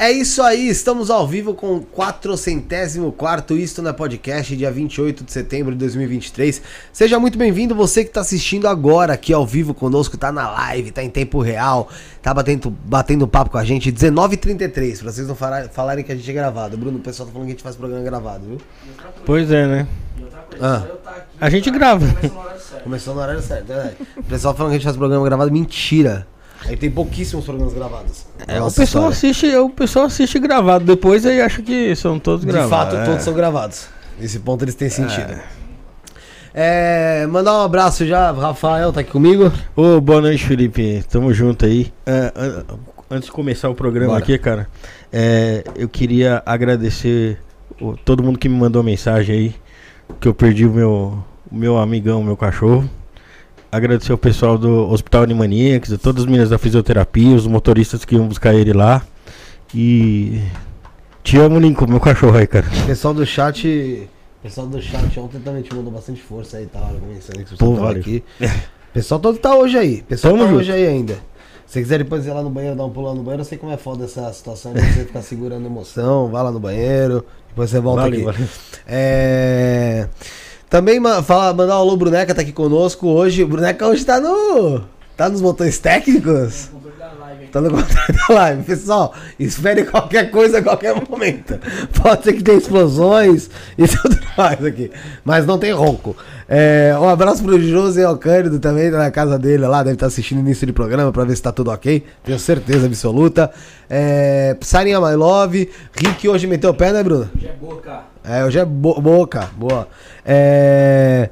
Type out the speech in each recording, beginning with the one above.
É isso aí, estamos ao vivo com o 404 Isto na Podcast, dia 28 de setembro de 2023. Seja muito bem-vindo, você que está assistindo agora aqui ao vivo conosco, tá na live, tá em tempo real, tá batendo, batendo papo com a gente, 19h33, pra vocês não falarem, que a gente é gravado. Bruno, o pessoal tá falando que a gente faz programa gravado, viu? Pois é, né? Ah. A gente grava. Começou no horário certo, é verdade. O pessoal falando que a gente faz programa gravado, mentira. Aí tem pouquíssimos programas gravados. É, o pessoal história. assiste, o pessoal assiste gravado depois e acha que são todos De gravados. fato, é. todos são gravados. Nesse ponto eles têm sentido. É, mandar um abraço já, Rafael tá aqui comigo. Ô, boa noite, Felipe. Tamo junto aí. É, an- antes de começar o programa Bora. aqui, cara, é, eu queria agradecer o- todo mundo que me mandou mensagem aí, que eu perdi o meu, o meu amigão, o meu cachorro. Agradecer o pessoal do Hospital Animaniacs, a todas as meninas da fisioterapia, os motoristas que iam buscar ele lá. E. Te amo, Lincoln, meu cachorro aí, cara. Pessoal do chat. Pessoal do chat ontem também te mandou bastante força aí, tá? Começando que você Pô, aqui. Pessoal todo tá hoje aí. Pessoal Tamo tá junto. hoje aí ainda. Se quiser depois ir lá no banheiro, dar um pulo lá no banheiro, eu sei como é foda essa situação de você ficar segurando emoção, vai lá no banheiro, depois você volta Valeu, aqui. valeu. É... Também ma- fala, mandar um alô, Bruneca tá aqui conosco hoje. Bruneca hoje tá no. Tá nos botões técnicos? Tá no controle da live. Pessoal, espere qualquer coisa a qualquer momento. Pode ser que tenha explosões e tudo mais aqui. Mas não tem ronco. É, um abraço pro José Alcânido também, tá na casa dele lá. Deve estar assistindo o início do programa pra ver se tá tudo ok. Tenho certeza absoluta. É, Sarinha My Love. Rick hoje meteu o pé, né, Bruno? Já é boca. É, hoje é bo boca, boa. É.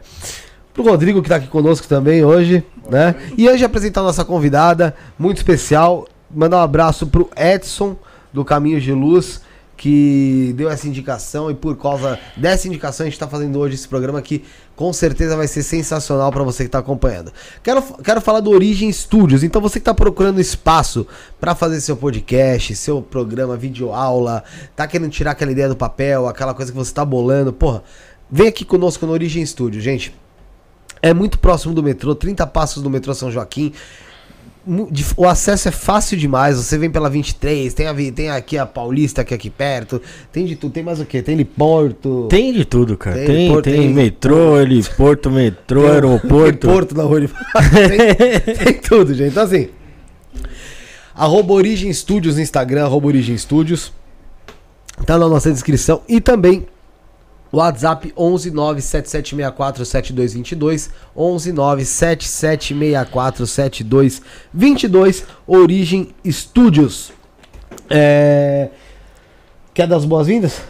Pro Rodrigo que tá aqui conosco também hoje, né? E de apresentar a nossa convidada, muito especial, mandar um abraço pro Edson do Caminhos de Luz, que deu essa indicação e por causa dessa indicação a gente tá fazendo hoje esse programa que com certeza vai ser sensacional para você que tá acompanhando. Quero, quero falar do Origem Studios, então você que tá procurando espaço para fazer seu podcast, seu programa, videoaula, tá querendo tirar aquela ideia do papel, aquela coisa que você tá bolando, porra, vem aqui conosco no Origem Studios, gente. É muito próximo do metrô, 30 passos do metrô São Joaquim. O acesso é fácil demais. Você vem pela 23, tem, a, tem aqui a Paulista, que é aqui perto. Tem de tudo. Tem mais o quê? Tem heliporto. Tem de tudo, cara. Tem Tem, por- tem, tem- metrô, heliporto, metrô, tem aeroporto. Porto na rua de tem, tem tudo, gente. Então, assim. Arroba Origem Studios no Instagram, arroba Origem Studios. Tá na nossa descrição. E também WhatsApp 11 97764 7222 11 97764 7222 Origem Studios. É... Quer dar as boas-vindas?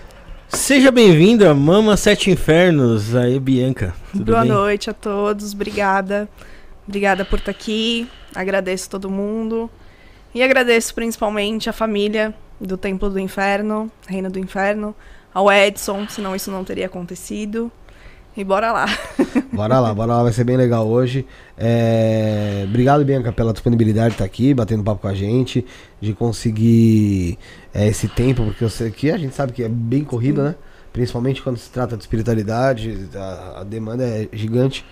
Seja bem-vinda, Mama Sete Infernos, aí Bianca. Tudo Boa bem? noite a todos, obrigada. Obrigada por estar aqui. Agradeço todo mundo. E agradeço principalmente a família do Templo do Inferno, Reino do Inferno, ao Edson, senão isso não teria acontecido. E bora lá. Bora lá, bora lá, vai ser bem legal hoje. É, Obrigado, Bianca, pela disponibilidade de estar aqui, batendo papo com a gente, de conseguir é, esse tempo, porque eu sei que a gente sabe que é bem corrido, né? Principalmente quando se trata de espiritualidade, a, a demanda é gigante.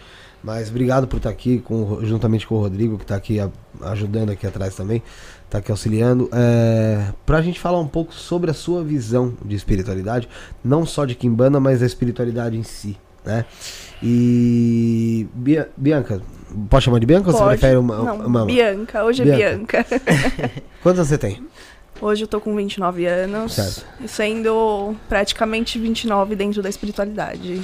Mas obrigado por estar aqui, com, juntamente com o Rodrigo, que está aqui a- ajudando aqui atrás também, está aqui auxiliando, é, para a gente falar um pouco sobre a sua visão de espiritualidade, não só de Kimbanda, mas da espiritualidade em si, né? E Bia- Bianca, pode chamar de Bianca ou você Pode. prefere uma, Não, uma- Bianca, hoje é Bianca. Bianca. Quantos anos você tem? Hoje eu tô com 29 anos, Certo. sendo praticamente 29 dentro da espiritualidade.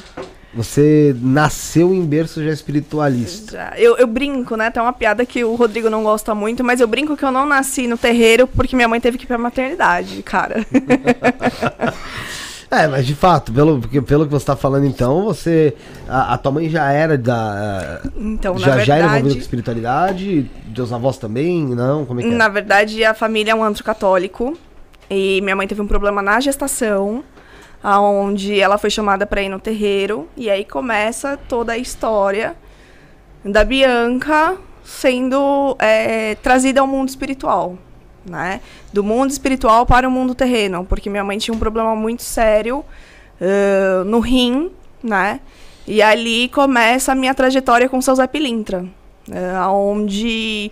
Você nasceu em berço já espiritualista. Já. Eu, eu brinco, né? Tem uma piada que o Rodrigo não gosta muito, mas eu brinco que eu não nasci no terreiro porque minha mãe teve que ir pra maternidade, cara. É, mas de fato, pelo, pelo que você está falando então, você. A, a tua mãe já era da. Então, já, na já era envolvida com verdade, espiritualidade? Teus avós também? Não? Como é que é? na verdade, a família é um antro católico. E minha mãe teve um problema na gestação, aonde ela foi chamada para ir no terreiro. E aí começa toda a história da Bianca sendo é, trazida ao mundo espiritual. Né? Do mundo espiritual para o mundo terreno, porque minha mãe tinha um problema muito sério ãh, no rim, né? E ali começa a minha trajetória com seu Zé Pilintra, ãh, onde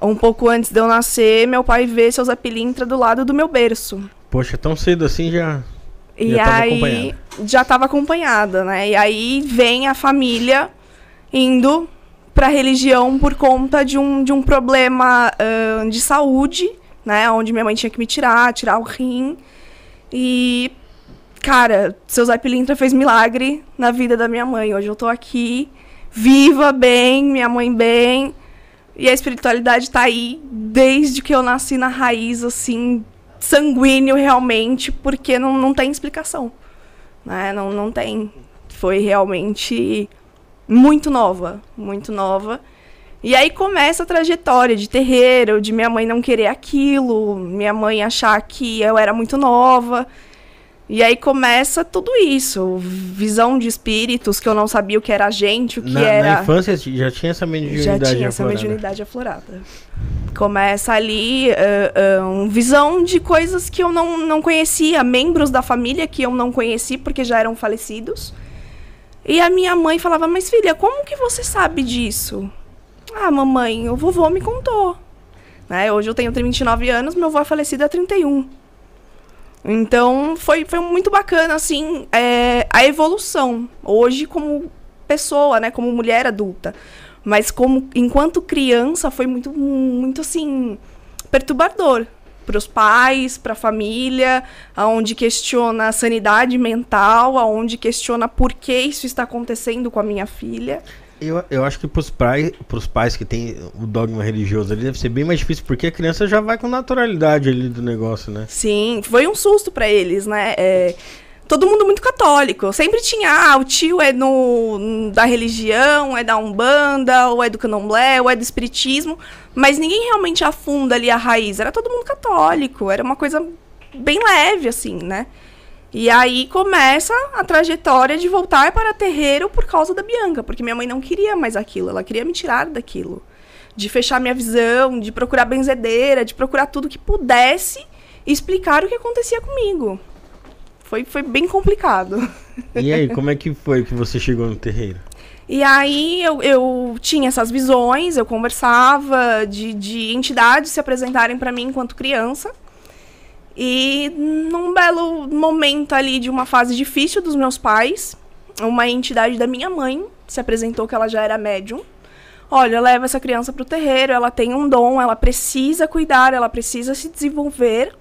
Um pouco antes de eu nascer, meu pai vê seu Zé Pilintra do lado do meu berço. Poxa, tão cedo assim já. E Já aí já tava acompanhada, né? E aí vem a família indo pra religião por conta de um, de um problema ahn, de saúde, né? Onde minha mãe tinha que me tirar, tirar o rim. E, cara, seu Zé Pilintra fez milagre na vida da minha mãe. Hoje eu tô aqui, viva, bem, minha mãe bem. E a espiritualidade tá aí desde que eu nasci na raiz, assim, sanguíneo realmente, porque não, não tem explicação. Né? Não, não tem. Foi realmente muito nova, muito nova. E aí começa a trajetória de terreiro, de minha mãe não querer aquilo, minha mãe achar que eu era muito nova. E aí começa tudo isso, visão de espíritos que eu não sabia o que era gente, o que Na, era na infância já tinha essa mediunidade já tinha essa aflorada. mediunidade aflorada. Começa ali ah, um visão de coisas que eu não, não conhecia, membros da família que eu não conheci porque já eram falecidos. E a minha mãe falava, mas filha, como que você sabe disso? Ah, mamãe, o vovô me contou. Né? Hoje eu tenho 29 anos, meu avô é falecido há 31. Então foi, foi muito bacana, assim, é, a evolução. Hoje, como pessoa, né? Como mulher adulta. Mas como enquanto criança foi muito, muito assim, perturbador. Para os pais, para a família, aonde questiona a sanidade mental, aonde questiona por que isso está acontecendo com a minha filha. Eu, eu acho que pros, prais, pros pais que tem o dogma religioso ali deve ser bem mais difícil, porque a criança já vai com naturalidade ali do negócio, né? Sim, foi um susto para eles, né? É, todo mundo muito católico. Sempre tinha, ah, o tio é no, da religião, é da Umbanda, ou é do Candomblé, ou é do Espiritismo. Mas ninguém realmente afunda ali a raiz. Era todo mundo católico. Era uma coisa bem leve, assim, né? E aí começa a trajetória de voltar para terreiro por causa da Bianca. Porque minha mãe não queria mais aquilo. Ela queria me tirar daquilo. De fechar minha visão, de procurar benzedeira, de procurar tudo que pudesse explicar o que acontecia comigo. Foi, foi bem complicado. E aí, como é que foi que você chegou no terreiro? E aí eu, eu tinha essas visões, eu conversava de, de entidades se apresentarem para mim enquanto criança. E num belo momento ali de uma fase difícil dos meus pais, uma entidade da minha mãe se apresentou que ela já era médium. Olha, leva essa criança pro terreiro, ela tem um dom, ela precisa cuidar, ela precisa se desenvolver.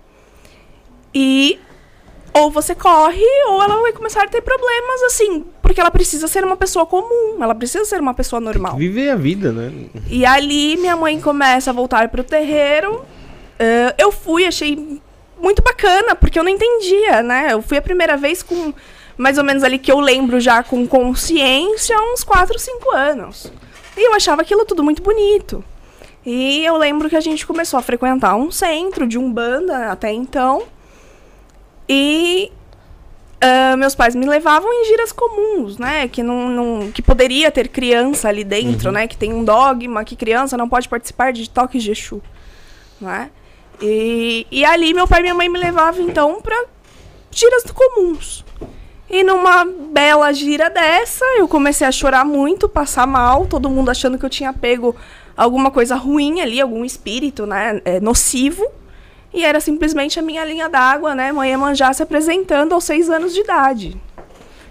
E ou você corre, ou ela vai começar a ter problemas, assim, porque ela precisa ser uma pessoa comum, ela precisa ser uma pessoa normal. Viver a vida, né? E ali minha mãe começa a voltar pro terreiro. Eh, eu fui, achei muito bacana, porque eu não entendia, né? Eu fui a primeira vez com mais ou menos ali que eu lembro já com consciência, uns 4, 5 anos. E eu achava aquilo tudo muito bonito. E eu lembro que a gente começou a frequentar um centro de Umbanda até então. E ah, meus pais me levavam em giras comuns, né? Que, não, não- que poderia ter criança ali dentro, né? Que tem um dogma que criança não pode participar de toques de Exu, né? E, e ali meu pai e minha mãe me levavam, então, pra giras comuns. E numa bela gira dessa, eu comecei a chorar muito, passar mal, todo mundo achando que eu tinha pego alguma coisa ruim ali, algum espírito, né, é, nocivo. E era simplesmente a minha linha d'água, né, Mãe Emanjá se apresentando aos seis anos de idade.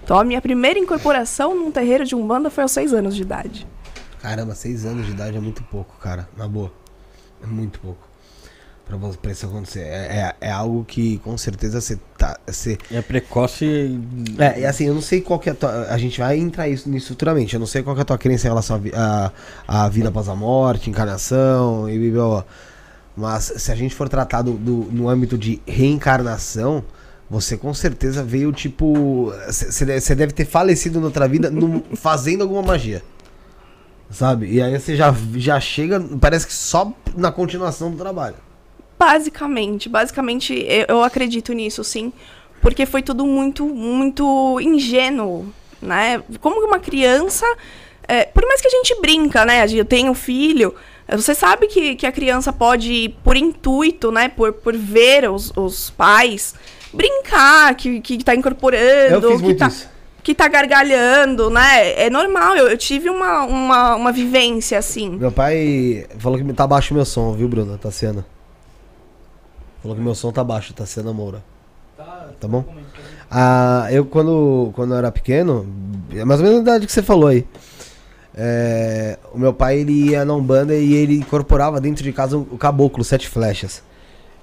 Então a minha primeira incorporação num terreiro de Umbanda foi aos seis anos de idade. Caramba, seis anos de idade é muito pouco, cara. Na boa. É muito pouco. Pra isso acontecer. É, é, é algo que com certeza você tá. Você, É precoce. é, e assim, eu não sei qual que é a tua. A gente vai entrar isso, nisso futuramente. Eu não sei qual que é a tua crença em relação à vi- à à vida após a morte, encarnação e blá. Mas se a gente for tratar do, do- no âmbito de reencarnação, você com certeza veio tipo. Você deve ter falecido na outra vida num- fazendo alguma magia. Sabe? E aí você já, já chega, parece que só na continuação do trabalho. Basicamente, basicamente eu, eu acredito nisso, sim, porque foi tudo muito, muito ingênuo, né? Como uma criança, é, por mais que a gente brinca, né? Eu tenho filho, é, você sabe que, que a criança pode, por intuito, né? Por, por ver os, os pais, brincar, que, que tá incorporando, Eu fiz que muito tá... isso. que tá gargalhando, né? É normal, eu, eu tive uma, uma, uma vivência assim. Meu pai falou que tá baixo meu som, viu, Bruna? Tá sendo. Falou que meu som tá baixo, tá sendo Moura. Tá bom? Ah, eu quando, quando eu era pequeno, é mais ou menos a idade que você falou aí. É, o meu pai ele ia na Umbanda e ele incorporava dentro de casa o caboclo, sete flechas.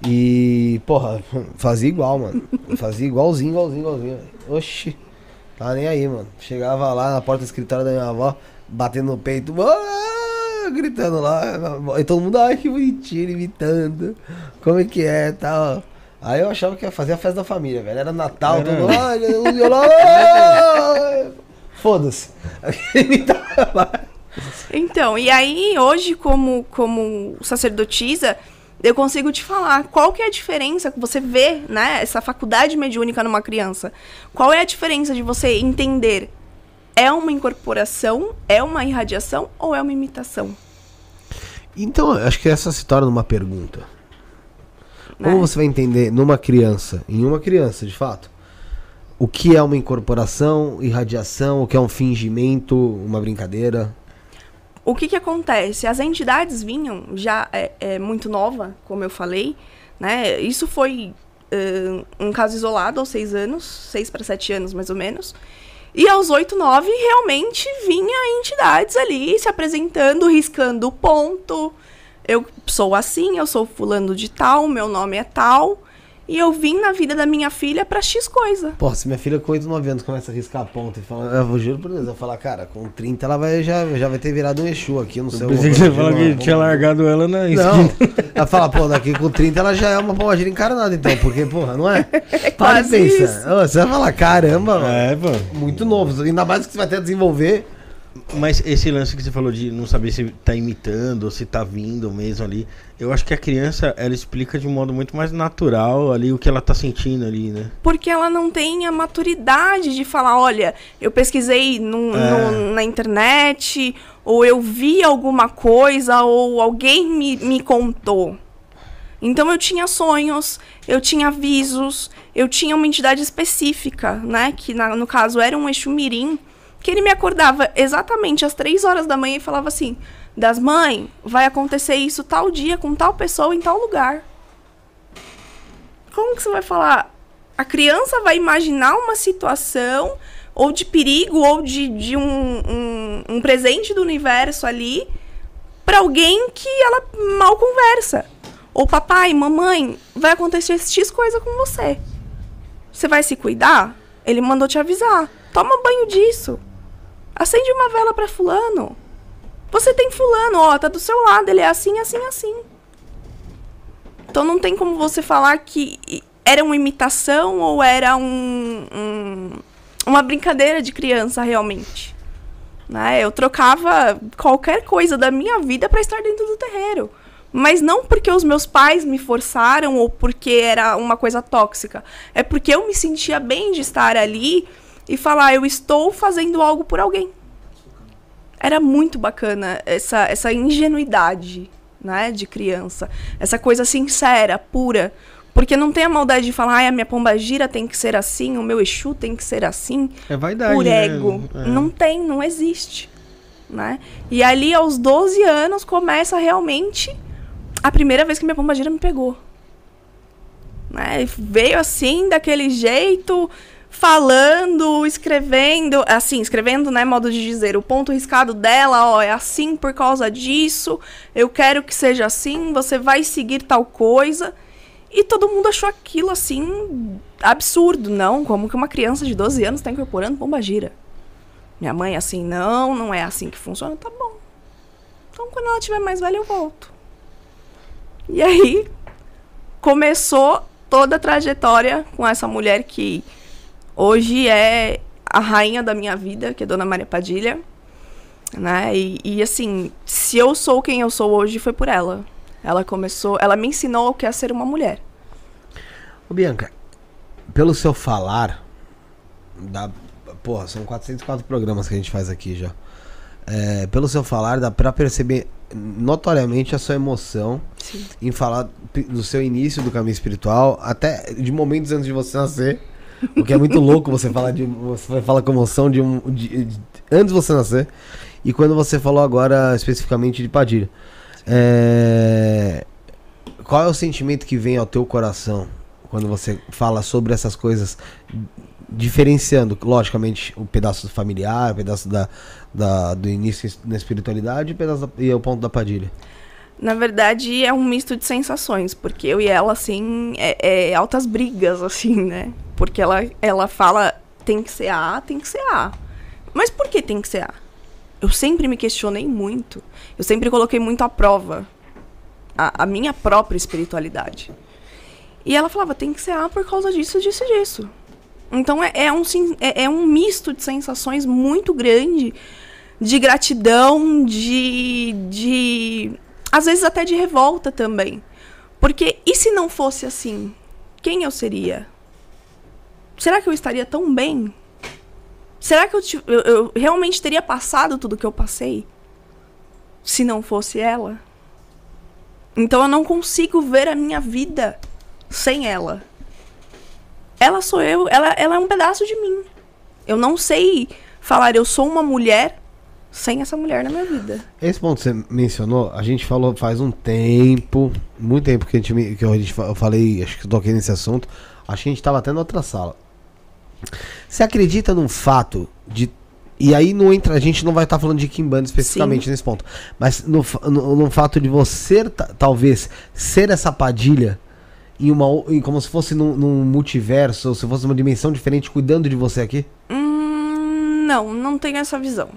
E, porra, fazia igual, mano. Fazia igualzinho, igualzinho, igualzinho. Oxi, tá nem aí, mano. Chegava lá na porta do escritório da minha avó, batendo no peito, "Ah!" Gritando lá. E todo mundo, ai que bonitinho, imitando. Como é que é tal. Aí eu achava que ia fazer a festa da família, velho. Era Natal, Era. todo mundo, ai. Foda-se. Lá. Então, e aí hoje como como sacerdotisa, eu consigo te falar qual que é a diferença que você vê, né, essa faculdade mediúnica numa criança. Qual é a diferença de você entender é uma incorporação, é uma irradiação ou é uma imitação? Então, acho que essa se torna uma pergunta. né? Como você vai entender numa criança, em uma criança, de fato, o que é uma incorporação, irradiação, o que é um fingimento, uma brincadeira? O que que acontece? As entidades vinham já é, é muito nova, como eu falei, né? Isso foi ãh, um caso isolado aos seis anos, seis para sete anos mais ou menos. E aos oito, nove, realmente vinha entidades ali se apresentando, riscando o ponto. Eu sou assim, eu sou fulano de tal, meu nome é tal. E eu vim na vida da minha filha pra X coisa. Pô, se minha filha com 8, 9 anos começa a riscar a ponta e fala, eu juro por Deus, eu vou falar, cara, com 30 ela vai, já, já vai ter virado um Exu aqui, eu não sei. Eu pensei que você falou que tinha largado ela na Não, esquina. ela fala, pô, daqui com 30 ela já é uma pombagira encarnada, então, porque, porra, não é? Para e quase pensa. isso. Você vai falar, caramba, mano, É, pô. muito novo, ainda mais que você vai ter a desenvolver. Mas esse lance que você falou de não saber se tá imitando ou se tá vindo mesmo ali, eu acho que a criança, ela explica de um modo muito mais natural ali o que ela tá sentindo ali, né? Porque ela não tem a maturidade de falar, olha, eu pesquisei no- É. no- na internet, ou eu vi alguma coisa, ou alguém me, me contou. Então eu tinha sonhos, eu tinha avisos, eu tinha uma entidade específica, né? Que na- no caso era um Exu Mirim, que ele me acordava exatamente às três horas da manhã e falava assim: Das mãe, vai acontecer isso tal dia com tal pessoa em tal lugar. Como que você vai falar? A criança vai imaginar uma situação ou de perigo ou de, de um, um, um presente do universo ali para alguém que ela mal conversa. Ou papai, mamãe, vai acontecer X coisa com você. Você vai se cuidar? Ele mandou te avisar. Toma banho disso. Acende uma vela para fulano. Você tem fulano, ó, tá do seu lado, ele é assim, assim, assim. Então não tem como você falar que era uma imitação ou era um, um- uma brincadeira de criança realmente. Né? Eu trocava qualquer coisa da minha vida para estar dentro do terreiro. Mas não porque os meus pais me forçaram ou porque era uma coisa tóxica. É porque eu me sentia bem de estar ali e falar, eu estou fazendo algo por alguém. Era muito bacana essa, essa ingenuidade né, de criança. Essa coisa sincera, pura. Porque não tem a maldade de falar, ai, a minha pomba gira tem que ser assim, o meu Exu tem que ser assim É vaidade, por né? ego. É. Não tem, não existe. Né? E ali, aos 12 anos, começa realmente a primeira vez que minha pombagira me pegou. Né? Veio assim, daquele jeito, falando, escrevendo, assim, escrevendo, né, modo de dizer, o ponto riscado dela, ó, é assim por causa disso, eu quero que seja assim, você vai seguir tal coisa. E todo mundo achou aquilo, assim, absurdo. Não, como que uma criança de 12 anos está incorporando pombagira? Minha mãe, assim, não, não é assim que funciona. Tá bom. Então, quando ela tiver mais velha, eu volto. E aí, começou toda a trajetória com essa mulher que hoje é a rainha da minha vida, que é Dona Maria Padilha. Né? E, e, assim, se eu sou quem eu sou hoje, foi por ela. Ela começou, ela me ensinou o que é ser uma mulher. Ô Bianca, pelo seu falar, dá, porra, são 404 programas que a gente faz aqui já. É, pelo seu falar, dá pra perceber notoriamente a sua emoção Sim. em falar do seu início do caminho espiritual, até de momentos antes de você nascer, O que é muito louco você falar de. Você fala com emoção de um. de- de- antes de você nascer. E quando você falou agora especificamente de Padilha. É, qual é o sentimento que vem ao teu coração quando você fala sobre essas coisas? Diferenciando, logicamente, o pedaço familiar, o pedaço da, da- do início na espiritualidade o, da- e o ponto da Padilha. Na verdade, é um misto de sensações, porque eu e ela, assim, é, é altas brigas, assim, né? Porque ela, ela fala, tem que ser A, tem que ser A. Mas por que tem que ser A? Eu sempre me questionei muito. Eu sempre coloquei muito à prova a, a minha própria espiritualidade. E ela falava, tem que ser A por causa disso, disso e disso. Então é, é um, é, é um misto de sensações muito grande de gratidão, de, de. às vezes até de revolta também. Porque e se não fosse assim? Quem eu seria? Será que eu estaria tão bem? Será que eu, eu- eu realmente teria passado tudo que eu passei? Se não fosse ela? Então eu não consigo ver a minha vida sem ela. Ela sou eu, ela, ela é um pedaço de mim. Eu não sei falar, eu sou uma mulher sem essa mulher na minha vida. Esse ponto que você mencionou, a gente falou faz um tempo, muito tempo que a gente, que fa- eu falei, acho que eu toquei nesse assunto. Acho que a gente tava até na outra sala. Você acredita num fato de. E aí não entra, a gente não vai estar falando de Kimbanda especificamente nesse ponto. Mas no, no, no fato de você, ta- talvez, ser essa padilha em uma. em- como se fosse num, num multiverso, ou se fosse uma dimensão diferente cuidando de você aqui? Hum, não, não tenho essa visão.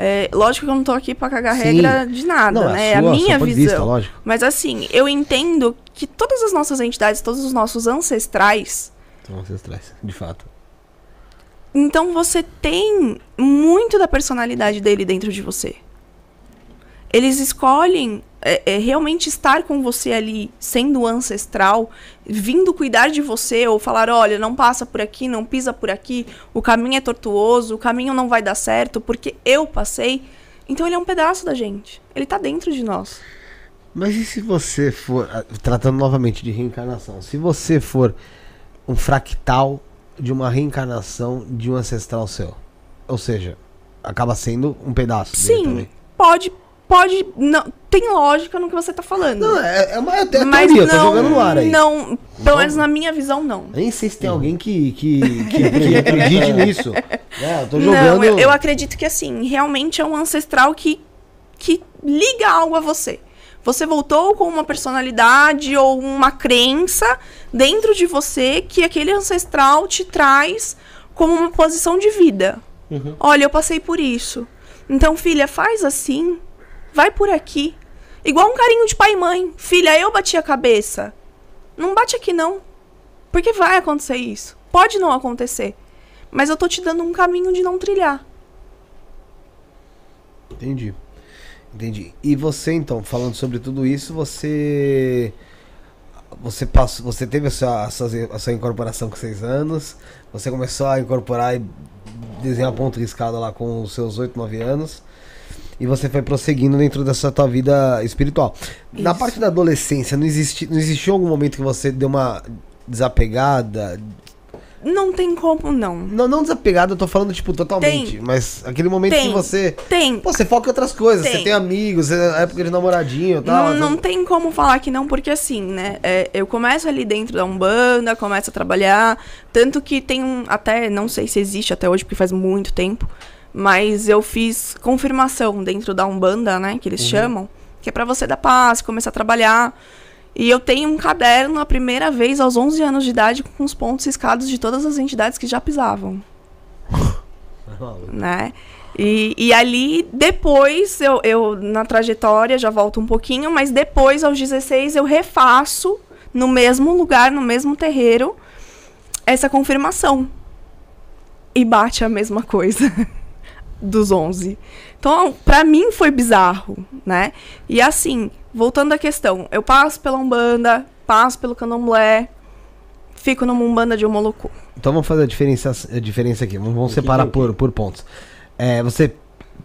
É, lógico que eu não tô aqui pra cagar Sim. regra de nada, Não, né? é a É sua- a minha visão. vista, lógico. Mas assim, eu entendo que todas as nossas entidades, todos os nossos ancestrais, São ancestrais, de fato. Então você tem muito da personalidade dele dentro de você. Eles escolhem é, é, realmente estar com você ali, sendo ancestral, vindo cuidar de você, ou falar: olha, não passa por aqui, não pisa por aqui, o caminho é tortuoso, o caminho não vai dar certo, porque eu passei. Então ele é um pedaço da gente. Ele tá dentro de nós. Mas e se você for, ah, tratando novamente de reencarnação, se você for um fractal de uma reencarnação de um ancestral seu? Ou seja, acaba sendo um pedaço Sim, pode. Pode. Não, tem lógica no que você tá falando. Não, é, é uma é teoria, mas eu não, tô jogando no ar aí. Não, pelo menos na minha visão, não. Nem sei se tem alguém que, que, que, que acredite nisso. É, eu tô jogando. Não, eu, eu acredito que assim, realmente é um ancestral que, que liga algo a você. Você voltou com uma personalidade ou uma crença dentro de você que aquele ancestral te traz como uma posição de vida. Uhum. Olha, eu passei por isso. Então, filha, faz assim. Vai por aqui. Igual um carinho de pai e mãe. Filha, eu bati a cabeça. Não bate aqui, não. Porque vai acontecer isso. Pode não acontecer. Mas eu tô te dando um caminho de não trilhar. Entendi. Entendi. E você, então, falando sobre tudo isso, você. Você passou, você teve a sua, a sua, a sua incorporação com seis anos, você começou a incorporar e desenhar ponto riscado lá com os seus oito, nove anos, e você foi prosseguindo dentro dessa tua vida espiritual. Na Isso. parte da adolescência, não, não existiu algum momento que você deu uma desapegada? Não tem como, não. Não, não desapegada, eu tô falando, tipo, totalmente, Tem. mas aquele momento que Tem. você. Tem. Pô, você foca em outras coisas, você Tem. tem amigos, é época de namoradinho e tal. Não, não tem como falar que não, porque assim, né? é, eu começo ali dentro da Umbanda, começo a trabalhar. Tanto que tem um. Até, não sei se existe até hoje, porque faz muito tempo. Mas eu fiz confirmação dentro da Umbanda, né? Que eles chamam. Que é pra você dar paz, começar a trabalhar. E eu tenho um caderno a primeira vez aos 11 anos de idade com os pontos riscados de todas as entidades que já pisavam. né? E, e ali, depois, eu, eu, na trajetória, já volto um pouquinho, mas depois, aos 16, eu refaço, no mesmo lugar, no mesmo terreiro, essa confirmação. E bate a mesma coisa dos 11. Então, pra mim foi bizarro, né? E assim, voltando à questão, eu passo pela Umbanda, passo pelo Candomblé, fico numa Umbanda de Omolocu. Então vamos fazer a diferença, a diferença aqui. Vamos, vamos separar por, por pontos. É, você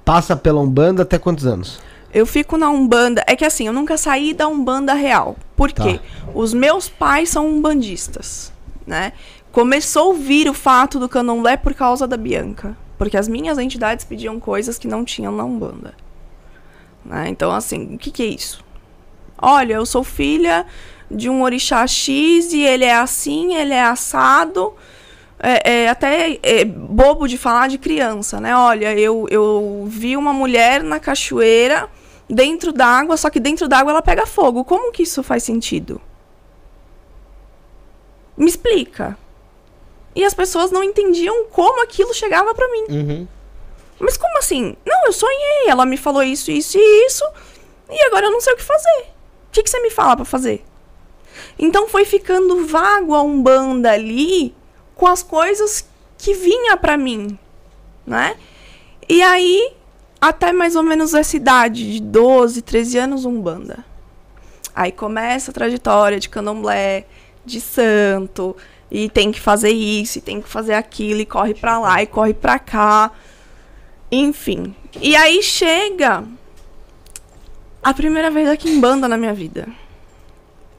passa pela Umbanda até quantos anos? Eu fico na Umbanda. É que assim, eu nunca saí da Umbanda real. Por quê? Os meus pais são umbandistas, né? começou a vir o fato do candomblé por causa da Bianca. Porque as minhas entidades pediam coisas que não tinham na Umbanda. Né? Então, assim, o que, que é isso? Olha, eu sou filha de um orixá X e ele é assim, ele é assado. É, é até é bobo de falar de criança, né? Olha, eu, eu vi uma mulher na cachoeira dentro d'água, só que dentro d'água ela pega fogo. Como que isso faz sentido? Me explica. E as pessoas não entendiam como aquilo chegava para mim. Uhum. Mas como assim? Não, eu sonhei. Ela me falou isso, isso e isso. E agora eu não sei o que fazer. O que, que você me fala para fazer? Então foi ficando vago a Umbanda ali com as coisas que vinha para mim, né? E aí, até mais ou menos essa idade de 12, 13 anos, Umbanda. Aí começa a trajetória de candomblé, de santo, e tem que fazer isso, e tem que fazer aquilo, e corre pra lá, e corre pra cá. Enfim. E aí chega a primeira vez aqui em banda na minha vida.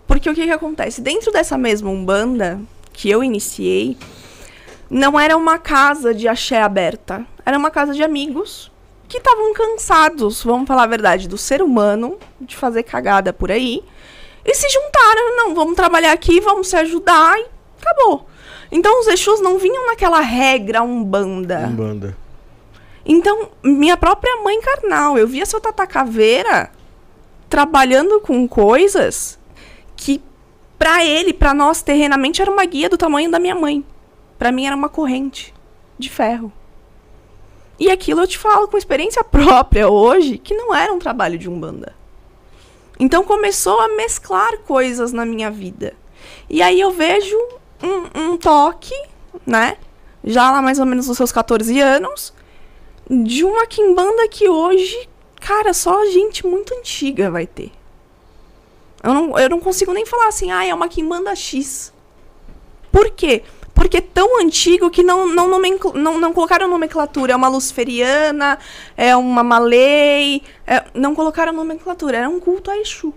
Porque o que, que acontece? Dentro dessa mesma Umbanda que eu iniciei, não era uma casa de axé aberta. Era uma casa de amigos que estavam cansados, vamos falar a verdade, do ser humano, de fazer cagada por aí. E se juntaram, não, vamos trabalhar aqui, vamos se ajudar e acabou. Então os Exus não vinham naquela regra Umbanda. Umbanda. Então, minha própria mãe carnal, eu via seu Tata Caveira trabalhando com coisas que para ele, para nós terrenamente era uma guia do tamanho da minha mãe. Para mim era uma corrente de ferro. E aquilo eu te falo com experiência própria hoje, que não era um trabalho de umbanda. Então começou a mesclar coisas na minha vida. E aí eu vejo um, um toque, né? Já lá mais ou menos nos seus 14 anos, de uma quimbanda que hoje, cara, só gente muito antiga vai ter. Eu não, eu não consigo nem falar assim, ah, é uma Kimbanda X. Por quê? Porque é tão antigo que não, não, não, não colocaram nomenclatura. É uma luciferiana, é uma malei. É, não colocaram nomenclatura. Era um culto a Exu.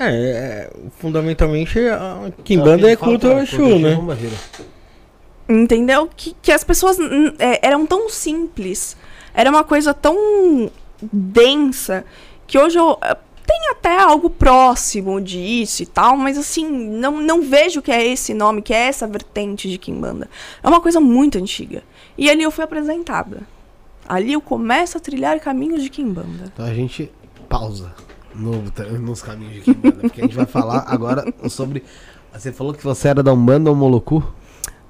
É, é fundamentalmente, a Kimbanda é culto a Exu, né? Entendeu? Que, que as pessoas é, eram tão simples. Era uma coisa tão densa que hoje eu tem até algo próximo disso e tal, mas assim, não, não vejo que é esse nome, que é essa vertente de Kimbanda. É uma coisa muito antiga. E ali eu fui apresentada. Ali eu começo a trilhar caminhos de Kimbanda. Então a gente pausa no, nos caminhos de Kimbanda, porque a gente vai falar agora sobre. Você falou que você era da Umbanda ou Molocu?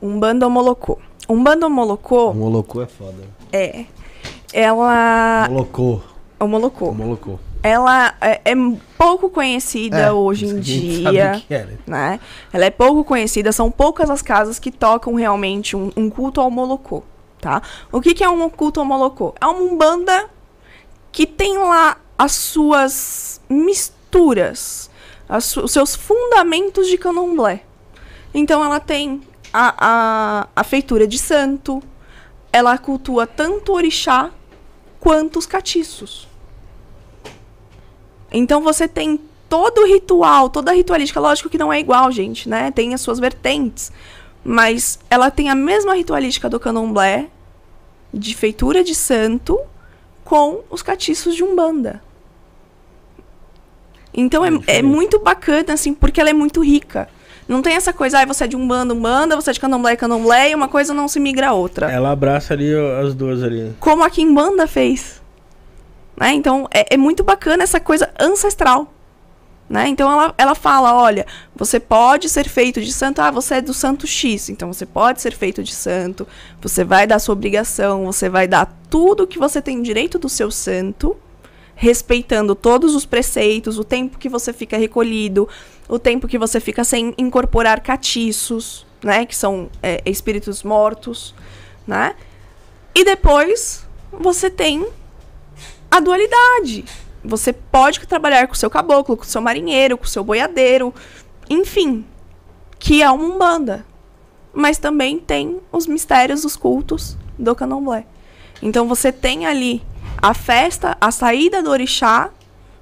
Umbanda ou Molocô. Umbanda ou Molocô. Molocô é foda. É. Ela. Molocô. O Molocô. O Molocô ela é, é, pouco conhecida é, hoje em dia, é, né? né? Ela é pouco conhecida, são poucas as casas que tocam realmente um, um culto ao Molocô, tá? O que, que é um culto ao Molocô? É uma umbanda que tem lá as suas misturas, as, os seus fundamentos de candomblé. Então ela tem a, a, a feitura de santo, ela cultua tanto o orixá quanto os catiços. Então você tem todo o ritual, toda a ritualística, lógico que não é igual, gente, né? Tem as suas vertentes. Mas ela tem a mesma ritualística do candomblé, de feitura de santo, com os catiços de Umbanda. Então é, é, muito bacana, assim, porque ela é muito rica. Não tem essa coisa, ah, você é de Umbanda, Umbanda, você é de Candomblé, Candomblé, e uma coisa não se migra a outra. Ela abraça ali as duas ali. Como a Kimbanda fez. Né? Então, é, é muito bacana essa coisa ancestral. Né? Então ela, ela fala: olha, você pode ser feito de santo, ah, você é do santo X, então você pode ser feito de santo, você vai dar sua obrigação, você vai dar tudo que você tem direito do seu santo, respeitando todos os preceitos, o tempo que você fica recolhido, o tempo que você fica sem incorporar catiços, né? Que são é, espíritos mortos, né? E depois você tem a dualidade. Você pode trabalhar com o seu caboclo, com o seu marinheiro, com o seu boiadeiro, enfim, que é uma umbanda. Mas também tem os mistérios, os cultos do candomblé. Então você tem ali a festa, a saída do orixá,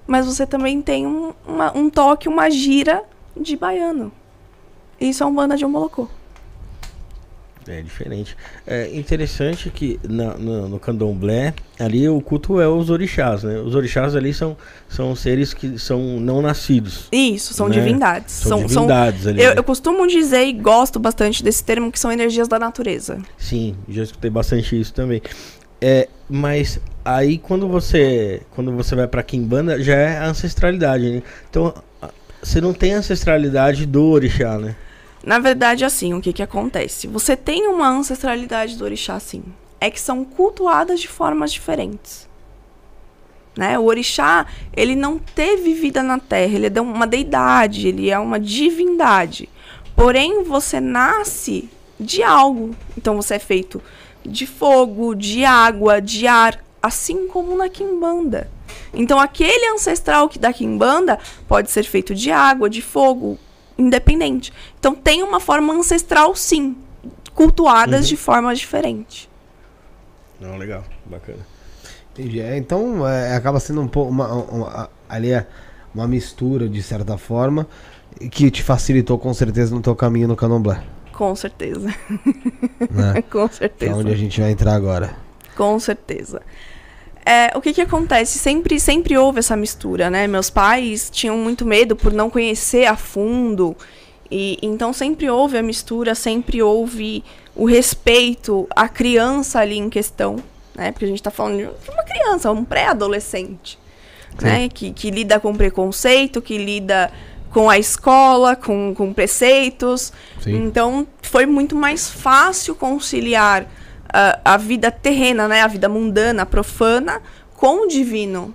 mas você também tem um, uma, um toque, uma gira de baiano. Isso é um banda de um molocô. É diferente. É interessante que na, no, no candomblé, ali o culto é os orixás, né? Os orixás ali são, são seres que são não nascidos. Isso, são Né? divindades. São, divindades ali. eu, né? eu costumo dizer e gosto bastante desse termo que são energias da natureza. Sim, já escutei bastante isso também. É, mas aí quando você quando você vai pra Kimbanda já é a ancestralidade, né? Então você não tem ancestralidade do orixá, né? Na verdade, assim, o que que acontece? Você tem uma ancestralidade do orixá, sim. É que são cultuadas de formas diferentes. Né? O orixá, ele não teve vida na Terra, ele é uma deidade, ele é uma divindade. Porém, você nasce de algo. Então, você é feito de fogo, de água, de ar, assim como na Quimbanda. Então, aquele ancestral que da Quimbanda pode ser feito de água, de fogo, independente. Então, tem uma forma ancestral, sim, cultuadas Uhum. de forma diferente. Não, legal, bacana. Entendi. É, então é, acaba sendo um pouco uma, uma- ali é uma mistura de certa forma que te facilitou com certeza no teu caminho no Candomblé, Com certeza. né? Com que é certeza. onde a gente vai entrar agora. Com certeza. É, o que que acontece? Sempre, sempre houve essa mistura, né? Meus pais tinham muito medo por não conhecer a fundo. E então sempre houve a mistura, sempre houve o respeito à criança ali em questão, né? Porque a gente tá falando de uma criança, um pré-adolescente, né? Que, que lida com preconceito, que lida com a escola, com, com preceitos. Sim. Então foi muito mais fácil conciliar a, a vida terrena, né? A vida mundana, profana, com o divino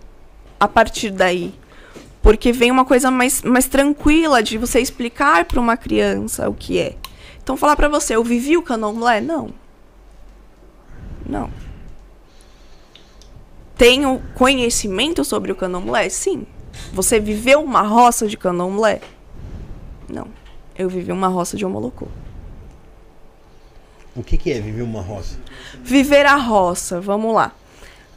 a partir daí. Porque vem uma coisa mais, mais tranquila de você explicar para uma criança o que é. Então, falar para você, eu vivi o candomblé? Não. Não. Tenho conhecimento sobre o candomblé? Sim. Você viveu uma roça de candomblé? Não. Eu vivi uma roça de homolocô. O que, que é viver uma roça? Viver a roça, vamos lá.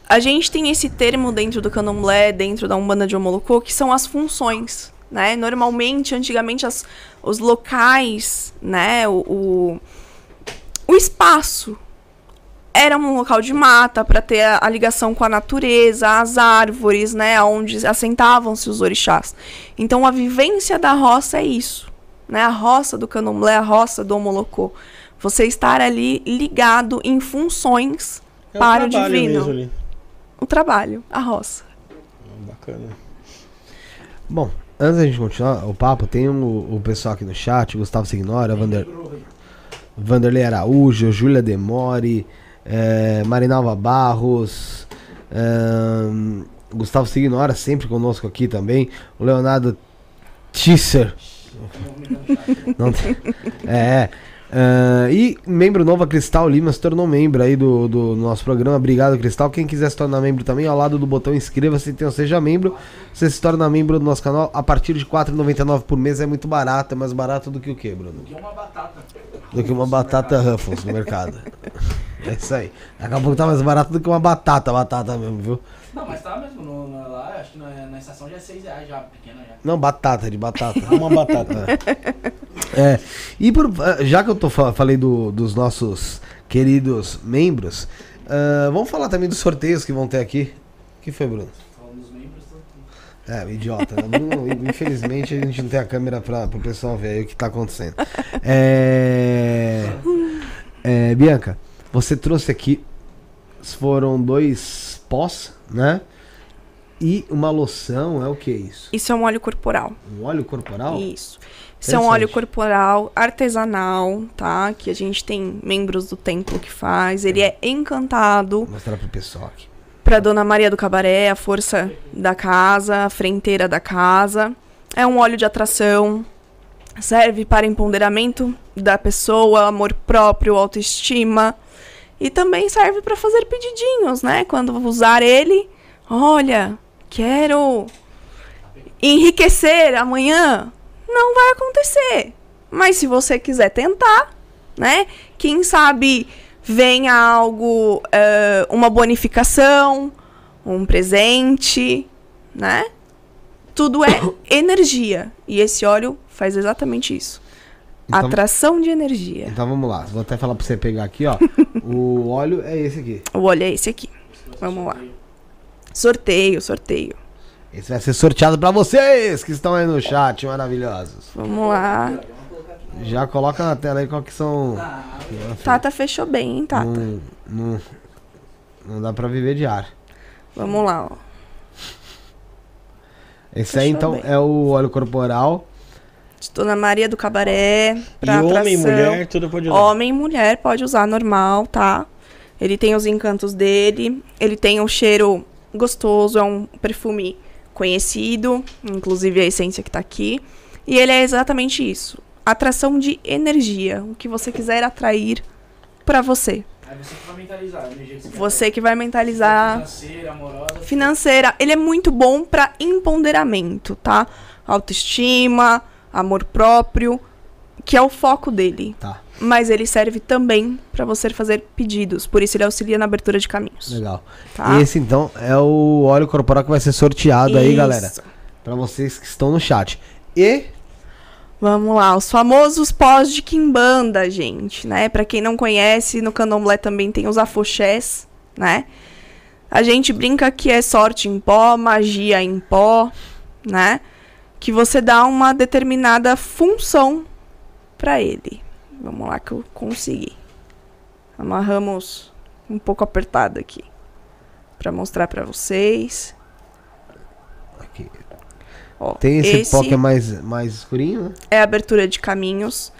A gente tem esse termo dentro do candomblé, dentro da Umbanda de Omolocô, que são as funções, né? Normalmente, antigamente, as, os locais, né? O, o, o espaço era um local de mata para ter a, a ligação com a natureza, as árvores, né? Onde assentavam-se os orixás. Então, a vivência da roça é isso, né? A roça do candomblé, a roça do Omolocô. Você estar ali ligado em funções É para o trabalho divino. O trabalho, a roça. Bacana. Bom, antes da gente continuar o papo, tem um- o pessoal aqui no chat, Gustavo Signora, Vander, Vanderlei Araújo, Júlia Demore, eh, Marinalva Barros, ahn, Gustavo Signora sempre conosco aqui também, o Leonardo Tisser. Não tem- é, ah, e membro novo, a Cristal Lima, se tornou membro aí do, do nosso programa. Obrigado, Cristal. Quem quiser se tornar membro também, ao lado do botão inscreva-se, então seja membro. Você se torna membro do nosso canal a partir de R$ 4,99 por mês. É muito barato, é mais barato do que o quê, Bruno? Que é uma batata. Do que uma batata Ruffles no mercado. É isso aí. Daqui a pouco tá mais barato do que uma batata, batata mesmo, viu? Não, mas tá mesmo. No, no- lá, acho que na, na estação já é 6 reais já, pequena já. Não, batata, de batata. Uma batata. É. E por, ah, já que eu tô fa- falei do- dos nossos queridos membros, ah, vamos falar também dos sorteios que vão ter aqui. O que foi, Bruno? Falando dos membros, tô... É, idiota. né? Infelizmente a gente não tem a câmera para o pessoal ver aí o que tá acontecendo. É, é, Bianca, você trouxe aqui. Foram dois pós, né? E uma loção, é o que isso? Isso é um óleo corporal. Um óleo corporal? Isso. Isso é um óleo corporal artesanal, tá? Que a gente tem membros do templo que faz. Ele é encantado Vou mostrar pro pessoal aqui. pra Dona Maria do Cabaré, a força da casa, a frenteira da casa. É um óleo de atração. Serve para empoderamento da pessoa, amor próprio, autoestima. E também serve para fazer pedidinhos, né? Quando usar ele, olha, quero enriquecer amanhã. Não vai acontecer. Mas se você quiser tentar, né? Quem sabe venha algo, eh, uma bonificação, um presente, né? Tudo é energia. E esse óleo faz exatamente isso. Então- Atração de energia. Então vamos lá. Vou até falar pra você pegar aqui, ó. o óleo é esse aqui. O olho é esse aqui. Vamos lá. Sorteio, sorteio. Esse vai ser sorteado pra vocês que estão aí no chat, maravilhosos. Vamos lá. Já coloca na tela aí qual que são. Tata fechou bem, hein, Tata? Não, não, não dá pra viver de ar. Vamos lá, ó. Esse aí Fechou então bem. é o óleo corporal. De Dona Maria do Cabaré. E Pra homem e atração. mulher, tudo pode usar. Homem e mulher pode usar normal, tá? Ele tem os encantos dele. Ele tem um cheiro gostoso, é um perfume conhecido, inclusive a essência que tá aqui. E ele é exatamente isso. Atração de energia, o que você quiser atrair pra você. Aí você que vai mentalizar a energia que você. Você que vai mentalizar Financeira, amorosa. financeira. Ele é muito bom pra empoderamento, tá? Autoestima, amor próprio, que é o foco dele. Tá, Mas ele serve também pra você fazer pedidos. Por isso ele auxilia na abertura de caminhos. legal. Tá? Esse então é o óleo corporal que vai ser sorteado aí, Isso. galera. Pra vocês que estão no chat. E Vamos lá, os famosos pós de quimbanda, gente, né? Pra quem não conhece, no candomblé também tem os afoxés, né? A gente brinca que é sorte em pó, magia em pó, né? Que você dá uma determinada função pra ele. Vamos lá que eu consegui. Amarramos um pouco apertado aqui Pra mostrar pra vocês. aqui. Ó, tem esse, pó que é mais, mais escurinho, né? é abertura de caminhos.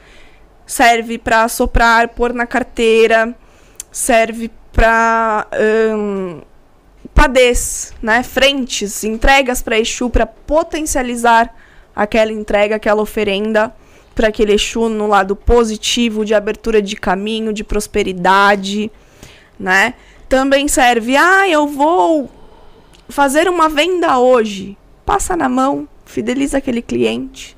Serve para soprar, pôr na carteira. Serve para padez, né? Frentes, entregas para Exu para potencializar aquela entrega, aquela oferenda para aquele Exu no lado positivo de abertura de caminho, de prosperidade, né? Também serve, ah, eu vou fazer uma venda hoje. Passa na mão, fideliza aquele cliente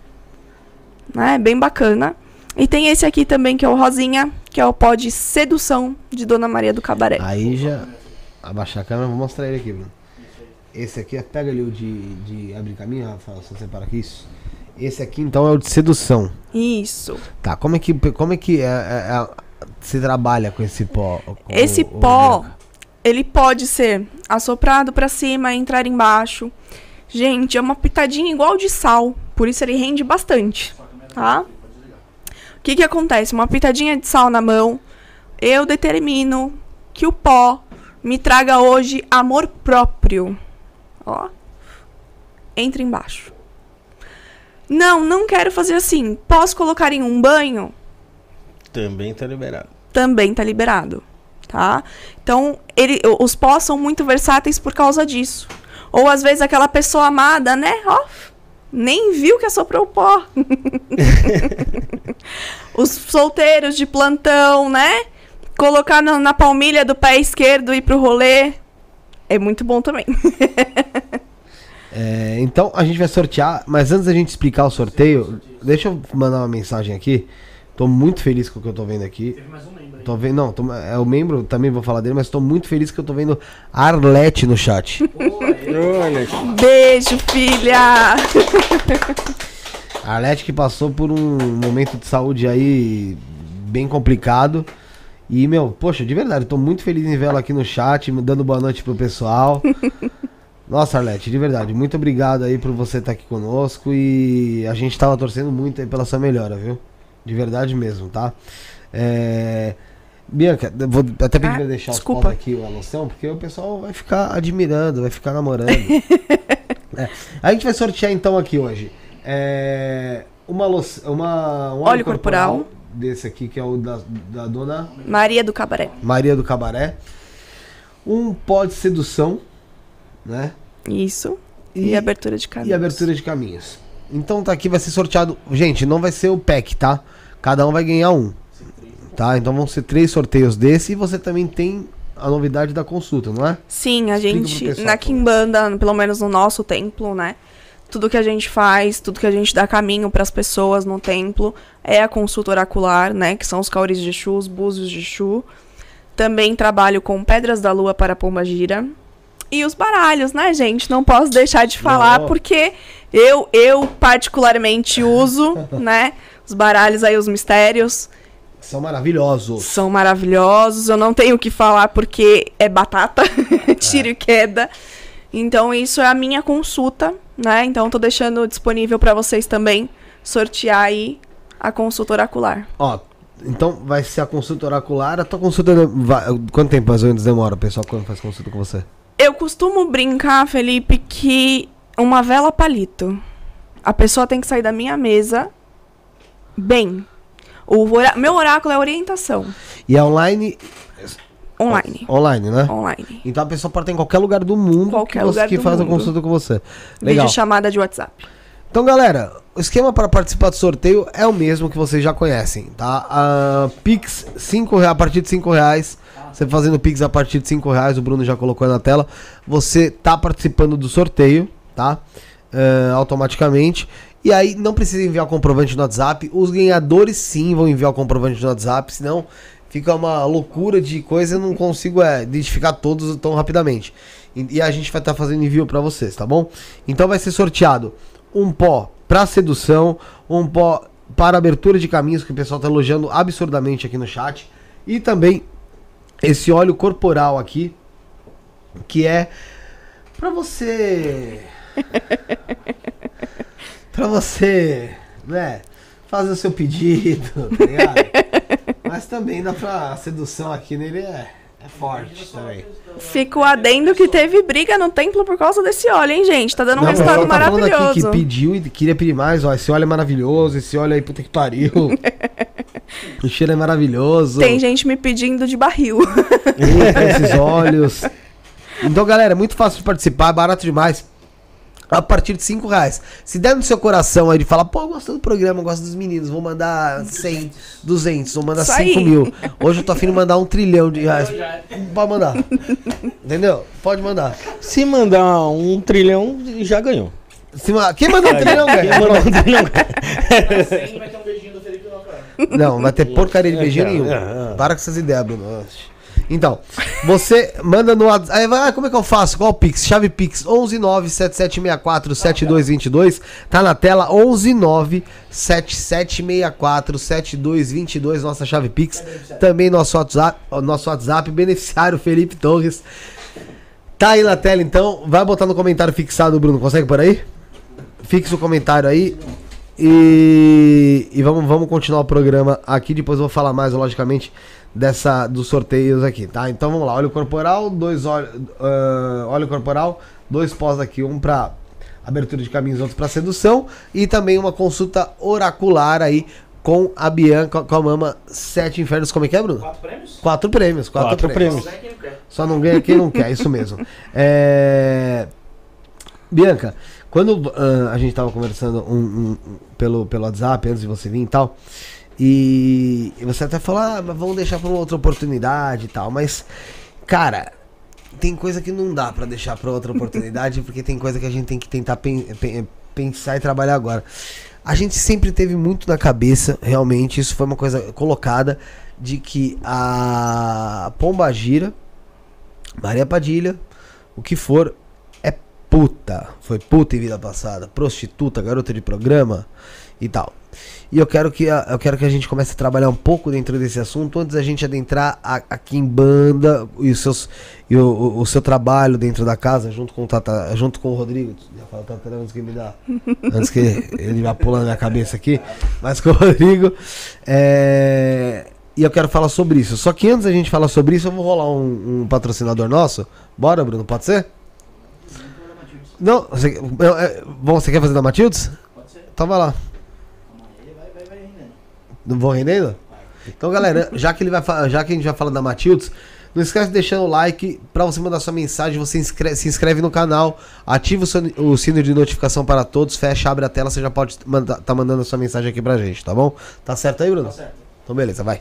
né? Bem bacana. E tem esse aqui também, que é o Rosinha, que é o pó de sedução de Dona Maria do Cabaré. Aí já. Abaixar a câmera, vou mostrar ele aqui, Bruno. Esse aqui, pega ali o de, de abrir caminho, Rafael, você separa aqui isso. Esse aqui então é o de sedução. Isso. Tá, como é que, como é que é, é- é- se trabalha com esse pó? com Esse o- o pó, Bianca? ele pode ser assoprado pra cima, entrar embaixo. Gente, é uma pitadinha igual de sal, por isso ele rende bastante, tá? O que que acontece? Uma pitadinha de sal na mão, eu determino que o pó me traga hoje amor próprio. Ó. Entra embaixo. Não, não quero fazer assim. Posso colocar em um banho? Também tá liberado. também tá liberado, tá? Então, ele, os pós são muito versáteis por causa disso. Ou às vezes aquela pessoa amada, né? Ó, nem viu que assoprou o pó. Os solteiros de plantão, né? Colocar na, na palmilha do pé esquerdo e ir pro rolê. É muito bom também. É, então a gente vai sortear, mas antes da gente explicar o sorteio, deixa eu mandar uma mensagem aqui. Tô muito feliz com o que eu tô vendo aqui. Teve mais um membro aí. Tô vendo, não, tô- é o membro, também vou falar dele, mas tô muito feliz que eu tô vendo Arlete no chat. Beijo, filha! Arlete que passou por um momento de saúde aí bem complicado. E, meu, poxa, de verdade, tô muito feliz em vê-la aqui no chat, dando boa noite pro pessoal. Nossa, Arlete, de verdade, muito obrigado aí por você estar aqui conosco e a gente tava torcendo muito aí pela sua melhora, viu? De verdade mesmo, tá? É... Bianca, vou até pedir Ah, pra deixar desculpa. os pós aqui, a loção, porque o pessoal vai ficar admirando, vai ficar namorando. É. A gente vai sortear então aqui hoje é, uma, loção, uma um Óleo corporal. Desse aqui que é o da, da dona Maria do Cabaré. Maria do Cabaré, um pó de sedução, né? Isso. E, abertura de caminhos. E abertura de caminhos. Então tá aqui, vai ser sorteado. Gente, não vai ser o pack, tá? Cada um vai ganhar um. Tá? Então vão ser três sorteios desse e você também tem a novidade da consulta, não é? Sim, a Explica gente, na por Kimbanda, pelo menos no nosso templo, né? Tudo que a gente faz, tudo que a gente dá caminho para as pessoas no templo é a consulta oracular, né? Que são os cauris de Exu, os búzios de Exu. Também trabalho com pedras da lua para pomba gira. E os baralhos, né, gente? Não posso deixar de falar, Não. porque eu, eu particularmente uso, né? Os baralhos aí, os mistérios, São maravilhosos. são maravilhosos. Eu não tenho o que falar porque é batata, tiro e queda. Então, isso é a minha consulta, né? Então, tô deixando disponível para vocês também sortear aí a consulta oracular. Ó, então vai ser a consulta oracular. A tua consulta. vai- quanto tempo mais ou menos demora, pessoal, quando faz consulta com você? Eu costumo brincar, Felipe, que uma vela palito. A pessoa tem que sair da minha mesa bem. O orá- meu oráculo é orientação. E é online? Online. Online, né? Online. Então a pessoa pode estar em qualquer lugar do mundo Qualquer que, você, lugar que faz a mundo. consulta com você. Legal. Vídeo chamada de WhatsApp. Então, galera, o esquema para participar do sorteio é o mesmo que vocês já conhecem, tá? A Pix, cinco reais, a partir de 5 reais. Você fazendo Pix a partir de 5 reais, o Bruno já colocou aí na tela. Você tá participando do sorteio, tá? É, automaticamente. E aí não precisa enviar o comprovante no WhatsApp. Os ganhadores sim vão enviar o comprovante no WhatsApp, senão fica uma loucura de coisa, eu não consigo é, identificar todos tão rapidamente. E, e a gente vai estar fazendo envio para vocês, tá bom? Então vai ser sorteado um pó para sedução, um pó para abertura de caminhos, que o pessoal tá elogiando absurdamente aqui no chat, e também esse óleo corporal aqui, que é para você Pra você, né, fazer o seu pedido, tá ligado? Mas também dá pra a sedução aqui nele é, é forte também. Fico adendo que teve briga no templo por causa desse óleo, hein, gente? Tá dando um Não, resultado tá falando aqui que maravilhoso. pediu e queria pedir mais, ó, esse óleo é maravilhoso, esse óleo aí, puta que pariu. o cheiro é maravilhoso. Tem gente me pedindo de barril. Eita, esses óleos. Então, galera, é muito fácil de participar, é barato demais. A partir de 5 reais. Se der no seu coração aí de falar, pô, eu gosto do programa, eu gosto dos meninos, vou mandar 100, 200, vou mandar Isso 5 aí. mil. Hoje eu tô afim de mandar um trilhão de reais. Pode mandar. Entendeu? Pode mandar. Se mandar um trilhão, já ganhou. Se ma- Quem mandou um trilhão, Quem ganha? mandar um trilhão, Pra 100 vai ter um beijinho do Felipe Lopes. Não, não vai ter porcaria de beijinho É, nenhum. é, é. Para com essas ideias, Bruno. Então, você manda no WhatsApp. Aí vai, ah, como é que eu faço? Qual o Pix? Chave Pix 11977647222. Tá na tela 11977647222. Nossa chave Pix. Também nosso WhatsApp, nosso WhatsApp, beneficiário Felipe Torres. Tá aí na tela então. Vai botar no comentário fixado, Bruno. Consegue por aí? Fixa o comentário aí. E, e vamos, vamos continuar o programa aqui. Depois eu vou falar mais, logicamente, dessa dos sorteios aqui, tá? Então vamos lá. Óleo corporal, dois óleo, ah, óleo corporal, dois pós aqui, um pra abertura de caminhos, outro pra sedução. E também uma consulta oracular aí com a Bianca, com a mama Sete Infernos. Como é que é, Bruno? Quatro prêmios? Quatro prêmios, quatro, Quatro prêmios. Quer. Só não ganha quem não quer, isso mesmo. É... Bianca, quando ah, a gente tava conversando um- um- um- pelo, pelo WhatsApp antes de você vir e tal, e, você até falou, ah, mas vamos deixar pra uma outra oportunidade e tal, mas, cara, tem coisa que não dá pra deixar pra outra oportunidade, porque tem coisa que a gente tem que tentar pen- pen- pensar e trabalhar agora. A gente sempre teve muito na cabeça, realmente, isso foi uma coisa colocada, de que a Pomba Gira, Maria Padilha, o que for, é puta. Foi puta em vida passada, prostituta, garota de programa e tal. E eu quero que a, eu quero que a gente comece a trabalhar um pouco dentro desse assunto antes da gente adentrar a- aqui em banda e, os seus, e o, o- o seu trabalho dentro da casa junto com o Tata, junto com o Rodrigo. Já falo Tata antes que me dá, antes que ele vá pulando na minha cabeça aqui, mas com o Rodrigo. É, e eu quero falar sobre isso. Só que antes da gente falar sobre isso, eu vou rolar um, um patrocinador nosso. Bora, Bruno, pode ser? Não, você, eu- é, bom, você quer fazer da Matildes? Pode ser. Então vai lá. Calma aí, vai, vai, vai rendendo. Não vou rendendo? Então, galera, já que, ele vai, já que a gente vai falar da Matildes, não esquece de deixar o like pra você mandar sua mensagem. Você inscre- se inscreve no canal, ativa o, sino- o sino de notificação para todos, fecha, abre a tela, você já pode mandar, tá mandando a sua mensagem aqui pra gente, tá bom? Tá certo aí, Bruno? Tá certo. Então, beleza, vai.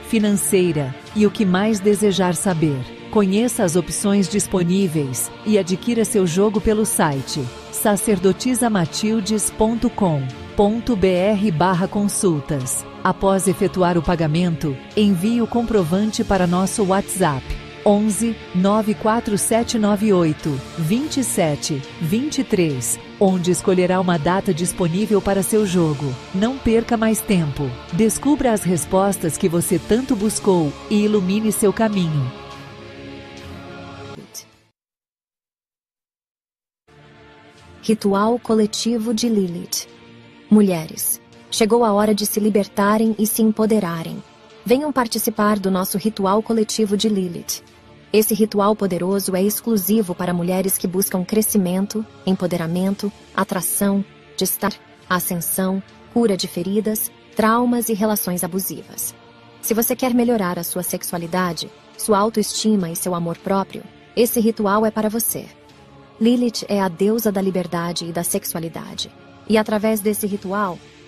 financeira e o que mais desejar saber. Conheça as opções disponíveis e adquira seu jogo pelo site sacerdotisamatildes.com.br consultas. Após efetuar o pagamento, envie o comprovante para nosso WhatsApp 11 94798 27 23, onde escolherá uma data disponível para seu jogo. Não perca mais tempo. Descubra as respostas que você tanto buscou e ilumine seu caminho. Ritual coletivo de Lilith. Mulheres, chegou a hora de se libertarem e se empoderarem. Venham participar do nosso ritual coletivo de Lilith. Esse ritual poderoso é exclusivo para mulheres que buscam crescimento, empoderamento, atração, destar, ascensão, cura de feridas, traumas e relações abusivas. Se você quer melhorar a sua sexualidade, sua autoestima e seu amor próprio, esse ritual é para você. Lilith é a deusa da liberdade e da sexualidade. E através desse ritual,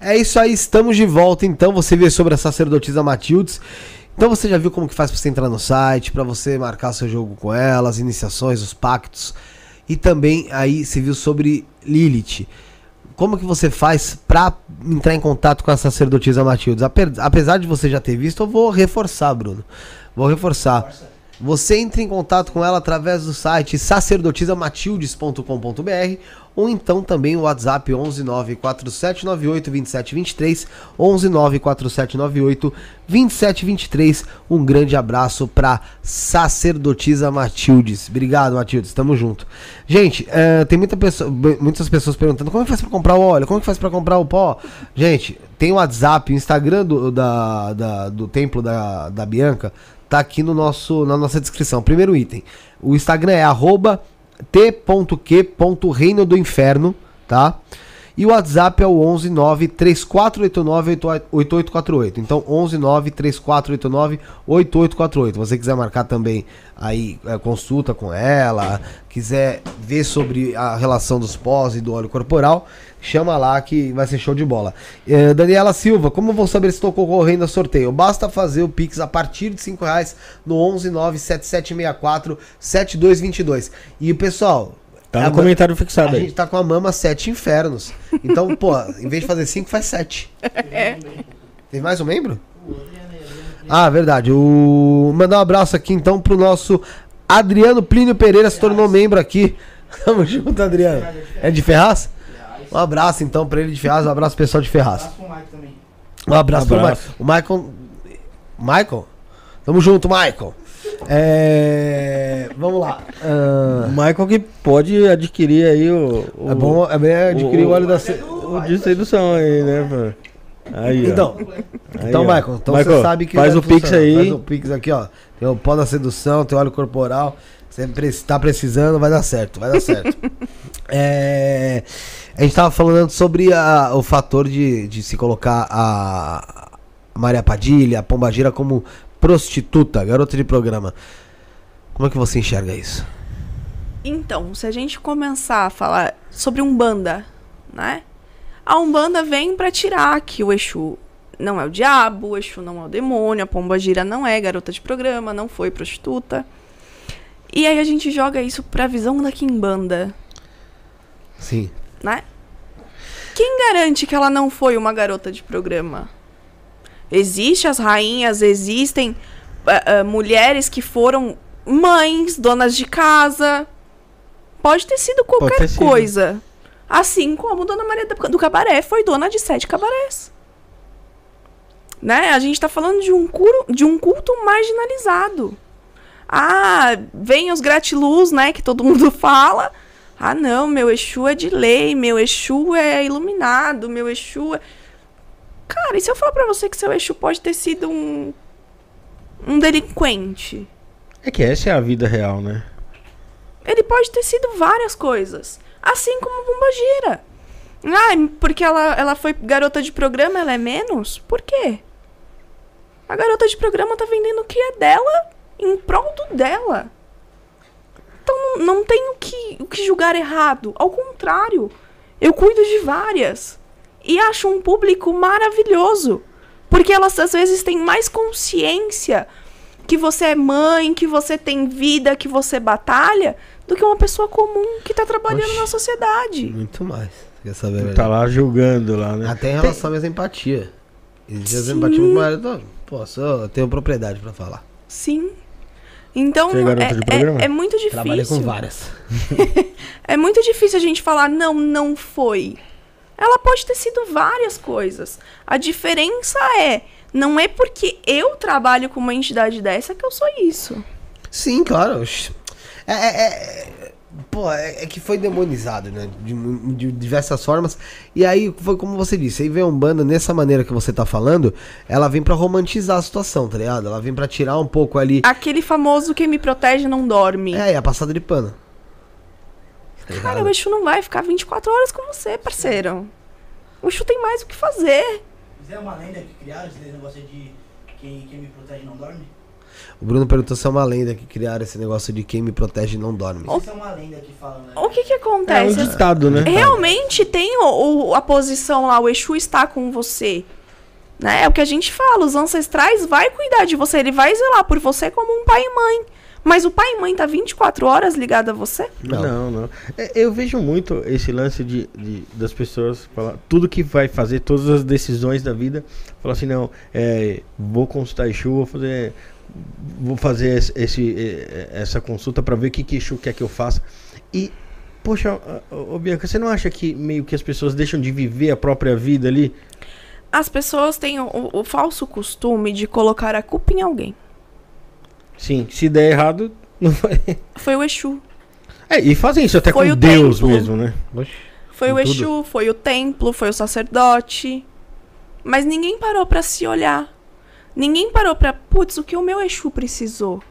É isso aí, estamos de volta então. Você vê sobre a sacerdotisa Matildes. Então você já viu como que faz para você entrar no site, para você marcar seu jogo com ela, as iniciações, os pactos. E também aí você viu sobre Lilith. Como que você faz para entrar em contato com a sacerdotisa Matildes? Ape- Apesar de você já ter visto, eu vou reforçar, Bruno. Vou reforçar. Você entra em contato com ela através do site sacerdotisamatildes.com.br ou então também o WhatsApp 11 94798 2723 11 94798 2723. Um grande abraço para sacerdotisa Matildes. Obrigado, Matildes. Tamo junto. Gente, eh, tem muita pessoa, muitas pessoas perguntando como é que faz para comprar o óleo, como é que faz para comprar o pó. Gente, tem o WhatsApp, o Instagram do, da, da- do templo da, da Bianca tá aqui no nosso, na nossa descrição. Primeiro item. O Instagram é arroba t.q.reino do inferno, tá? E o WhatsApp é o 11 9 3489 8848. Então 11 9 3489 8848. Você quiser marcar também aí é, consulta com ela, quiser ver sobre a relação dos pós e do óleo corporal, chama lá que vai ser show de bola. Eh, Daniela Silva, como vou saber se estou concorrendo a sorteio? Basta fazer o Pix a partir de 5 reais no 11 9 7764 7222. E pessoal, Tá a no ma- comentário fixado a aí. gente tá com a mama sete infernos. Então, pô, em vez de fazer cinco, faz sete. Tem mais um membro? Ah, verdade. O... Mandar um abraço aqui então pro nosso Adriano Plínio Pereira se tornou membro aqui. Tamo junto, Adriano. É de Ferraz? Um abraço então pra ele de Ferraz, um abraço pro pessoal de Ferraz. Abraço pro Mike também. Um abraço, pro Abraço. Michael. O Michael. Michael? Tamo junto, Michael. É... Vamos lá. O Michael que pode adquirir aí o. o É bom é bem adquirir o, óleo da. se- O de sedução aí, né, pô? Aí, ó. Então, Aí, então, ó. Michael, então Michael, você sabe que. Faz o pix aí. Faz o pix aqui, ó. Tem o pó da sedução, tem o óleo corporal. Você pre- tá precisando, vai dar certo, vai dar certo. É, a gente tava falando sobre a- o fator de, de se colocar a Maria Padilha, a Pombagira como prostituta, garota de programa. Como é que você enxerga isso? Então, se a gente começar a falar sobre Umbanda, né? A Umbanda vem pra tirar que o Exu não é o diabo, o Exu não é o demônio, a Pombagira não é garota de programa, não foi prostituta. E aí a gente joga isso pra visão da Kimbanda, Sim. Né? Quem garante que ela não foi uma garota de programa? Existem as rainhas, existem ah, ah, mulheres que foram mães, donas de casa. Pode ter sido qualquer ter sido. coisa. Assim como Dona Maria do Cabaré foi dona de sete cabarés. Né? A gente tá falando de um, curo, de um culto marginalizado. Ah, vem os gratiluz, né, que todo mundo fala. Ah, não, meu Exu é de lei, meu Exu é iluminado, meu Exu é... Cara, e se eu falar pra você que seu Exu pode ter sido um um delinquente? É que essa é a vida real, né? Ele pode ter sido várias coisas. Assim como Bombagira. Ah, porque ela, ela foi garota de programa, ela é menos? Por quê? A garota de programa tá vendendo o que é dela em prol do dela. Então não, não tem o que, o que julgar errado. Ao contrário, eu cuido de várias. E acho um público maravilhoso. Porque elas às vezes têm mais consciência que você é mãe, que você tem vida, que você batalha, do que uma pessoa comum que tá trabalhando Oxi. na sociedade. Muito mais. Quer saber? Tá lá julgando lá, né? Até em relação à minha empatia. Existe a empatia muito maior. Posso, eu tenho propriedade pra falar. Sim. Então, é é, é, muito Trabalhei difícil. com várias. É muito difícil a gente falar, não, não foi. Ela pode ter sido várias coisas. A diferença é, não é porque eu trabalho com uma entidade dessa que eu sou isso. Sim, claro. É, é, é- pô, é, é que foi demonizado, né? De, de diversas formas. E aí, foi como você disse, aí vem a Umbanda, nessa maneira que você tá falando, ela vem pra romantizar a situação, tá ligado? Ela vem pra tirar um pouco ali. Aquele famoso quem me protege não dorme. É, e a passada de pano. Tá Cara, o Exu não vai ficar 24 horas com você, parceiro. O Exu tem mais o que fazer. Isso é uma lenda que criaram, esse negócio de quem, quem me protege não dorme? O Bruno perguntou se é uma lenda que criaram esse negócio de quem me protege não dorme. Isso é uma lenda que fala, né? O que que É um acontece? ditado, né? Realmente tem o, o- a posição lá, o Exu está com você. Né? É o que a gente fala, os ancestrais vai cuidar de você, ele vai zelar por você como um pai e mãe. Mas o pai e mãe tá 24 horas ligado a você? Não. Não, não. É, eu vejo muito esse lance de, de- das pessoas falar tudo que vai fazer, todas as decisões da vida, falar assim, não, é, vou consultar Exu, vou fazer, vou fazer esse, esse, essa consulta para ver o que, que Exu quer que eu faça. E, poxa, ô, ô, Bianca, você não acha que meio que as pessoas deixam de viver a própria vida ali? As pessoas têm o, o- falso costume de colocar a culpa em alguém. Sim, se der errado, não vai. Foi o Exu. É, e fazem isso até Foi com o Deus templo. mesmo, né? Oxi. Foi o tudo. Exu, foi o templo, foi o sacerdote. Mas ninguém parou pra se olhar. Ninguém parou pra, putz, o que o meu Exu precisou?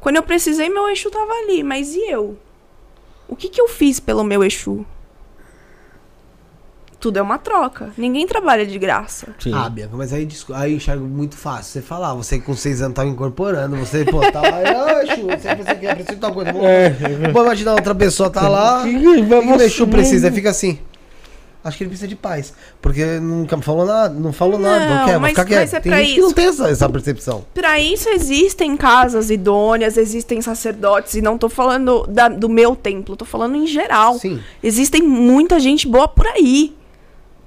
Quando eu precisei, meu Exu tava ali, mas e eu? O que que eu fiz pelo meu Exu? Tudo é uma troca. Ninguém trabalha de graça. Sim. Ah, Bianca, mas aí, aí eu enxergo muito fácil. Você falar, você com seis anos tava incorporando, você, pô, tá lá, ah, Exu, você precisa que precisa de tal coisa. Vamos, É. vamos imaginar outra pessoa tá lá. O que, que o Exu precisa? Fica assim. Acho que ele precisa de paz. Porque nunca falou nada, não falou nada, não Não, quer, mas- ficar quieto. mas é Tem gente que não isso. tem essa, essa percepção. Pra isso existem casas idôneas, existem sacerdotes, e não tô falando da- do meu templo, tô falando em geral. Sim. Existem muita gente boa por aí.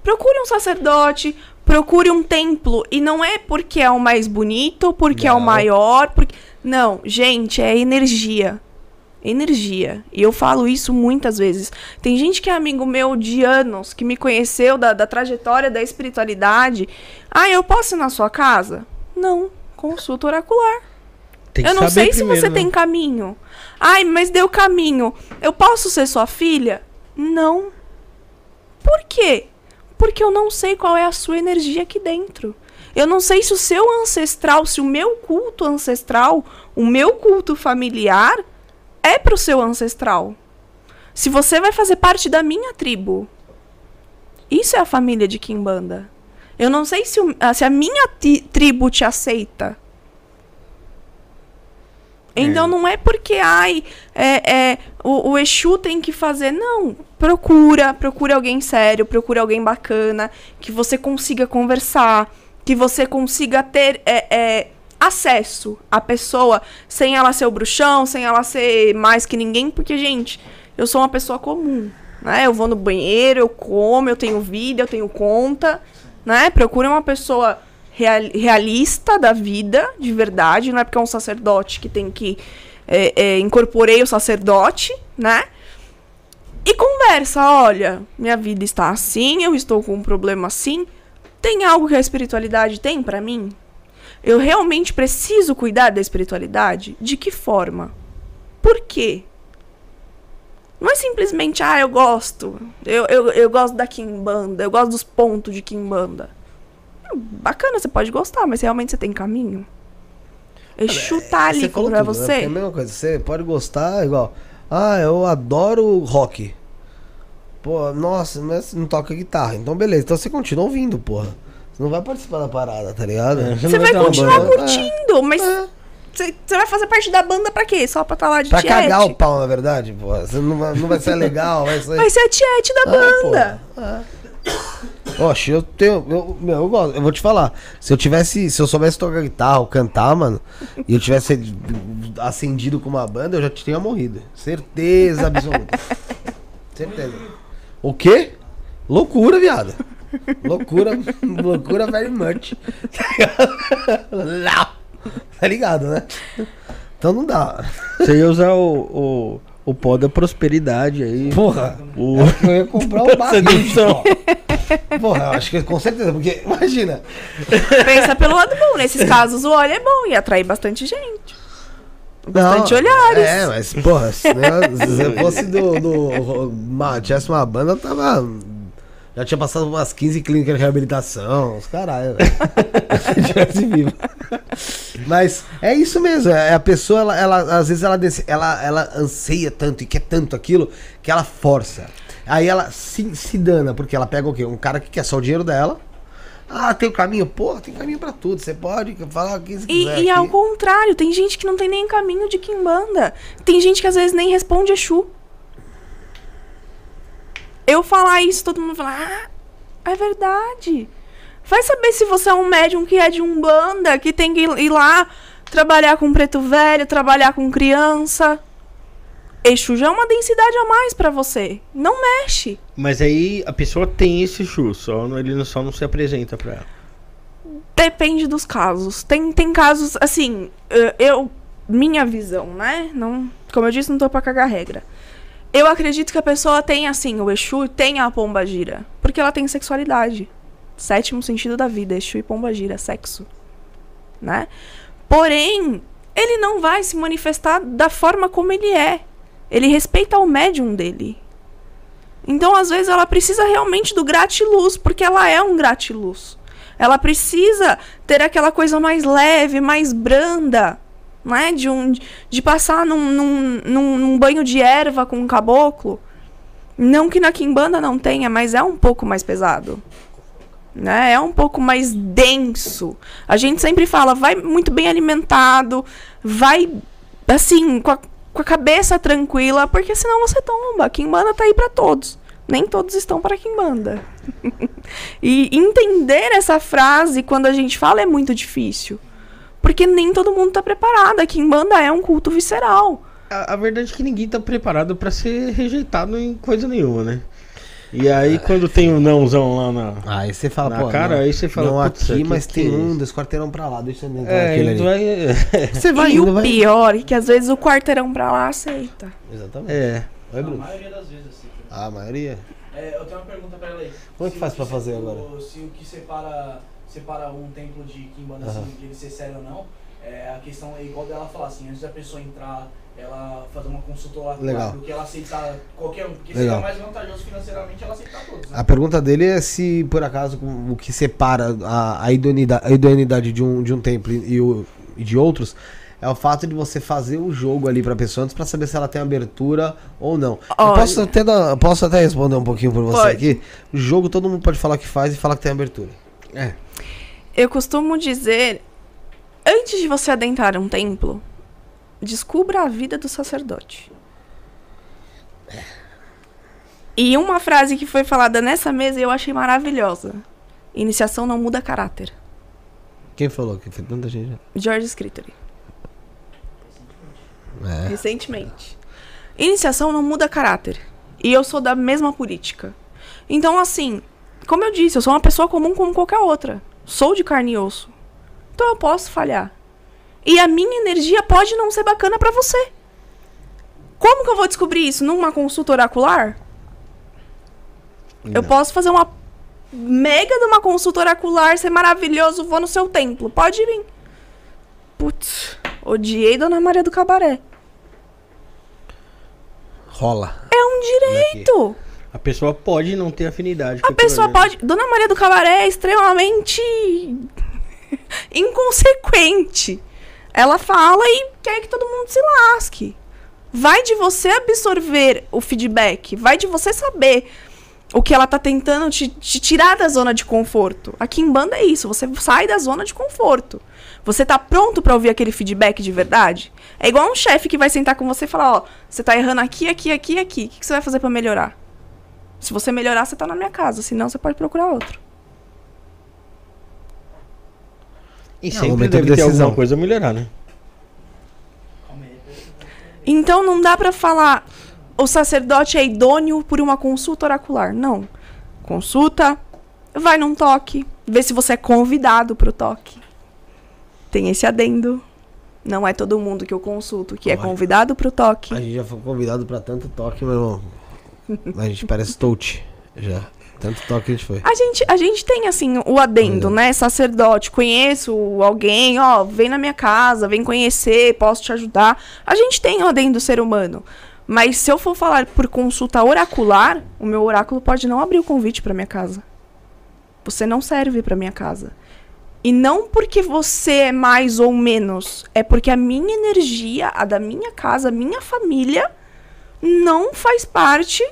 Procure um sacerdote, procure um templo. E não é porque é o mais bonito, porque é o Não. maior. Porque... Não, gente, é energia. Energia. E eu falo isso muitas vezes. Tem gente que é amigo meu de anos, que me conheceu da, da trajetória da espiritualidade. Ah, eu posso ir na sua casa? Não. Consulta oracular. Eu não sei se primeiro, você né? tem caminho. Ai, mas deu caminho. Eu posso ser sua filha? Não. Por quê? Porque eu não sei qual é a sua energia aqui dentro. Eu não sei se o seu ancestral, se o meu culto ancestral, o meu culto familiar é pro seu ancestral. Se você vai fazer parte da minha tribo. Isso é a família de Kimbanda. Eu não sei se, o- ah, se a minha ti- tribo te aceita. Então É. não é porque, ai, é, é, o, o Exu tem que fazer. Não. Procura, procura alguém sério, procura alguém bacana, que você consiga conversar, que você consiga ter é, é, acesso à pessoa sem ela ser o bruxão, sem ela ser mais que ninguém, porque, gente, eu sou uma pessoa comum. Né? Eu vou no banheiro, eu como, eu tenho vida, eu tenho conta. Né? Procura uma pessoa real- realista da vida, de verdade. Não é porque é um sacerdote que tem que. É, é, incorporei o sacerdote, né? E conversa, olha, minha vida está assim, eu estou com um problema assim. Tem algo que a espiritualidade tem pra mim? Eu realmente preciso cuidar da espiritualidade? De que forma? Por quê? Não é simplesmente, ah, eu gosto. Eu, eu, eu gosto da Kimbanda, eu gosto dos pontos de Kimbanda. Hum, Bacana, você pode gostar, mas realmente você tem caminho? Exu tá ali Você pra tudo, né? Porque É a você. mesma coisa. Você pode gostar igual. Ah, eu adoro rock. Pô, nossa, mas você não toca guitarra. Então, beleza. Então você continua ouvindo, porra. Você não vai participar da parada, tá ligado? É, Você não vai uma continuar banda. curtindo, mas É. você você vai fazer parte da banda pra quê? Só pra estar lá de Pra tiete? cagar o pau, na verdade, pô. Você não vai, não vai ser legal, vai ser. Vai ser a tiete da Ah, banda. pô. Oxe, eu tenho. Eu, meu, eu gosto. Eu vou te falar. Se eu tivesse. Se eu soubesse tocar guitarra ou cantar, mano, e eu tivesse acendido com uma banda, eu já tinha morrido. Certeza absoluta. Certeza. O quê? Loucura, viado. Loucura, loucura very much. Tá ligado, né? Então não dá. Você ia usar o, o, o pó da prosperidade aí. Porra. O... Eu ia comprar o barril. Porra, eu acho que com certeza, porque imagina. Pensa pelo lado bom. Nesses casos, o óleo é bom e atrai bastante gente. Bastante Não, olhares. É, mas, porra, se, né, se eu fosse do. do uma, tivesse uma banda, eu tava. Já tinha passado umas 15 clínicas de reabilitação, os caralho. velho. Mas é isso mesmo. É a pessoa, ela, ela, às vezes, ela, ela, ela anseia tanto e quer tanto aquilo que ela força. Aí ela se, se dana, porque ela pega o quê? Um cara que quer só o dinheiro dela. Ah, tem o caminho? Porra, tem caminho pra tudo. Você pode falar o que você quiser. E, e ao contrário, tem gente que não tem nem caminho de Kimbanda. Tem gente que às vezes nem responde Exu. Eu falar isso, todo mundo fala, ah, é verdade. Vai saber se você é um médium que é de Umbanda, que tem que ir lá trabalhar com preto velho, trabalhar com criança. Exu já é uma densidade a mais pra você. Não mexe. Mas aí a pessoa tem esse chu, só não- ele só não se apresenta pra ela. Depende dos casos. Tem, tem casos, assim, eu. Minha visão, né? Não, como eu disse, não tô pra cagar regra. Eu acredito que a pessoa tem, assim, o Exu tem a pomba gira. Porque ela tem sexualidade. Sétimo sentido da vida, Exu e pomba gira, sexo. Né? Porém, ele não vai se manifestar da forma como ele é. Ele respeita o médium dele. Então, às vezes, ela precisa realmente do gratiluz, porque ela é um gratiluz. Ela precisa ter aquela coisa mais leve, mais branda, né? De, um, de passar num, num, num, num banho de erva com um caboclo. Não que na Kimbanda não tenha, mas é um pouco mais pesado. Né? É um pouco mais denso. A gente sempre fala, vai muito bem alimentado, vai assim, com a, com a cabeça tranquila, porque senão você tomba. A Kimbanda tá aí pra todos. Nem todos estão para Kimbanda. e entender essa frase quando a gente fala é muito difícil. Porque nem todo mundo tá preparado. A Kimbanda é um culto visceral. A, a verdade é que ninguém tá preparado pra ser rejeitado em coisa nenhuma, né? E aí quando tem um nãozão lá na. Aí você fala, Na pô. cara, não, aí você fala, Não aqui, que mas que tem é um, dois quarteirão pra lá, deixa eu entrar É, naquele então ali. aí. Você vai e indo, o vai. pior é que às vezes o quarteirão pra lá aceita. Exatamente. É. Oi, A Bruno. maioria das vezes, assim. A maioria? É, eu tenho uma pergunta pra ela aí. Como é que faz pra fazer se- agora? o- Se o que separa, separa um templo de Kimbanda, assim, de ele ser sério ou não, é a questão é igual dela falar assim, antes da pessoa entrar, ela fazer uma consulta lá Legal. do que ela aceitar qualquer um. Porque Legal. seria mais vantajoso financeiramente ela aceitar todos. Né? A pergunta dele é se, por acaso, o que separa a, a, idoneidade, a idoneidade de um, de um templo e, o- e de outros é o fato de você fazer o jogo ali pra pessoa antes pra saber se ela tem abertura ou não. Eu posso até, dar- posso até responder um pouquinho por você Pode. aqui? O jogo todo mundo pode falar que faz e falar que tem abertura. É. Eu costumo dizer, antes de você adentrar um templo, descubra a vida do sacerdote. E uma frase que foi falada nessa mesa eu achei maravilhosa. Iniciação não muda caráter. Quem falou? Que foi tanta gente. George Scrittery. É. Recentemente. Iniciação não muda caráter. E eu sou da mesma política. Então, assim, como eu disse, eu sou uma pessoa comum como qualquer outra. Sou de carne e osso. Então eu posso falhar. E a minha energia pode não ser bacana pra você. Como que eu vou descobrir isso? Numa consulta oracular? Eu Não. posso fazer uma mega de uma consulta oracular, ser maravilhoso, vou no seu templo. Pode vir. Putz, odiei Dona Maria do Cabaré. Rola. É um direito. A pessoa pode não ter afinidade. com A pessoa pode. Dona Maria do Cabaré é extremamente inconsequente. Ela fala e quer que todo mundo se lasque. Vai de você absorver o feedback. Vai de você saber o que ela tá tentando te, te tirar da zona de conforto. Aqui em banda é isso. Você sai da zona de conforto. Você tá pronto pra ouvir aquele feedback de verdade? É igual um chefe que vai sentar com você e falar: Ó, você tá errando aqui, aqui, aqui, aqui. O que que você vai fazer pra melhorar? Se você melhorar, você tá na minha casa. Senão, você pode procurar outro. E É, sempre deve de ter decisão. alguma coisa a melhorar, né? Então, não dá pra falar o sacerdote é idôneo por uma consulta oracular. Não. Consulta, vai num toque, vê se você é convidado pro toque. Tem esse adendo. Não é todo mundo que eu consulto que é Olha. convidado pro toque. A gente já foi convidado pra tanto toque, meu irmão. A gente parece touch. Já. Tanto toque que a gente foi. A gente, a gente tem, assim, o adendo, Olha. né? Sacerdote, conheço alguém, ó, vem na minha casa, vem conhecer, posso te ajudar. A gente tem o adendo do ser humano. Mas se eu for falar por consulta oracular, o meu oráculo pode não abrir o convite pra minha casa. Você não serve pra minha casa. E não porque você é mais ou menos, é porque a minha energia, a da minha casa, a minha família, não faz parte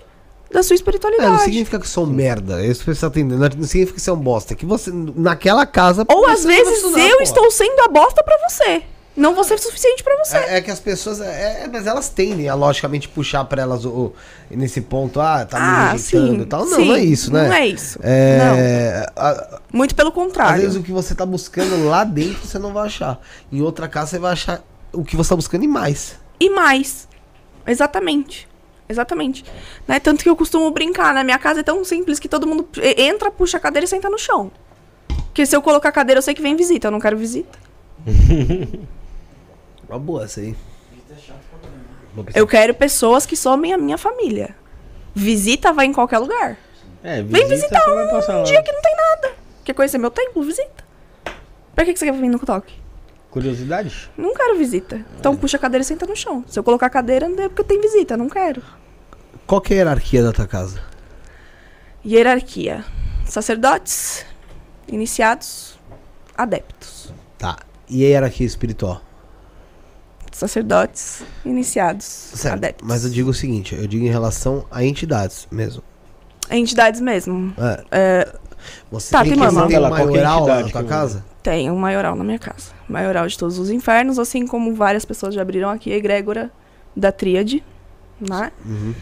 da sua É, espiritualidade. não significa que sou um merda. É isso tá entendendo. Não significa que você é um bosta. É que você, naquela casa. Ou às vezes eu porra. estou sendo a bosta pra você. Não vou ser suficiente pra você. É, é que as pessoas. É, é, mas elas tendem a logicamente puxar pra elas o, o- nesse ponto, ah, tá me ah, rejeitando e tal. Não, sim, não é isso, né? Não é isso. É, a- Não. Muito pelo às contrário. vezes o que você tá buscando lá dentro você não vai achar. Em outra casa você vai achar o que você tá buscando e mais. E mais. Exatamente. Exatamente. Né? Tanto que eu costumo brincar. Na minha casa é tão simples que todo mundo entra, puxa a cadeira e senta no chão. Porque se eu colocar a cadeira, eu sei que vem visita. Eu não quero visita. Uma boa essa aí. Visita. Eu quero pessoas que somem a minha família. Visita vai em qualquer lugar. É, Vem visitar um dia que não tem nada. Quer conhecer meu templo? Visita. Pra que, que você quer vir no toque? Curiosidade? Não quero visita. Então puxa a cadeira e senta no chão. Se eu colocar a cadeira, não é porque tem visita. Não quero. Qual que é a hierarquia da tua casa? Hierarquia: sacerdotes, iniciados, adeptos. Tá. E a hierarquia espiritual? Sacerdotes, iniciados, Certo. adeptos. Mas eu digo o seguinte, eu digo em relação a entidades mesmo. Entidades mesmo. É, É, você Tá, tem, tem que, você tem Ela, um é maioral na tua casa? tem um maioral na minha casa. Maioral de todos os infernos, assim como várias pessoas já abriram aqui a egrégora da tríade, né? Uhum.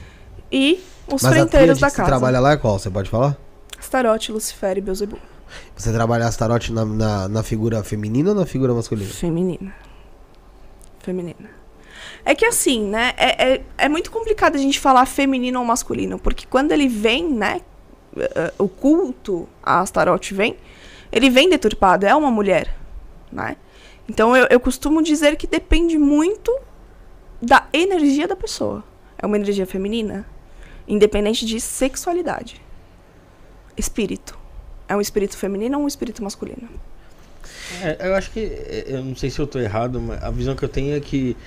E os Mas frenteiros da que você casa. trabalha lá é qual? Você pode falar? Astarote, Lucifer e Beuzebu. Você trabalha Astarote na, na, na figura feminina ou na figura masculina? Feminina. Feminina. É que assim, né? É, é, é muito complicado a gente falar feminino ou masculino, porque quando ele vem, né? O culto a Astarote vem, ele vem deturpado, é uma mulher, né? Então eu, eu costumo dizer que depende muito da energia da pessoa. É uma energia feminina, independente de sexualidade. Espírito. É um espírito feminino ou um espírito masculino? É, eu acho que, é, eu não sei se eu tô errado, mas a visão que eu tenho é que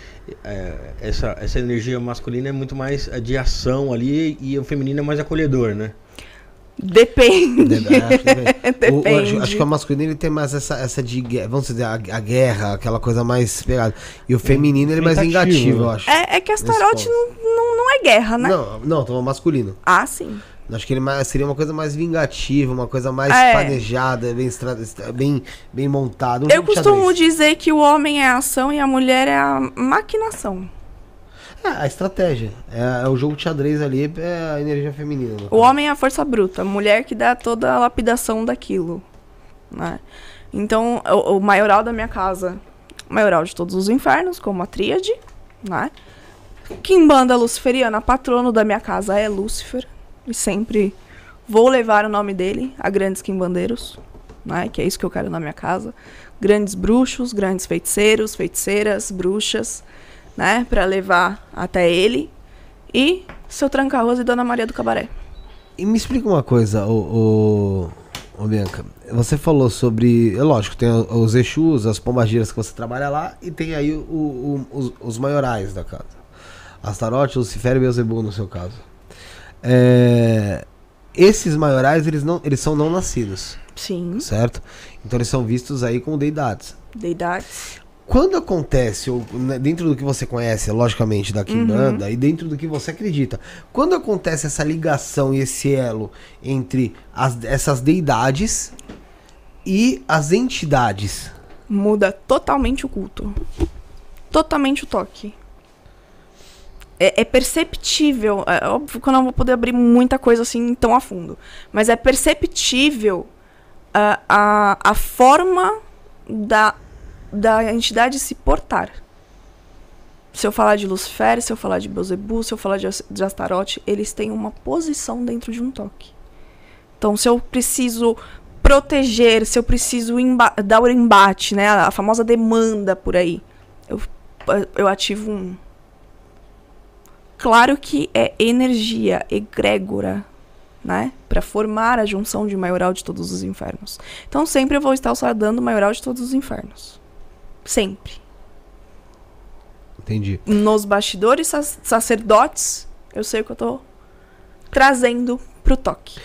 é, essa, essa energia masculina é muito mais de ação ali e o feminino é mais acolhedor, né? Depende. Deve- acho que depende. O- o- acho, acho que o masculino ele tem mais essa, essa de, vamos dizer, a, a guerra, aquela coisa mais pegada. E o feminino ele é mais vingativo, eu né? acho. É, é que Astarote Nesse não, não, não é guerra, né? Não, não, tô masculino. Ah, sim. Acho que ele mais- seria uma coisa mais vingativa, uma coisa mais É. planejada, bem, bem, bem montada. Um Eu costumo dizer que o homem é a ação e a mulher é a maquinação. É, a estratégia. É, é o jogo de xadrez ali, é a energia feminina. O homem é a força bruta, a mulher que dá toda a lapidação daquilo. Né? Então, o, o maioral da minha casa, maioral de todos os infernos, como a tríade, né? Kimbanda luciferiana, patrono da minha casa é Lúcifer. E sempre vou levar o nome dele a grandes quimbandeiros. né? Que é isso que eu quero na minha casa. Grandes bruxos, grandes feiticeiros, feiticeiras, bruxas, né? Pra levar até ele. E seu Tranca-Rosa e Dona Maria do Cabaré. E me explica uma coisa, o, o, Bianca. Você falou sobre. É lógico, tem os Exus, as pombagiras que você trabalha lá, e tem aí o, o, os, os maiorais da casa. Astarote, Lucifer e Beelzebub, no seu caso. É, esses maiorais, eles, não, eles são não nascidos. Sim. Certo? Então eles são vistos aí com deidades. Deidades. Quando acontece, ou, né, dentro do que você conhece, logicamente, da Kimbanda, uhum. e dentro do que você acredita, quando acontece essa ligação e esse elo entre as, essas deidades e as entidades? Muda totalmente o culto. Totalmente o toque é, é, perceptível. É óbvio que eu não vou poder abrir muita coisa assim tão a fundo. Mas é perceptível a, a, a forma da, da entidade se portar. Se eu falar de Lucifer, se eu falar de Beelzebub, se eu falar de, de eles têm uma posição dentro de um toque. Então, se eu preciso proteger, se eu preciso dar o embate, né, a famosa demanda por aí, eu, eu ativo um, Claro que é energia egrégora, né? Para formar a junção de maioral de todos os infernos. Então sempre eu vou estar saudando o maioral de todos os infernos. Sempre. Entendi. Nos bastidores sacerdotes, eu sei o que eu tô trazendo pro toque.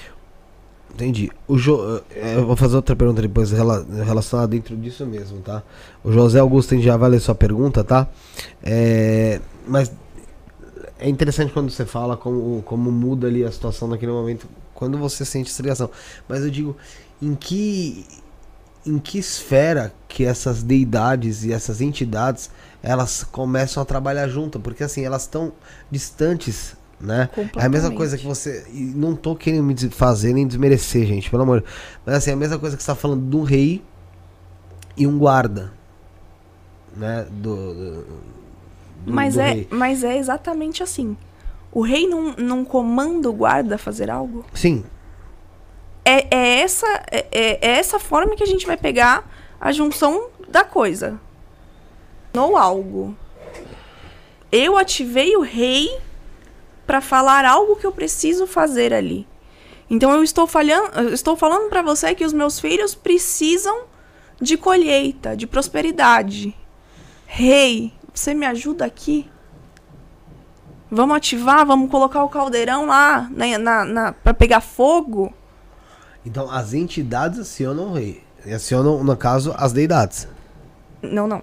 Entendi. O jo... Eh, eu vou fazer outra pergunta depois relacionada dentro disso mesmo, tá? O José Augusto já vai ler sua pergunta, tá? É... Mas é interessante quando você fala como, como muda ali a situação naquele momento, quando você sente essa ligação. Mas eu digo, em que em que esfera que essas deidades e essas entidades elas começam a trabalhar junto, porque assim, elas estão distantes, né? É a mesma coisa que você, e não tô querendo me fazer nem desmerecer, gente, pelo amor. Mas assim, é a mesma coisa que você tá falando de um rei e um guarda, né, do, do mas, do é, rei. mas é exatamente assim. O rei não, não comanda o guarda a fazer algo? Sim. É, é, essa, é, é, é essa forma que a gente vai pegar a junção da coisa. No algo. Eu ativei o rei para falar algo que eu preciso fazer ali. Então eu estou falhando, eu estou falando para você que os meus filhos precisam de colheita, de prosperidade. Rei, você me ajuda aqui? Vamos ativar, vamos colocar o caldeirão lá na, na, na para pegar fogo? Então as entidades acionam o rei. E acionam, no caso, as deidades. Não, não.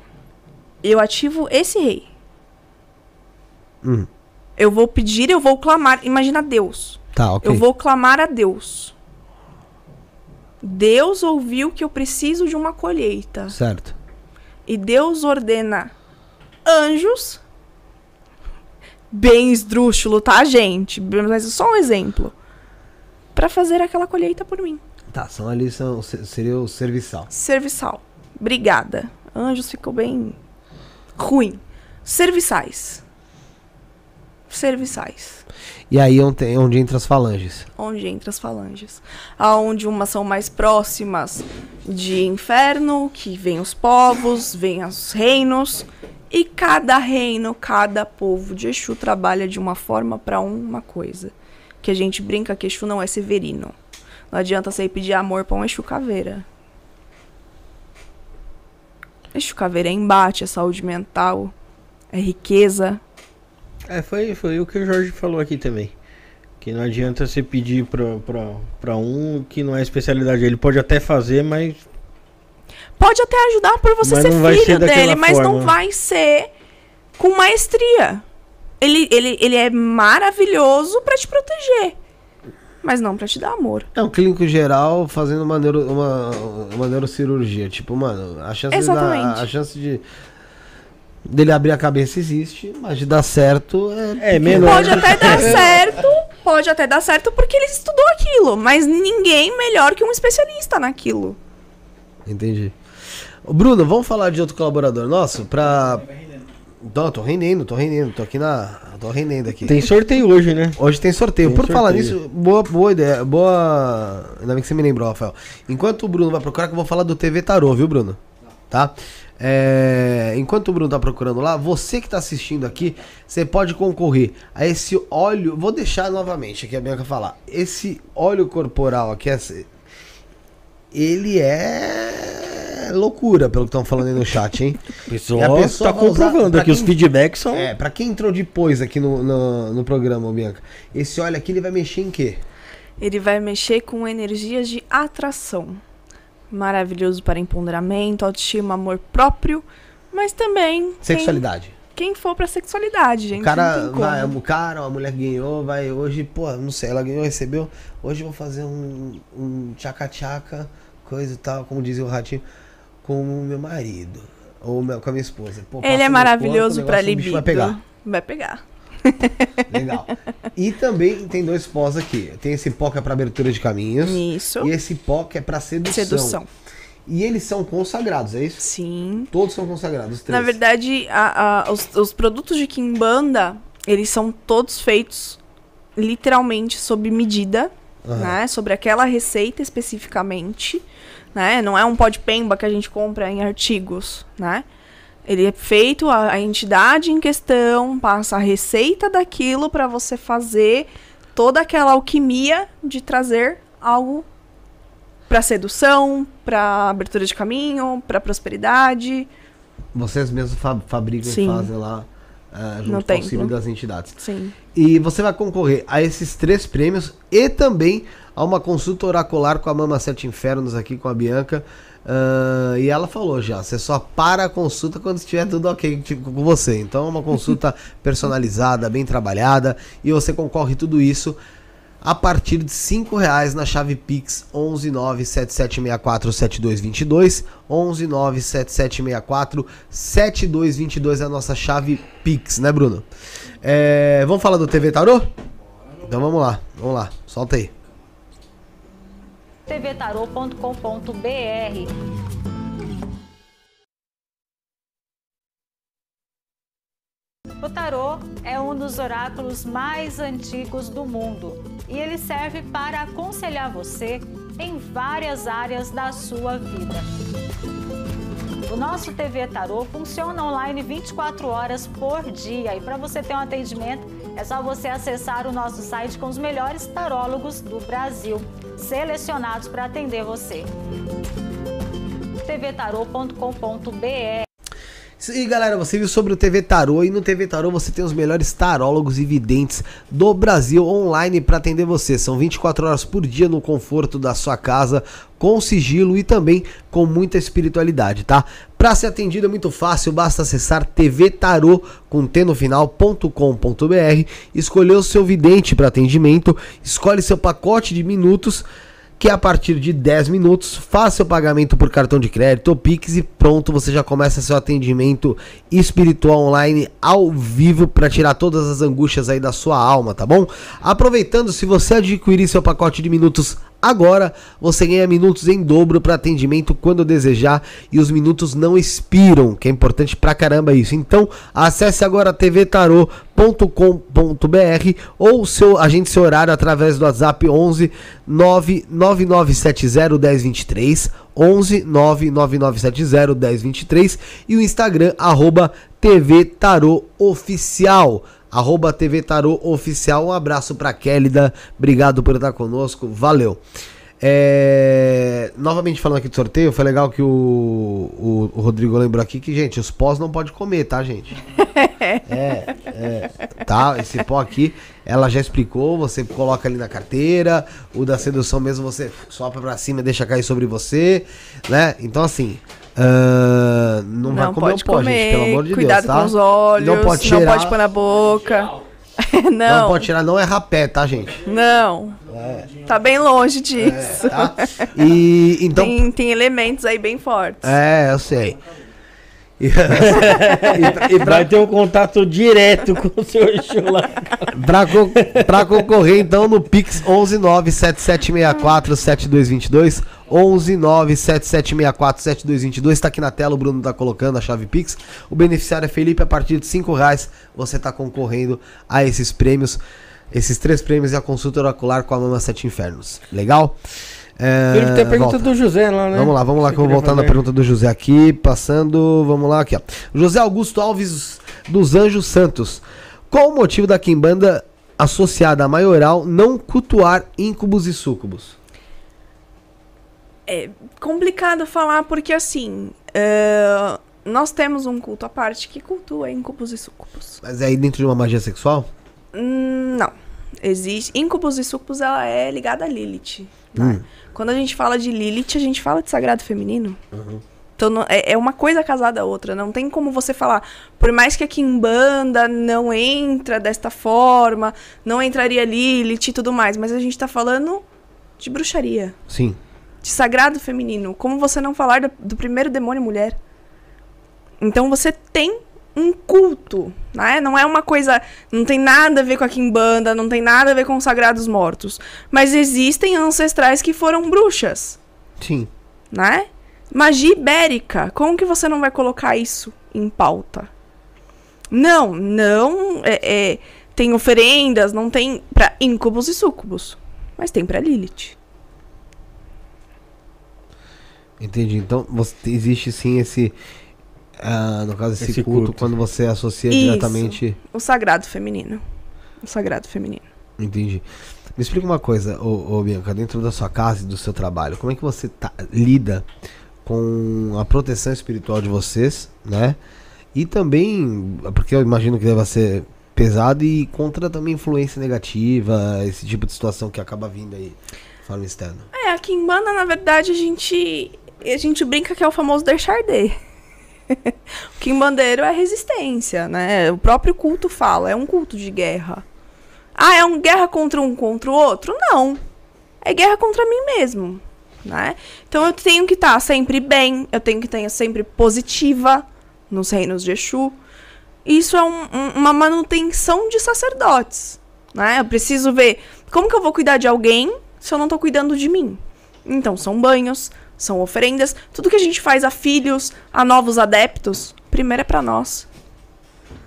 Eu ativo esse rei. Hum. Eu vou pedir, eu vou clamar. Imagina Deus. Tá, ok. Eu vou clamar a Deus. Deus ouviu que eu preciso de uma colheita. Certo. E Deus ordena anjos. Bem esdrúxulo, tá, gente? Mas é só um exemplo. Para fazer aquela colheita por mim. Tá, são ali, são, seria o serviçal. Serviçal. Obrigada. Anjos ficou bem ruim. Serviçais. Serviçais. E aí onde, onde entra as falanges? Onde entra as falanges. Aonde umas são mais próximas de inferno, que vem os povos, vem os reinos, e cada reino, cada povo de Exu trabalha de uma forma para uma coisa. Que a gente brinca que Exu não é severino. Não adianta você ir pedir amor para um Exu caveira. Exu caveira é embate, é saúde mental, é riqueza. É, foi, foi o que o Jorge falou aqui também. Que não adianta você pedir pra, pra, pra um que não é especialidade. Ele pode até fazer, mas Pode até ajudar por você mas ser filho ser dele, mas forma. não vai ser com maestria. Ele, ele, ele é maravilhoso para te proteger. Mas não pra te dar amor. É um clínico geral fazendo uma, neuro, uma, uma neurocirurgia. Tipo, mano, a chance, Exatamente. De dar, a chance de dele abrir a cabeça existe, mas de dar certo é, é menor. Pode até dar certo, pode até dar certo porque ele estudou aquilo, mas ninguém melhor que um especialista naquilo. Entendi. Bruno, vamos falar de outro colaborador nosso pra. Não, tô rendendo, tô rendendo, tô aqui na. tô rendendo aqui. Tem sorteio hoje, né? Hoje tem sorteio. Tem Por falar sorteio. nisso, boa, boa ideia. Boa. Ainda bem que você me lembrou, Rafael. Enquanto o Bruno vai procurar, que eu vou falar do TV Tarô, viu, Bruno? Tá? É, enquanto o Bruno tá procurando lá, você que tá assistindo aqui, você pode concorrer a esse óleo. Vou deixar novamente aqui a Bianca falar. Esse óleo corporal aqui, ele é loucura, pelo que estão falando aí no chat, hein? Pessoal, E a pessoa tá vai usar- comprovando aqui, os quem- feedbacks são. É, pra quem entrou depois aqui no, no, no programa, Bianca, esse óleo aqui ele vai mexer em quê? Ele vai mexer com energias de atração. Maravilhoso para empoderamento, autoestima, amor próprio, mas também quem- Sexualidade. Quem, for pra sexualidade, gente. O cara, tem vai, o cara, a mulher ganhou, vai hoje, pô, não sei, ela ganhou, recebeu. Hoje eu vou fazer um, um tchaca-tchaca, coisa e tal, como dizia o ratinho, com o meu marido. Ou meu- com a minha esposa. Pô, Ele é maravilhoso bicho libido. Vai pegar. Vai pegar. Legal. e também tem dois pós aqui. Tem esse pó que é pra abertura de caminhos. Isso. E esse pó que é pra sedução. Sedução. E eles são consagrados, é isso? Sim. Todos são consagrados, os três. Na verdade, a- a- os, os produtos de Kimbanda, eles são todos feitos literalmente sob medida, Aham. né? Sobre aquela receita especificamente, né? Não é um pó de pemba que a gente compra em artigos, né? Ele é feito, a, a entidade em questão passa a receita daquilo para você fazer toda aquela alquimia de trazer algo para sedução, para abertura de caminho, para prosperidade. Vocês mesmos fa- fabricam Sim. e fazem lá ah, junto No com o auxílio das entidades. Sim. E você vai concorrer a esses três prêmios e também a uma consulta oracular com a Mama Sete Infernos aqui com a Bianca. Ah, e ela falou já, você só para a consulta quando estiver tudo ok tipo, com você. Então é uma consulta personalizada, bem trabalhada e você concorre tudo isso a partir de 5 reais na chave Pix 11977647222 11977647222 é a nossa chave Pix, né Bruno? É, vamos falar do TV Tarô? Então vamos lá, vamos lá, solta aí. tvtarô.com.br. O tarô é um dos oráculos mais antigos do mundo e ele serve para aconselhar você em várias áreas da sua vida. O nosso TV Tarô funciona online 24 horas por dia e para você ter um atendimento é só você acessar o nosso site com os melhores tarólogos do Brasil, selecionados para atender você. tvtarô.com.br E galera, você viu sobre o TV Tarô e no TV Tarô você tem os melhores tarólogos e videntes do Brasil online para atender você. São 24 horas por dia no conforto da sua casa, com sigilo e também com muita espiritualidade, tá? Para ser atendido é muito fácil, basta acessar tvtarô com escolher o seu vidente para atendimento, escolhe seu pacote de minutos que a partir de 10 minutos faça seu pagamento por cartão de crédito ou Pix e pronto, você já começa seu atendimento espiritual online ao vivo para tirar todas as angústias aí da sua alma, tá bom? Aproveitando, se você adquirir seu pacote de minutos agora, você ganha minutos em dobro para atendimento quando desejar e os minutos não expiram, que é importante pra caramba isso. Então, acesse agora tvtarô.com.br ou seu agente seu horário através do WhatsApp 11 99970 1023 11 99970 1023 e o Instagram arroba arroba TV Tarô Oficial. Um abraço pra Kélida, obrigado por estar conosco, valeu. É, novamente falando aqui do sorteio, foi legal que o, o, o Rodrigo lembrou aqui que, gente, os pós não pode comer, tá, gente? É, é, tá, esse pó aqui, ela já explicou, você coloca ali na carteira, o da sedução mesmo você sopra pra cima e deixa cair sobre você, né? Então assim, ah, não, vai Não comer pode o pó, gente, pelo amor de cuidado Deus, tá? com os olhos, Não pode cheirar. não pode pôr na boca. Não, não, pode tirar, não é rapé, tá, gente? não. Tá bem longe disso. Tá? E então tem, tem elementos aí bem fortes. É, eu sei. E, e, e pra, Vai ter um contato direto com o seu Exu lá. pra, co- pra concorrer, então, no Pix 11977647222. 11977647222. Tá aqui na tela, o Bruno tá colocando a chave Pix. O beneficiário é Felipe, a partir de 5 reais você tá concorrendo a esses prêmios. Esses três prêmios e a consulta oracular com a Mama Sete Infernos. Legal? É, Felipe, tem a pergunta volta. do José lá, né? Vamos lá, vamos lá, Você que eu vou voltar na fazer? pergunta do José aqui, passando, vamos lá aqui, ó. José Augusto Alves dos Anjos Santos. Qual o motivo da quimbanda associada a maioral não cultuar íncubos e súcubos? É complicado falar porque, assim, é, nós temos um culto à parte que cultua íncubos e súcubos. Mas é aí dentro de uma magia sexual? Hum, Não. Existe. Incubus e sucubus, ela é ligada a Lilith. né? Quando a gente fala de Lilith, a gente fala de sagrado feminino. Então não- é, é uma coisa casada a outra. Não tem como você falar. Por mais que a Kimbanda não entra desta forma, não entraria Lilith e tudo mais. Mas a gente tá falando de bruxaria. Sim. De sagrado feminino. Como você não falar do, do primeiro demônio mulher? Então você tem um culto, né? Não é uma coisa, não tem nada a ver com a quimbanda, não tem nada a ver com os sagrados mortos, mas existem ancestrais que foram bruxas, Sim. né? Magia ibérica, como que você não vai colocar isso em pauta? Não, não é, é, tem oferendas, não tem para íncubos e súcubos, mas tem para Lilith. Entendi. Então você, existe sim esse. Ah, no caso, esse, Esse culto, culto. quando você associa Isso. diretamente. O sagrado feminino. O sagrado feminino. Entendi. Me explica uma coisa, ô, ô, Bianca, dentro da sua casa e do seu trabalho, como é que você tá- lida com a proteção espiritual de vocês, né? E também, porque eu imagino que deva ser pesado e contra também influência negativa, esse tipo de situação que acaba vindo aí de forma externa. É, a Kimbanda, na verdade, a gente. A gente brinca que é o famoso deixar de. o Kimbandeiro é resistência, né? O próprio culto fala, é um culto de guerra. Ah, é uma guerra contra um contra o outro? Não. É guerra contra mim mesmo, né? Então eu tenho que estar sempre bem, eu tenho que estar sempre positiva nos reinos de Exu. Isso é um- um- uma manutenção de sacerdotes, né? Eu preciso ver como que eu vou cuidar de alguém se eu não tô cuidando de mim. Então, são banhos, são oferendas, tudo que a gente faz a filhos, a novos adeptos, primeiro é pra nós.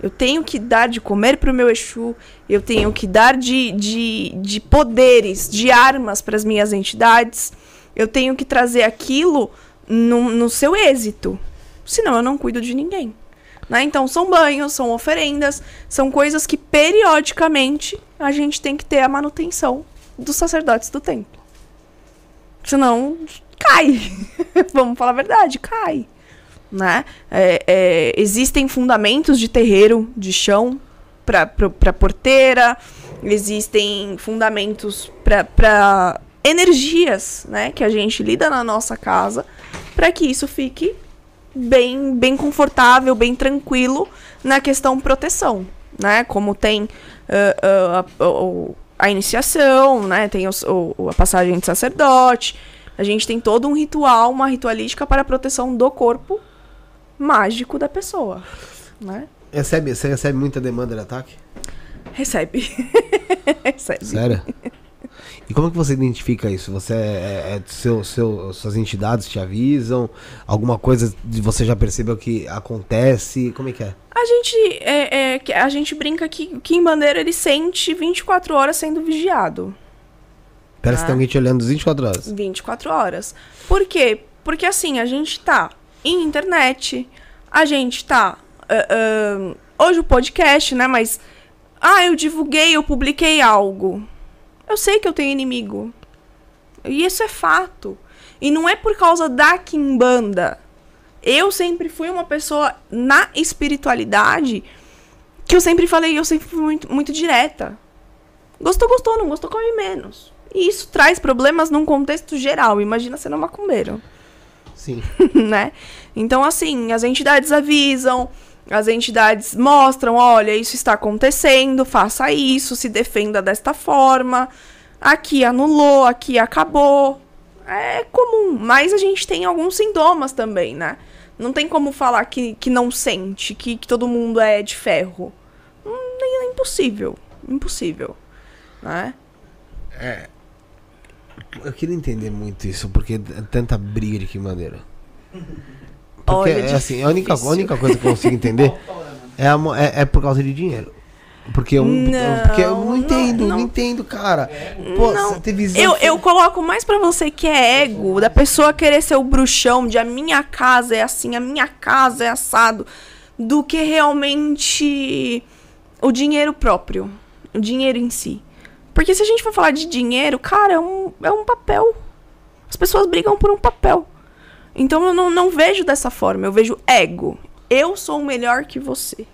Eu tenho que dar de comer pro meu Exu, eu tenho que dar de, de, de poderes, de armas para as minhas entidades, eu tenho que trazer aquilo no, no seu êxito. Senão eu não cuido de ninguém. Né? Então são banhos, são oferendas, são coisas que periodicamente a gente tem que ter a manutenção dos sacerdotes do templo. Senão cai. Vamos falar a verdade, cai. Né? É, é, existem fundamentos de terreiro, de chão, para porteira, existem fundamentos para energias né, que a gente lida na nossa casa para que isso fique bem, bem confortável, bem tranquilo na questão proteção, né? Como tem ah, ah, a, o- a iniciação, né? Tem o- a passagem de sacerdote. A gente tem todo um ritual, uma ritualística para a proteção do corpo mágico da pessoa, né? Recebe, você recebe muita demanda de ataque? Recebe. Recebe. Sério? E como que você identifica isso? Você é, é seu, seu, suas entidades te avisam? Alguma coisa de você já percebeu que acontece? Como é que é? A gente, é, é, a gente brinca que o Kim Bandeira ele sente 24 horas sendo vigiado. Parece que Ah. tem alguém te olhando 24 horas. 24 horas. Por quê? Porque assim, a gente tá em internet, a gente tá. ah, ah, hoje o podcast, né? Mas. Ah, eu divulguei, eu publiquei algo. Eu sei que eu tenho inimigo. E isso é fato. E não é por causa da Kimbanda. Eu sempre fui uma pessoa na espiritualidade que eu sempre falei, eu sempre fui muito, muito direta. Gostou, gostou, não gostou, come menos. E isso traz problemas num contexto geral. Imagina sendo macumbeiro, Sim. né? Então, assim, as entidades avisam, as entidades mostram, olha, isso está acontecendo, faça isso, se defenda desta forma. Aqui anulou, aqui acabou. É comum, mas a gente tem alguns sintomas também, né? Não tem como falar que, que não sente, que, que todo mundo é de ferro. Hum, É impossível. Impossível. Né? Eu queria entender muito isso, porque é tanta briga de que maneira. Porque Olha, é assim, a única, a única coisa que eu consigo entender é, a é, é por causa de dinheiro. Porque eu, Não, porque eu não não- entendo, não, não. entendo, cara. Pô, Não, você tem visão. Eu, eu coloco mais pra você que é ego, da pessoa querer ser o bruxão, de a minha casa é assim, a minha casa é assado, do que realmente o dinheiro próprio, o dinheiro em si. Porque se a gente for falar de dinheiro, cara, é um, é um papel. As pessoas brigam por um papel. Então eu não, não vejo dessa forma, eu vejo ego. Eu sou melhor que você.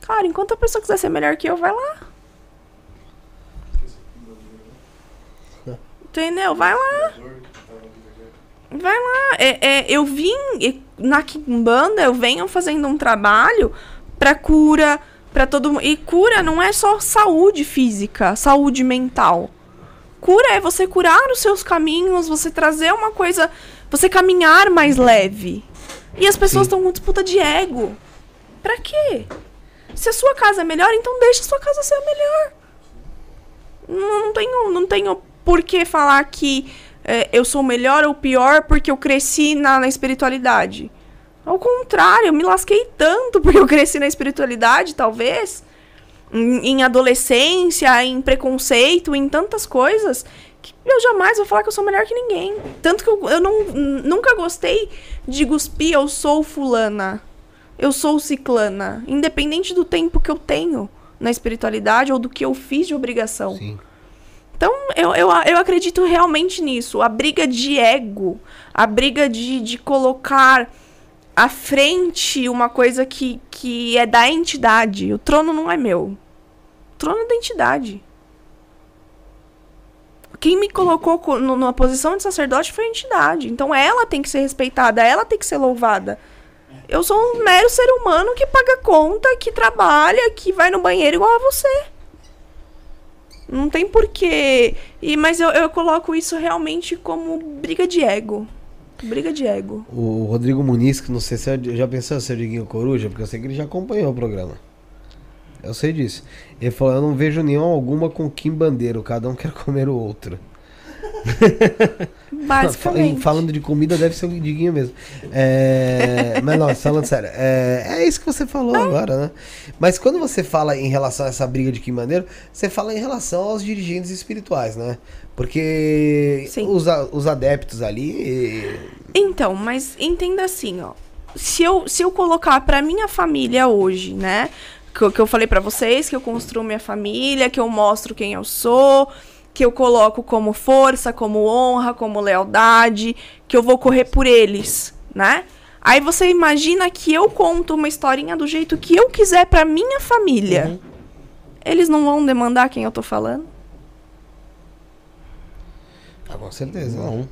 Cara, enquanto a pessoa quiser ser melhor que eu, vai lá. Entendeu? Vai lá. Vai lá. É, é, eu vim na Kimbanda, eu venho fazendo um trabalho pra cura, pra todo. E cura não é só saúde física, saúde mental. Cura é você curar os seus caminhos, você trazer uma coisa, você caminhar mais leve. E as pessoas estão com disputa de ego. Pra quê? Se a sua casa é melhor, então deixa a sua casa ser a melhor. Não, não tenho, não tenho por que falar que é, eu sou melhor ou pior porque eu cresci na, na espiritualidade. Ao contrário, eu me lasquei tanto porque eu cresci na espiritualidade, talvez. Em, em adolescência, em preconceito, em tantas coisas. Que eu jamais vou falar que eu sou melhor que ninguém. Tanto que eu, eu não, nunca gostei de cuspir, eu sou fulana. Eu sou ciclana. Independente do tempo que eu tenho na espiritualidade ou do que eu fiz de obrigação. Sim. Então, eu, eu, eu acredito realmente nisso. A briga de ego, a briga de, de colocar à frente uma coisa que, que é da entidade. O trono não é meu. O trono é da entidade. Quem me colocou co- no- numa posição de sacerdote foi a entidade. Então, ela tem que ser respeitada, ela tem que ser louvada. Eu sou um mero ser humano que paga conta, que trabalha, que vai no banheiro igual a você. Não tem porquê. E, mas eu, eu coloco isso realmente como briga de ego. Briga de ego. O Rodrigo Muniz, que não sei se é, já pensou se é o Diguinho Coruja, porque eu sei que ele já acompanhou o programa. Eu sei disso. Ele falou: Eu não vejo nenhuma alguma com Kim Bandeiro, cada um quer comer o outro. Basicamente. Falando de comida, deve ser o Diguinho mesmo. É, mas não, falando sério, é, é isso que você falou agora, né? Mas quando você fala em relação a essa briga de Kim Bandeiro, você fala em relação aos dirigentes espirituais, né? Porque Sim. os, os adeptos ali. Então, mas entenda assim, ó. Se eu, se eu colocar pra minha família hoje, né? Que, eu- que eu falei pra vocês, que eu construo minha família, que eu mostro quem eu sou, que eu coloco como força, como honra, como lealdade, que eu vou correr por eles, né? Aí você imagina que eu conto uma historinha do jeito que eu quiser pra minha família. Eles não vão demandar quem eu tô falando? Ah, com certeza. né? Não.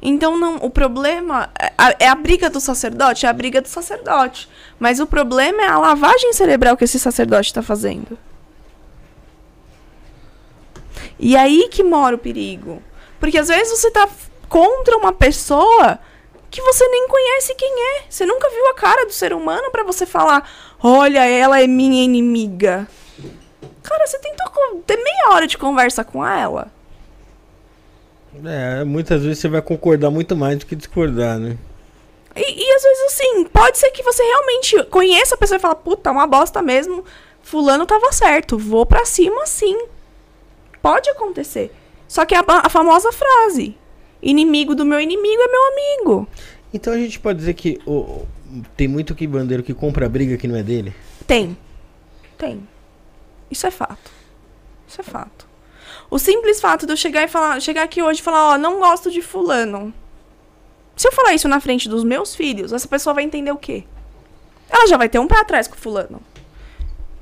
Então não, o problema é a, é a briga do sacerdote, é a briga do sacerdote. Mas o problema é a lavagem cerebral que esse sacerdote está fazendo. E aí que mora o perigo. Porque às vezes você tá contra uma pessoa que você nem conhece quem é. Você nunca viu a cara do ser humano pra você falar: "Olha, ela é minha inimiga". Cara, você tentou ter meia hora de conversa com ela. É, muitas vezes você vai concordar muito mais do que discordar, né? E, e às vezes, assim, pode ser que você realmente conheça a pessoa e fala, puta, uma bosta mesmo. Fulano tava certo, vou pra cima sim. Pode acontecer. Só que a, a famosa frase: inimigo do meu inimigo é meu amigo. Então a gente pode dizer que o, o- tem muito que bandeiro que compra briga que não é dele. Tem. Tem. Isso é fato. Isso é fato. O simples fato de eu chegar e falar, chegar aqui hoje e falar, ó, não gosto de fulano. Se eu falar isso na frente dos meus filhos, essa pessoa vai entender o quê? Ela já vai ter um pé atrás com fulano.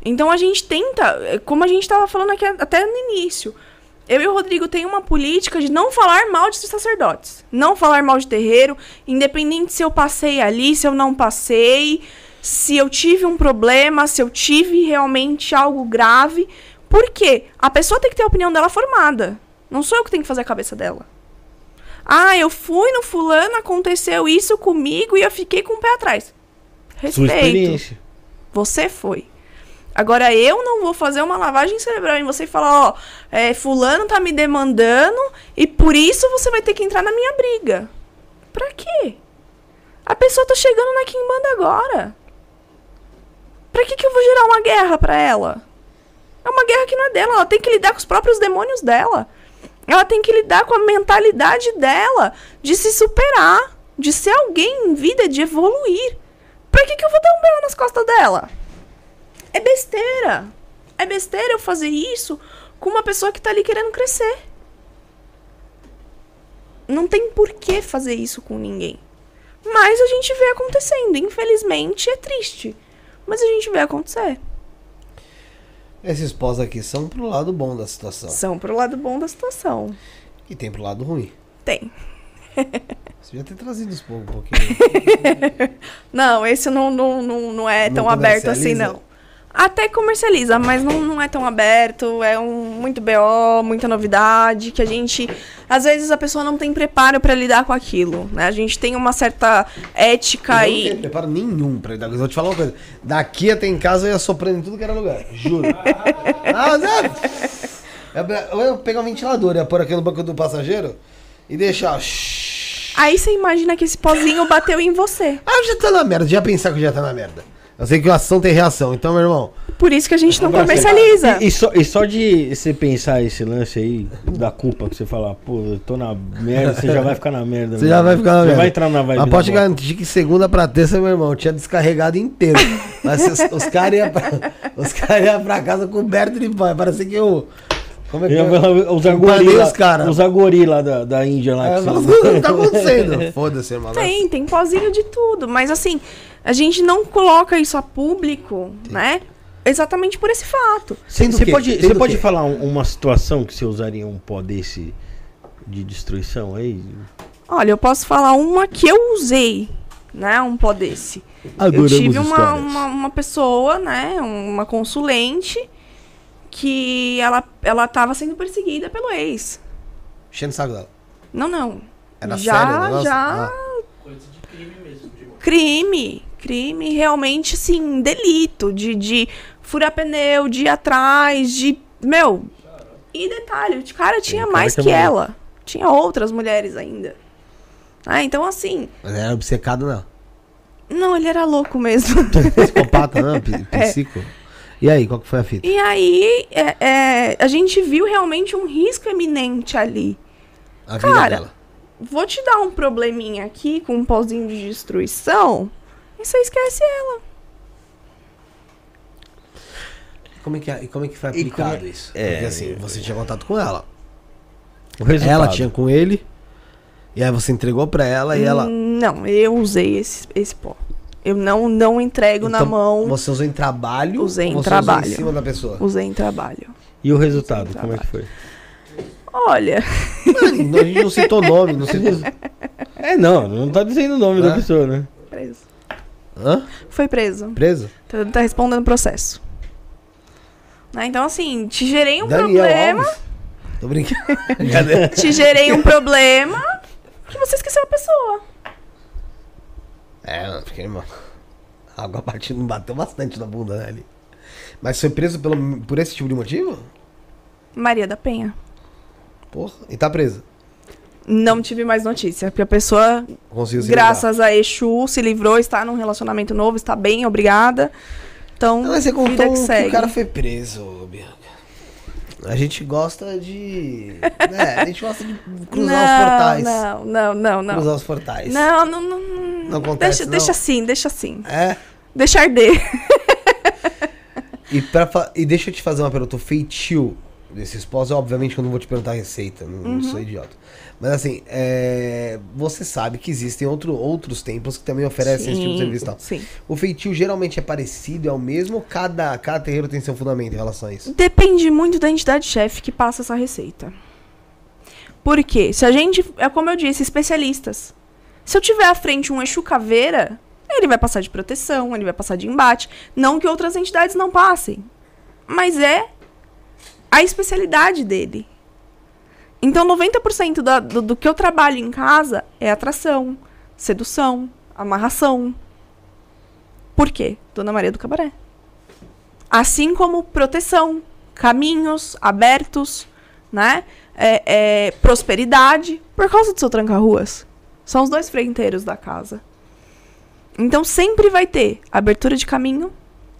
Então a gente tenta, é, como a gente tava falando aqui até no início, eu e o Rodrigo tem uma política de não falar mal de sacerdotes, não falar mal de terreiro, independente se eu passei ali, se eu não passei, se eu tive um problema, se eu tive realmente algo grave. Por quê? A pessoa tem que ter a opinião dela formada. Não sou eu que tenho que fazer a cabeça dela. Ah, eu fui no fulano, aconteceu isso comigo e eu fiquei com o pé atrás. Respeito. Você foi. Agora eu não vou fazer uma lavagem cerebral em você e falar, ó, é, fulano tá me demandando e por isso você vai ter que entrar na minha briga. Pra quê? A pessoa tá chegando na Kimbanda agora. Pra que que eu vou gerar uma guerra pra ela? É uma guerra que não é dela, ela tem que lidar com os próprios demônios dela. Ela tem que lidar com a mentalidade dela de se superar, de ser alguém em vida, de evoluir. Pra que que eu vou dar um belo nas costas dela? É besteira. É besteira eu fazer isso com uma pessoa que tá ali querendo crescer. Não tem por que fazer isso com ninguém. Mas a gente vê acontecendo. Infelizmente é triste. Mas a gente vê acontecer. Esses pós aqui são pro lado bom da situação. São pro lado bom da situação. E tem pro lado ruim. Tem. Você já ter trazido uns pouco, um pouquinho. Não, esse não, não, não, não é Não tão aberto assim, não. Até comercializa, mas não, não é tão aberto. É um muito BO, muita novidade. Que a gente. Às vezes a pessoa não tem preparo pra lidar com aquilo. Né? A gente tem uma certa ética Eu não e. tenho preparo nenhum pra lidar com isso. Vou te falar uma coisa. Daqui até em casa eu ia soprando em tudo que era lugar. Juro. ah, Zé! Eu ia pegar um ventilador, ia pôr aqui no banco do passageiro e deixar. shhh. Aí você imagina que esse pozinho bateu em você. Ah, já tá na merda. Já pensar que já tá na merda. Eu sei que a ação tem reação. Então, meu irmão, Por isso que a gente não Agora, comercializa. E, e só, e só de você pensar esse lance aí, da culpa, que você falar, pô, eu tô na merda, você já vai ficar na merda. você já vai ficar na Já merda. vai entrar na vibe. Mas pode garantir que segunda pra terça, meu irmão, tinha descarregado inteiro. Mas os, os caras iam pra, os cara ia pra casa coberto de pão. Parece que eu. Como é que Eu eu, falar, Os Empanei agori os cara. Os agori lá da, da Índia lá. É, que eu você- falo, o que tá acontecendo? Foda-se, irmão. Tem, tem pozinho de tudo. Mas assim, a gente não coloca isso a público, né? Exatamente por esse fato. Tem do Você quê? pode, Tem você pode falar um- uma situação que você usaria um pó desse de destruição aí? Olha, eu posso falar uma que eu usei, né? Um pó desse. eu Adoramos tive uma, uma, uma pessoa, né? Uma consulente que ela, ela tava sendo perseguida pelo ex. Enchendo o saco dela. Não, não. Era já, sério já. Ah. Coisa de crime mesmo. Tipo, Crime. Crime realmente, sim, delito. De, de furar pneu, de ir atrás, de. Meu. E detalhe, o cara tinha cara mais que é que ela. Tinha outras mulheres ainda. Ah, então assim. Mas era obcecado, não. Não, ele era louco mesmo. Psicopata, não. pi- É. E aí, qual que foi a fita? E aí, é, é, a gente viu realmente um risco eminente ali. A vida Cara, dela. Vou te dar um probleminha aqui com um pauzinho de destruição. E você esquece ela. Como é que, é- e como é que foi aplicado é- isso? é, Porque assim, você tinha contato com ela. O resultado. Ela tinha com ele. E aí você entregou pra ela e ela. Não, eu usei esse, esse pó. Eu não, não entrego na Então, mão. Você usou em trabalho? Usei em trabalho. Usou em cima da pessoa. Usei em trabalho. E o resultado, como é que foi? Olha, Não, a gente não citou nome, não citou. É, não, não tá dizendo o nome da É? pessoa, né? preso. Hã? Foi preso. Preso? Tá, tá respondendo processo. Né, Então, assim, te gerei um Daniel problema. Alves. Tô brincando. Te gerei um problema que você esqueceu a pessoa. É, porque, irmão. A água batendo bateu bastante na bunda, né, ali. Mas foi preso pelo, por esse tipo de motivo? Maria da Penha. Porra. E tá preso. Não tive mais notícia. Porque a pessoa, graças a Exu, se livrou, está num relacionamento novo, está bem, obrigada. Então. Não, mas você contou que que, o cara foi preso, Bianca. A gente gosta de. né, a gente gosta de cruzar os portais. Não, não, não, não. Cruzar os portais. Não, não, não. Não acontece, Deixa, não? deixa assim, deixa assim. É. Deixa arder. E, pra, e deixa eu te fazer uma pergunta. O feitio desses pós, obviamente que eu não vou te perguntar a receita, não, Uhum. não sou idiota. Mas assim, é, você sabe que existem outro, outros templos que também oferecem esse tipo de Sim, serviço e tal. Sim. O feitio geralmente é parecido, é o mesmo, ou cada, cada terreiro tem seu fundamento em relação a isso? Depende muito da entidade chefe que passa essa receita. Por quê? Se a gente, é como eu disse, especialistas. Se eu tiver à frente um Exu caveira, ele vai passar de proteção, ele vai passar de embate. Não que outras entidades não passem. Mas é a especialidade dele. Então 90% da, do, do que eu trabalho em casa é atração, sedução, amarração. Por quê? Dona Maria do Cabaré. Assim como proteção, caminhos abertos, né? É, é, prosperidade, por causa do seu tranca-ruas. São os dois frenteiros da casa. Então sempre vai ter abertura de caminho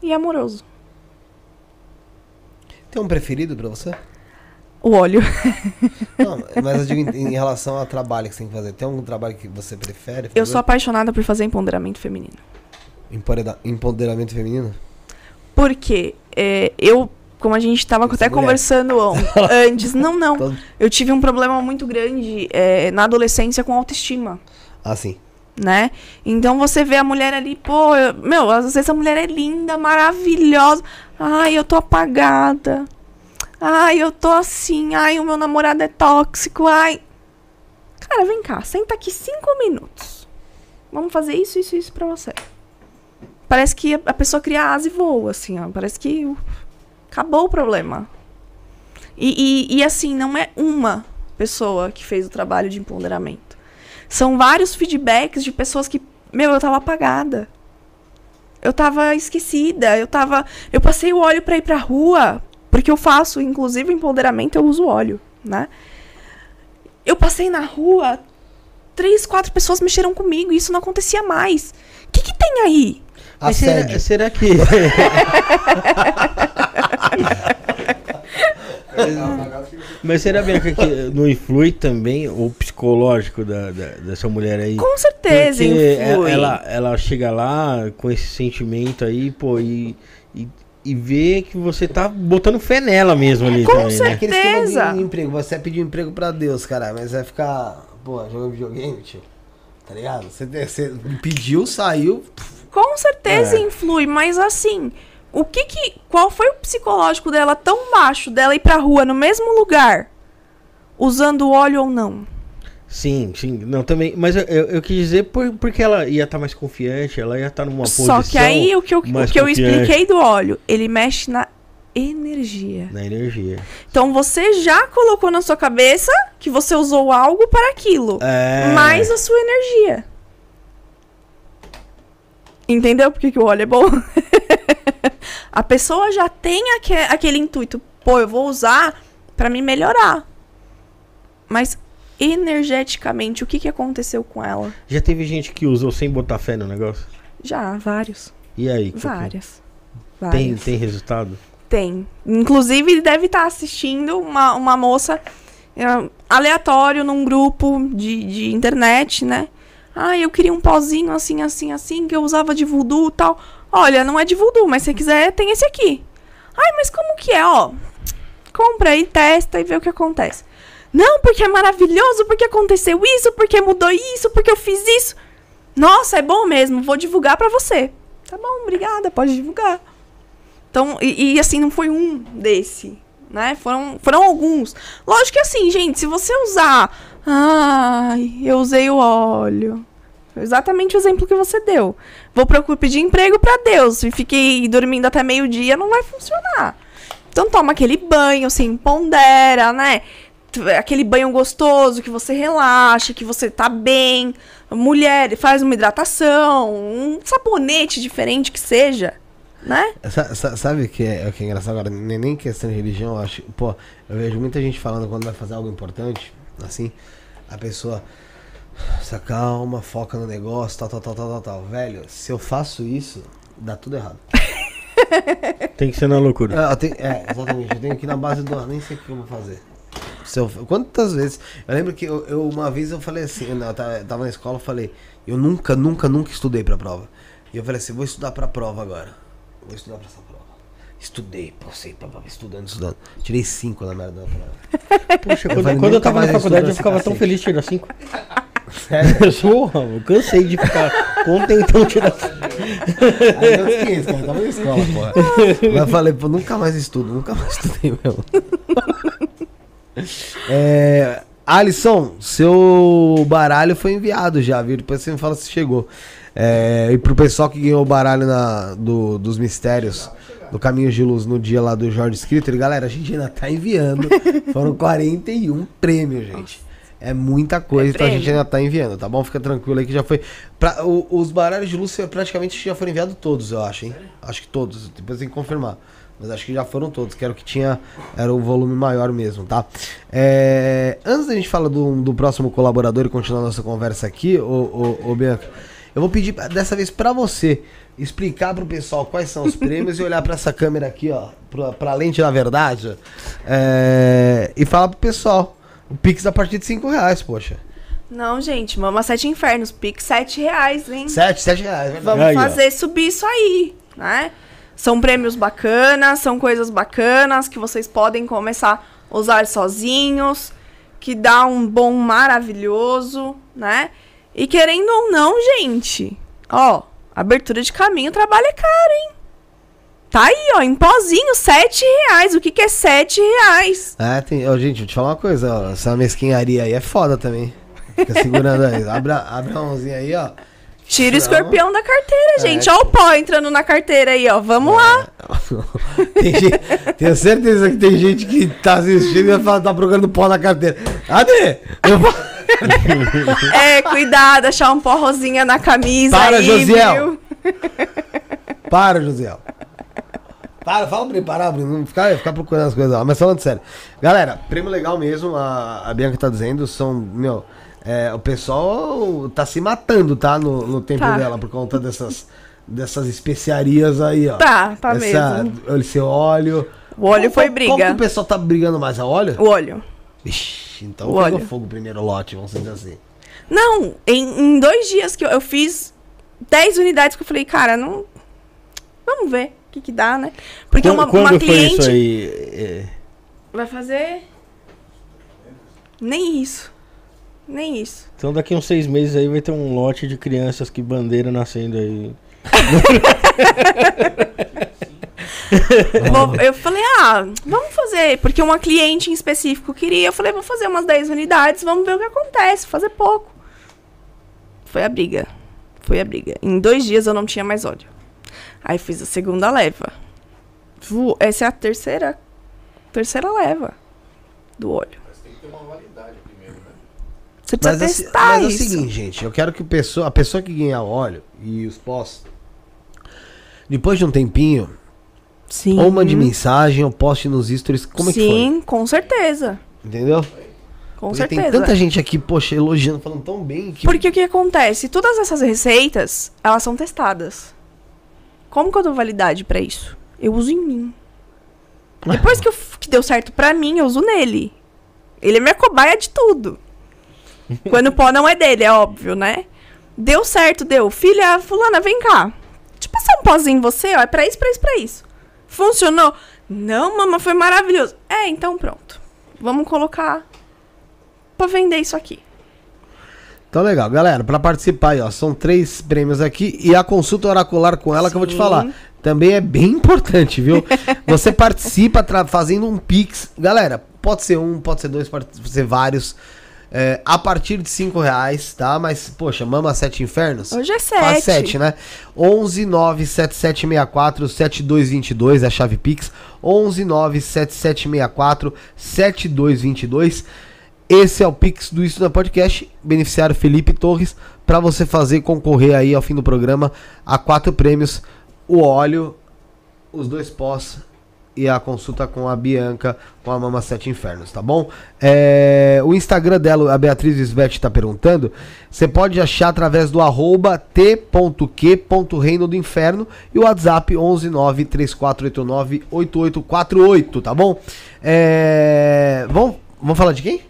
e amoroso. Tem um preferido pra você? O óleo. Não, mas eu digo em, em relação ao trabalho que você tem que fazer. Tem algum trabalho que você prefere? Eu sou apaixonada por fazer empoderamento feminino. Empoderada- Empoderamento feminino? Porque é, eu, como a gente estava até mulher. conversando an- antes, não, não. Eu tive um problema muito grande é, na adolescência com autoestima, Ah, sim. né? Então você vê a mulher ali, pô, eu- meu, às vezes a mulher é linda, maravilhosa. Ai, eu tô apagada. Ai, eu tô assim. Ai, o meu namorado é tóxico. Ai. Cara, vem cá, senta aqui cinco minutos. Vamos fazer isso, isso, isso pra você. Parece que a pessoa cria asa e voa, assim, ó. Parece que uh, acabou o problema. E, e, e, assim, não é uma pessoa que fez o trabalho de empoderamento. São vários feedbacks de pessoas que, meu, eu tava apagada. Eu tava esquecida, eu tava. Eu passei o óleo pra ir pra rua, porque eu faço, inclusive, empoderamento, eu uso óleo, né? Eu passei na rua, três, quatro pessoas mexeram comigo e isso não acontecia mais. O que, que tem aí? Mas será, Assédio. será que. Mas será Bianca, que não influi também o psicológico da, da- dessa mulher aí? Com certeza, Porque influi. Ela, ela chega lá com esse sentimento aí, pô, e, e, e vê que você tá botando fé nela mesmo ali Com também, né? certeza. Certeza. de emprego. Você pedir um emprego pra Deus, cara, mas vai ficar, pô, jogando videogame, tio. Tá ligado? Você, você pediu, saiu. Com certeza É. influi, mas assim, o que que. Qual foi o psicológico dela tão baixo dela ir pra rua no mesmo lugar, usando óleo ou não? Sim, sim. Não, também. Mas eu, eu, eu quis dizer por, porque ela ia estar mais confiante, ela ia estar numa posição. Só que aí o que eu, o que eu expliquei do óleo, ele mexe na energia. Na energia. Então você já colocou na sua cabeça que você usou algo para aquilo, É. mais a sua energia. Entendeu por que, que o óleo é bom? a pessoa já tem aque- aquele intuito, pô, eu vou usar para me melhorar. Mas energeticamente, o que, que aconteceu com ela? Já teve gente que usou sem botar fé no negócio? Já, vários. E aí? que- Várias. Tem, tem resultado? Tem. Inclusive, deve estar assistindo uma, uma moça é, aleatório num grupo de, de internet, né? Ah, eu queria um pozinho assim, assim, assim, que eu usava de voodoo e tal. Olha, não é de voodoo, mas se quiser, tem esse aqui. Ai, mas como que é, ó? Compra aí, testa e vê o que acontece. Não, porque é maravilhoso, porque aconteceu isso, porque mudou isso, porque eu fiz isso. Nossa, é bom mesmo, vou divulgar pra você. Tá bom, obrigada, pode divulgar. Então, e, e, assim, não foi um desse, né? Foram, foram alguns. Lógico que assim, gente, se você usar. Ai, eu usei o óleo. Exatamente o exemplo que você deu. Vou procurar pedir emprego pra Deus e fiquei dormindo até meio-dia, não vai funcionar. Então toma aquele banho, se empodera, né? Aquele banho gostoso que você relaxa, que você tá bem. Mulher, faz uma hidratação, um sabonete diferente que seja, né? Sa- Sabe o que é, o que é engraçado agora? Nem, nem questão de religião, eu acho. Pô, eu vejo muita gente falando quando vai fazer algo importante, assim, a pessoa se acalma, foca no negócio, tal, tal, tal, tal, tal, tal. Velho, se eu faço isso, dá tudo errado. Tem que ser na loucura. É, tenho- é, exatamente. Eu tenho que ir na base do. Nem sei o que eu vou fazer. Se eu- quantas vezes? Eu lembro que eu, eu- uma vez eu falei assim, eu, tava, na escola, eu falei, eu nunca, nunca, nunca estudei pra prova. E eu falei assim, vou estudar pra prova agora. Vou estudar pra essa prova. Estudei, passei, estudando, estudando. Tirei cinco na merda da prova. Poxa, Eu quando, falei, quando eu nunca tava na faculdade eu ficava esse tão cacete. feliz de tirar 5. Sério? Eu sou, eu cansei de ficar contentão tirar 5. Aí eu esqueci, cara, tava na escola, porra. Mas eu falei, pô, nunca mais estudo, nunca mais estudei mesmo. É, Alisson, seu baralho foi enviado já, viu? Depois você me fala se chegou. É, e pro pessoal que ganhou o baralho na, do- dos mistérios do Caminho de Luz no dia lá do Jorge Escritor. E galera, a gente ainda tá enviando. Foram 41 prêmios, gente. É muita coisa, É então a gente ainda tá enviando, tá bom? Fica tranquilo aí que já foi. Pra, o- os baralhos de luz praticamente já foram enviados todos, eu acho, hein? Acho que todos, depois tem que confirmar. Mas acho que já foram todos, que era o que tinha, era o volume maior mesmo, tá? É, antes da gente falar do, do próximo colaborador e continuar nossa conversa aqui, ô, ô, ô Bianca, eu vou pedir dessa vez pra você explicar pro pessoal quais são os prêmios e olhar pra essa câmera aqui, ó, pra, pra lente da verdade, é, e falar pro pessoal. O Pix a partir de 5 reais, poxa. Não, gente, Mama Sete Infernos, Pix 7 reais, hein? 7, 7 reais, é verdade. Vamos Aí, ó. fazer subir isso aí, né? São prêmios bacanas, são coisas bacanas que vocês podem começar a usar sozinhos, que dá um bom maravilhoso, né? E querendo ou não, gente, ó, abertura de caminho, trabalho é caro, hein? Tá aí, ó, em pozinho, 7 reais. O que que é 7 reais? É, tem. Ó, gente, vou te falar uma coisa, ó. Essa mesquinharia aí é foda também. Fica segurando aí. Abre, a- abre a mãozinha aí, ó. Tira o escorpião da carteira, gente. Ó o pó entrando na carteira aí, ó. Vamos lá. Tem gente- tenho certeza que tem gente que tá assistindo e vai falar, tá procurando pó na carteira. Cadê? É, cuidado, achar um pó rosinha na camisa Para, aí, Josiel. viu? Para, José. Para, fala pra ele parar, Bruno. Não ficar, ficar procurando as coisas lá. Mas falando sério. Galera, prêmio legal mesmo. A, a Bianca tá dizendo. São, meu. É, o pessoal tá se matando, tá? No, no tempo Tá. dela, por conta dessas, dessas especiarias aí, ó. Tá, tá Essa, mesmo. Esse óleo. O óleo Qual- foi qual- Qual que briga. o pessoal tá brigando mais? A óleo? O olho. Ixi, então O pegou óleo. fogo o primeiro lote, vamos dizer assim. Não, em, em dois dias que eu, eu fiz 10 unidades que eu falei, cara, não. Vamos ver o que, que dá, né? Porque Quando, uma, quando uma cliente vai fazer. Nem isso. Nem isso. Então daqui uns seis meses aí vai ter um lote de crianças que bandeira nascendo aí. Vou- eu falei, ah, vamos fazer. Porque uma cliente em específico queria. Eu falei, vou fazer umas 10 unidades, vamos ver o que acontece, fazer pouco. Foi a briga. Foi a briga. Em dois dias eu não tinha mais óleo. Aí fiz a segunda leva. Essa é a terceira. Terceira leva do óleo. Você precisa Mas, assim, testar mas é o isso. seguinte, gente, eu quero que o pessoa, a pessoa que ganhar óleo e os pós, depois de um tempinho, Sim. ou mande mensagem, ou poste nos stories, como é que foi? Sim, com certeza. Entendeu? Com Porque certeza. tem tanta gente aqui, poxa, elogiando, falando tão bem que. Porque o que acontece? Todas essas receitas, elas são testadas. Como que eu dou validade pra isso? Eu uso em mim. Depois que, eu que deu certo pra mim, eu uso nele. Ele é minha cobaia de tudo. Quando o pó não é dele, é óbvio, né? Deu certo, deu. Filha, fulana, vem cá. Deixa eu passar um pozinho em você, ó. É pra isso, pra isso, pra isso. Funcionou? Não, mamãe, foi maravilhoso. É, então pronto. Vamos colocar pra vender isso aqui. Então legal, galera, pra participar aí, ó, são três prêmios aqui e a consulta oracular com ela que eu vou te Sim. falar. Também é bem importante, viu? Você participa fazendo um Pix. Galera, pode ser um, pode ser dois, pode ser vários. É, a partir de cinco reais, tá? Mas, poxa, mama sete infernos. Hoje é Faz 7. 7, né? 11 97764 7222 é a chave Pix. 11 97764 7222. Esse é o Pix do Isso na Podcast, beneficiário Felipe Torres, para você fazer concorrer aí ao fim do programa a quatro prêmios: o óleo, os dois pós e a consulta com a Bianca com a Mama Sete Infernos, tá bom? É, o Instagram dela, a Beatriz Svete tá perguntando, você pode achar através do arroba t.q.reino do inferno e o WhatsApp 11934898848, tá bom? É, vamos, vamos falar de quem?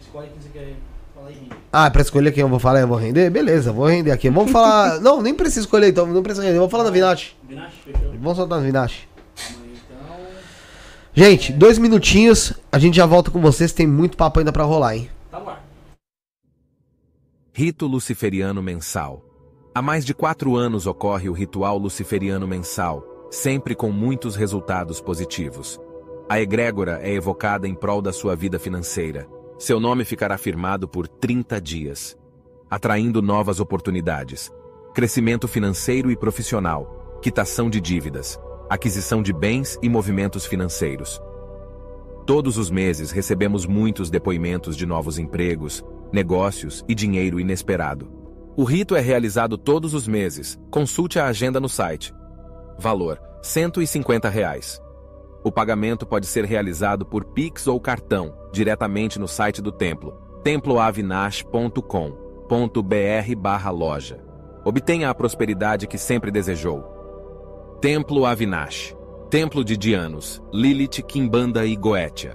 Escolhe quem você quer falar aí. Ah, pra escolher quem eu vou falar, eu vou render? Beleza, vou render aqui. Vamos falar. não, nem precisa escolher então, não precisa render. Vamos falar da Vinati. Vinache, fechou? Vamos soltar na Vinati. Gente, dois minutinhos, a gente já volta com vocês. Tem muito papo ainda pra rolar, hein? Tá ar. Rito Luciferiano Mensal. Há mais de quatro anos ocorre o ritual luciferiano mensal, sempre com muitos resultados positivos. A egrégora é evocada em prol da sua vida financeira. Seu nome ficará firmado por 30 dias, atraindo novas oportunidades, crescimento financeiro e profissional, quitação de dívidas, aquisição de bens e movimentos financeiros. Todos os meses recebemos muitos depoimentos de novos empregos, negócios e dinheiro inesperado. O rito é realizado todos os meses. Consulte a agenda no site. Valor: 150 reais. O pagamento pode ser realizado por Pix ou cartão, diretamente no site do templo, temploavinash.com.br/loja. Obtenha a prosperidade que sempre desejou. Templo Avinash, Templo de Dianos, Lilith, Kimbanda e Goetia.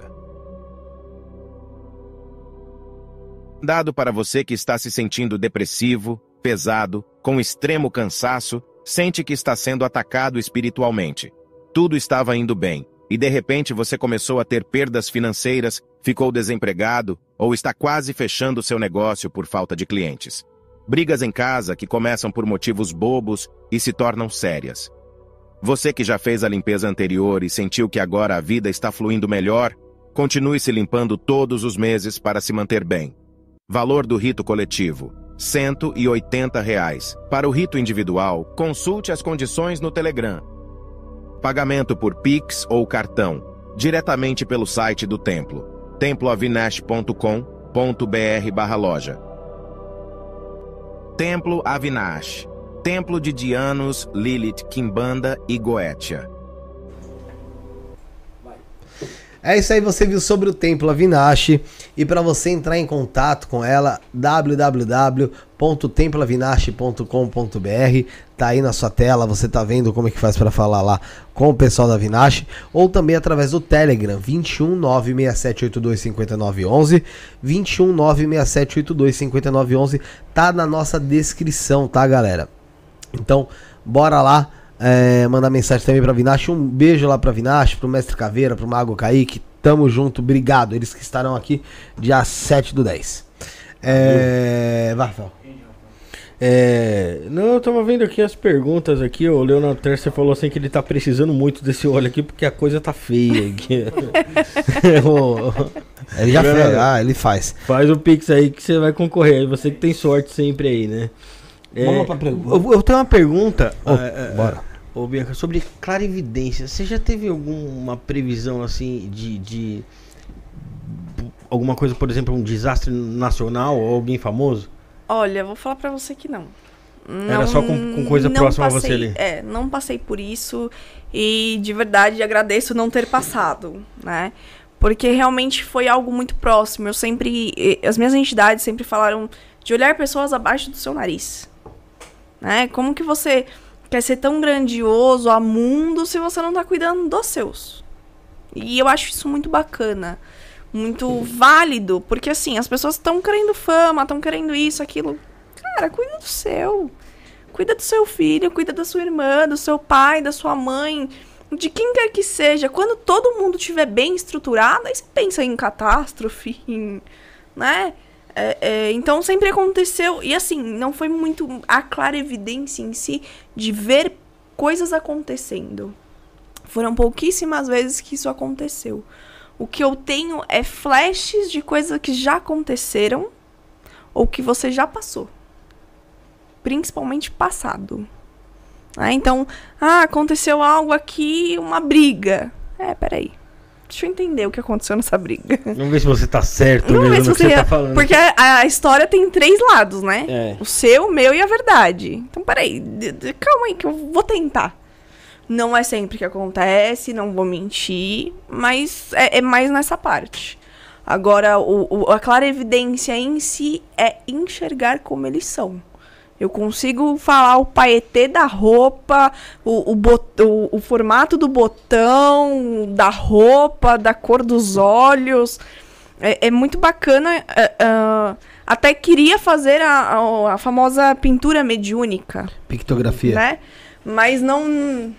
Dado para você que está se sentindo depressivo, pesado, com extremo cansaço, sente que está sendo atacado espiritualmente. Tudo estava indo bem, e de repente você começou a ter perdas financeiras, ficou desempregado ou está quase fechando seu negócio por falta de clientes. Brigas em casa que começam por motivos bobos e se tornam sérias. Você que já fez a limpeza anterior e sentiu que agora a vida está fluindo melhor, continue se limpando todos os meses para se manter bem. Valor do rito coletivo: 180 reais. Para o rito individual, consulte as condições no Telegram. Pagamento por Pix ou cartão, diretamente pelo site do templo, temploavinash.com.br/loja. Templo Avinash, Templo de Dianos, Lilith, Kimbanda e Goetia. É isso aí, você viu sobre o Templo Avinash. E para você entrar em contato com ela, www.temploavinash.com.br. Tá aí na sua tela, você tá vendo como é que faz para falar lá com o pessoal da Avinash. Ou também através do Telegram, 21 96782 5911. 21 96782 5911. Tá na nossa descrição, tá, galera? Então, bora lá. É, mandar mensagem também pra Vinash. Um beijo lá pra Vinash, pro Mestre Caveira, pro Mago Kaique. Tamo junto, obrigado. Eles que estarão aqui dia 7 do 10. É. Vai, Rafael. É, não, eu tava vendo aqui as perguntas aqui, o Leonardo Tercer falou assim que ele tá precisando muito desse óleo aqui porque a coisa tá feia aqui. ele já fez, ah, ele faz. Faz o Pix aí que você vai concorrer, você que tem sorte sempre aí, né? Vamos pra pergunta. Eu, eu tenho uma pergunta. Oh, é, bora. Ô, Bianca, sobre clarividência. Você já teve alguma previsão assim de, de alguma coisa, por exemplo, um desastre nacional ou alguém famoso? Olha, vou falar pra você que não. Era só com, com coisa não próxima passei, a você ali. É, não passei por isso e de verdade agradeço não ter passado, né? Porque realmente foi algo muito próximo. Eu sempre, as minhas entidades sempre falaram de olhar pessoas abaixo do seu nariz, né? Como que você quer ser tão grandioso a mundo se você não tá cuidando dos seus? E eu acho isso muito bacana, muito válido, porque assim, as pessoas estão querendo fama, estão querendo isso, aquilo. Cara, cuida do seu. Cuida do seu filho, cuida da sua irmã, do seu pai, da sua mãe, de quem quer que seja. Quando todo mundo estiver bem estruturado, aí você pensa em catástrofe, em, né? É, é, então sempre aconteceu. E assim, não foi muito a clara evidência em si de ver coisas acontecendo. Foram pouquíssimas vezes que isso aconteceu. O que eu tenho é flashes de coisas que já aconteceram ou que você já passou. Principalmente passado. Ah, então, ah, aconteceu algo aqui, uma briga. É, peraí. Deixa eu entender o que aconteceu nessa briga. Vamos ver se você tá certo Vamos ver mesmo se você. você tá falando. Porque a, a história tem três lados, né? É. O seu, o meu e a verdade. Então, peraí. Calma aí, que eu vou tentar. Não é sempre que acontece, não vou mentir, mas é, é mais nessa parte. Agora, o, o- a clara evidência em si é enxergar como eles são. Eu consigo falar o paetê da roupa, o, o, bot- o- o formato do botão, da roupa, da cor dos olhos. É, é muito bacana. é, é, até queria fazer a, a- a famosa pintura mediúnica, Pictografia. né? Mas não.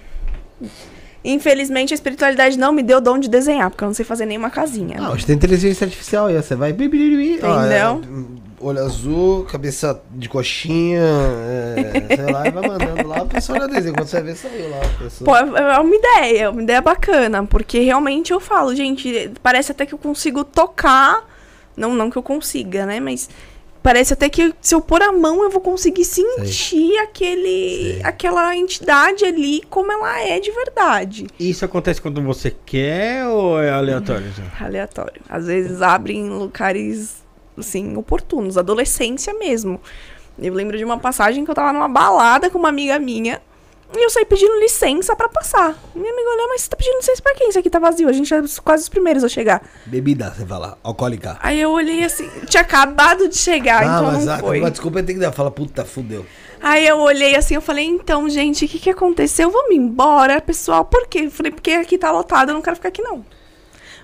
Infelizmente a espiritualidade não me deu dom de desenhar, porque eu não sei fazer nenhuma casinha. Ah, hoje tem inteligência artificial aí, ó, você vai. bi, bi, ó, é, Entendeu? Olho azul, cabeça de coxinha, é, sei lá, e vai mandando lá, a pessoa já desenha. Quando você vê, saiu lá. A pessoa. Pô, é é uma ideia, é uma ideia bacana, porque realmente eu falo, gente, parece até que eu consigo tocar, não, não que eu consiga, né, mas parece até que se eu pôr a mão eu vou conseguir sentir aquele, Sei. aquela entidade ali como ela é de verdade. Isso acontece quando você quer ou é aleatório? Aleatório. Às vezes abre em lugares, assim, oportunos. Adolescência mesmo. Eu lembro de uma passagem que eu tava numa balada com uma amiga minha. E eu saí pedindo licença pra passar. Minha amiga olhou, mas você tá pedindo licença pra quem? Isso aqui tá vazio. A gente é quase os primeiros a chegar. Bebida, você fala, alcoólica. Aí eu olhei assim, tinha acabado de chegar, então não a- foi. uma desculpa tem que dar. Fala, puta, fudeu. Aí eu olhei assim, eu falei, então, gente, o que que aconteceu? Vamos embora, pessoal. Por quê? Eu falei, porque aqui tá lotado, eu não quero ficar aqui, não.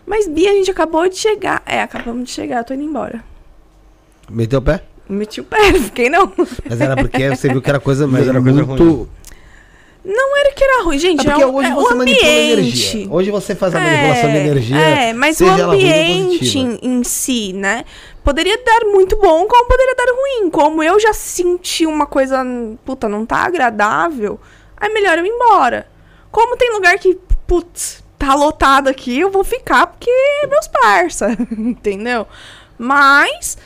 Mas, Bia, a gente acabou de chegar. É, acabamos de chegar, eu tô indo embora. Meteu o pé? Meti o pé, fiquei não. Mas era porque você viu que era coisa, Mas era coisa muito... Não era que era ruim, gente. É porque é hoje é você ambiente. energia. Hoje você faz a manipulação de energia. É, mas o ambiente em, em si, né? Poderia dar muito bom, como poderia dar ruim. Como eu já senti uma coisa, puta, não tá agradável, é melhor eu ir embora. Como tem lugar que, putz, tá lotado aqui, eu vou ficar porque é meus parça, entendeu? Mas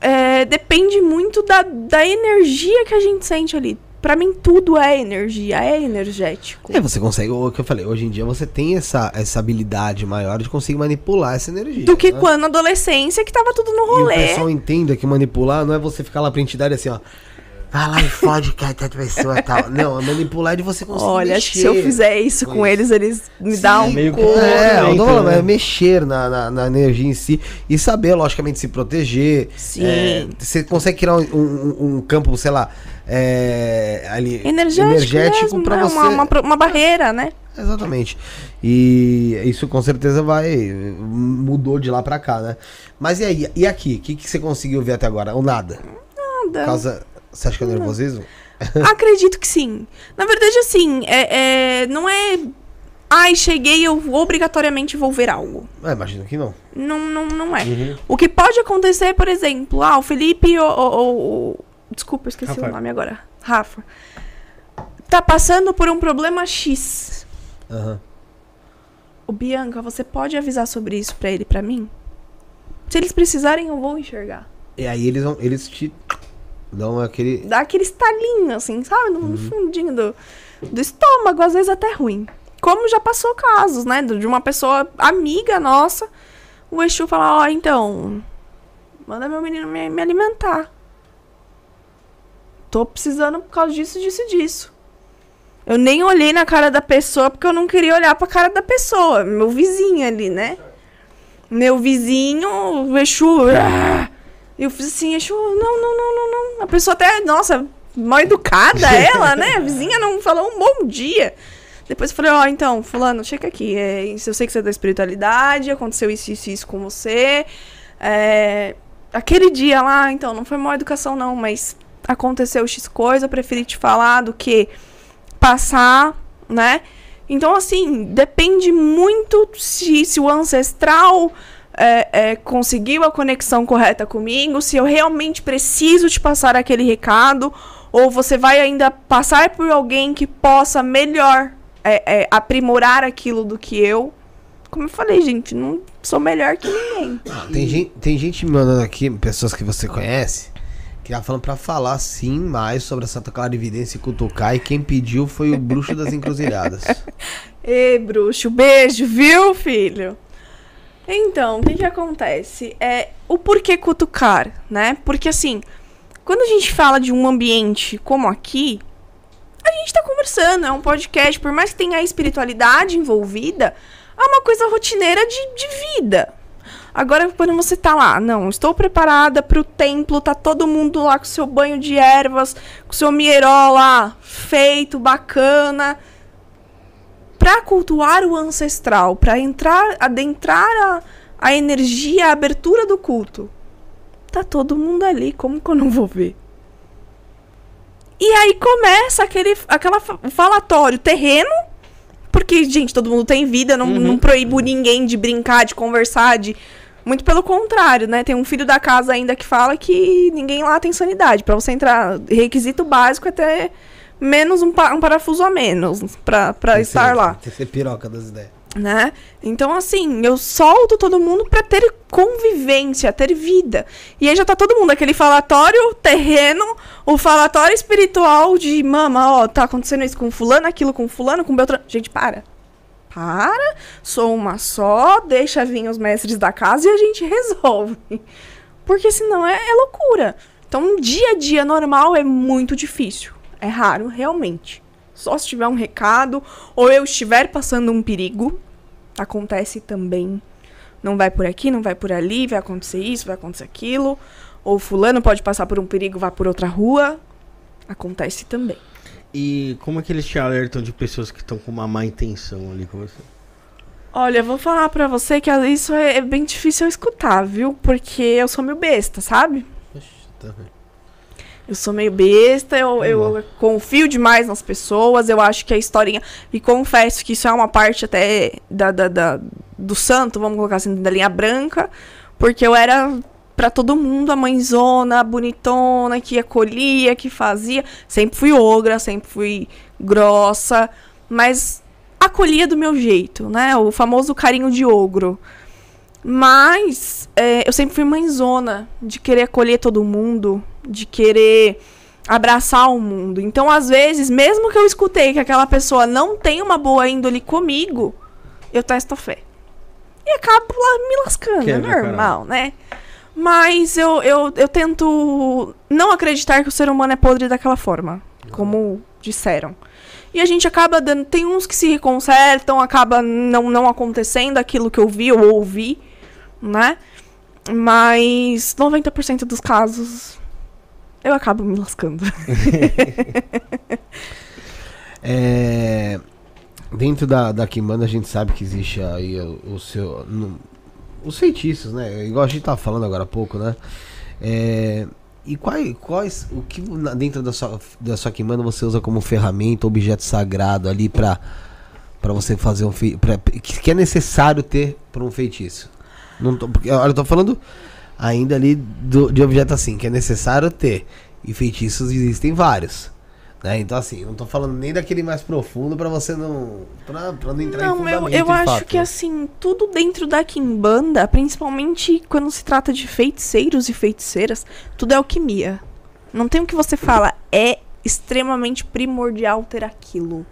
é, depende muito da, da energia que a gente sente ali. Pra mim, tudo é energia, é energético. É, você consegue, o que eu falei, hoje em dia você tem essa, essa habilidade maior de conseguir manipular essa energia. Do que né? quando na adolescência que tava tudo no E o rolê. pessoal entenda que manipular não é você ficar lá pra entidade assim, ó. Vai lá e fode que a pessoa tal. Não, é manipular é de você conseguir Olha, acho que mexer se eu fizer isso com com eles, eles me dão um meio que- couro. É, eu tô Dentro, falando, né? é mexer na, na, na energia em si e saber, logicamente, se proteger. Sim. É, você consegue criar um, um- um campo, sei lá, é, ali, Energético, energético pra né? você. Uma, uma, uma barreira, né? Exatamente. E isso com certeza vai. mudou de lá pra cá, né? Mas e aí? E aqui? O que, que você conseguiu ver até agora? Ou nada? Nada. Causa. Você acha que é nervosismo? Acredito que sim. Na verdade, assim, é, é- não é. Ai, cheguei, eu obrigatoriamente vou ver algo. É, imagino que não. Não, não, não é. Uhum. O que pode acontecer, por exemplo, ah, o Felipe ou. ou- ou- desculpa, esqueci Rafa. o nome agora. Rafa. Tá passando por um problema X. Aham. Ô, Bianca, você pode avisar sobre isso pra ele, e pra mim? Se eles precisarem, eu vou enxergar. E aí eles vão. Eles te dão aquele. Dá aquele estalinho, assim, sabe? No no fundinho do, do estômago, às vezes até ruim. Como já passou casos, né? De uma pessoa amiga nossa, o Exu falar, ó, então, manda meu menino me, me alimentar. Tô precisando por causa disso, disso e disso. Eu nem olhei na cara da pessoa porque eu não queria olhar pra cara da pessoa. Meu vizinho ali, né? Meu vizinho, o Exu. ah, eu fiz assim, Exu, não, não, não, não, não. A pessoa até, nossa, mal educada ela, né? A vizinha não falou um bom dia. Depois eu falei, ó, então, fulano, chega aqui. É, eu sei que você é da espiritualidade, aconteceu isso, isso, isso com você. É, aquele dia lá, então, não foi mal educação, não, mas aconteceu X coisa, preferi te falar do que passar, né? Então, assim, depende muito se, se o ancestral é, é, conseguiu a conexão correta comigo, se eu realmente preciso te passar aquele recado, ou você vai ainda passar por alguém que possa melhor é, é, aprimorar aquilo do que eu. Como eu falei, gente, não sou melhor que ninguém. Ah, tem, gente, tem gente me mandando aqui, pessoas que você conhece, que tá falando pra falar sim mais sobre a Santa Clarividência e Cutucar. E quem pediu foi o Bruxo das Encruzilhadas. Ei, bruxo, beijo, viu, filho? Então, o que que acontece? É o porquê cutucar, né? Porque assim, quando a gente fala de um ambiente como aqui, a gente tá conversando, é um podcast, por mais que tenha a espiritualidade envolvida, é uma coisa rotineira de, de vida. Agora, quando você tá lá, não, estou preparada pro templo, tá todo mundo lá com seu banho de ervas, com seu mieró lá feito, bacana para cultuar o ancestral, para entrar, adentrar a, a energia, a abertura do culto. Tá todo mundo ali, como que eu não vou ver? E aí começa aquele aquela fa- falatório terreno, porque gente, todo mundo tem vida, não, não proíbo ninguém de brincar, de conversar, de muito pelo contrário, né? Tem um filho da casa ainda que fala que ninguém lá tem sanidade. Pra você entrar, requisito básico é ter menos um, pa- um parafuso a menos que estar ser- lá. Tem que ser piroca das ideias. né? Então, assim, eu solto todo mundo pra ter convivência, ter vida. E aí já tá todo mundo, aquele falatório terreno, o falatório espiritual de, mama, ó, tá acontecendo isso com fulano, aquilo com fulano, com Beltrano. Gente, para. Para, sou uma só, deixa vir os mestres da casa e a gente resolve. Porque senão é, é loucura. Então, um dia a dia normal é muito difícil. É raro, realmente. Só se tiver um recado ou eu estiver passando um perigo, acontece também. Não vai por aqui, não vai por ali, vai acontecer isso, vai acontecer aquilo. Ou fulano pode passar por um perigo, vai por outra rua. Acontece também. E como é que eles te alertam de pessoas que estão com uma má intenção ali com você? Olha, eu vou falar pra você que isso é é bem difícil eu escutar, viu? Porque eu sou meio besta, sabe? Tá vendo? Eu sou meio besta, eu, eu confio demais nas pessoas, eu acho que a historinha. E confesso que isso é uma parte até da, da, da- do santo, vamos colocar assim, da linha branca, porque eu era pra todo mundo a mãezona, a bonitona, que acolhia, que fazia. Sempre fui ogra, sempre fui grossa, mas acolhia do meu jeito, né? O famoso carinho de ogro. Mas é, eu sempre fui mãezona, de querer acolher todo mundo, de querer abraçar o mundo. Então, às vezes, mesmo que eu escutei que aquela pessoa não tem uma boa índole comigo, eu testo a fé. E acabo lá me lascando, é normal, né? Mas eu, eu, eu tento não acreditar que o ser humano é podre daquela forma, como disseram. E a gente acaba dando. Tem uns que se reconsertam, acaba não, não acontecendo aquilo que eu vi ou ouvi, né? Mas 90% dos casos eu acabo me lascando. É, dentro da, da Kimbanda a gente sabe que existe aí o, o seu. no- os feitiços, né? Igual a gente tava falando agora há pouco, né? É, e quais, quais. O que dentro da sua, da sua Kimbanda você usa como ferramenta, objeto sagrado ali pra, pra você fazer um feitiço. Que, é necessário ter pra um feitiço? Não tô, porque, eu tô falando ainda ali do, de objeto assim, que é necessário ter. E feitiços existem vários. Né? Então, assim, não tô falando nem daquele mais profundo pra você não. Pra, pra não entrar em Não, eu, fundamento eu de acho fato, que né? assim, tudo dentro da Kimbanda, principalmente quando se trata de feiticeiros e feiticeiras, tudo é alquimia. Não tem o que você fala, é extremamente primordial ter aquilo.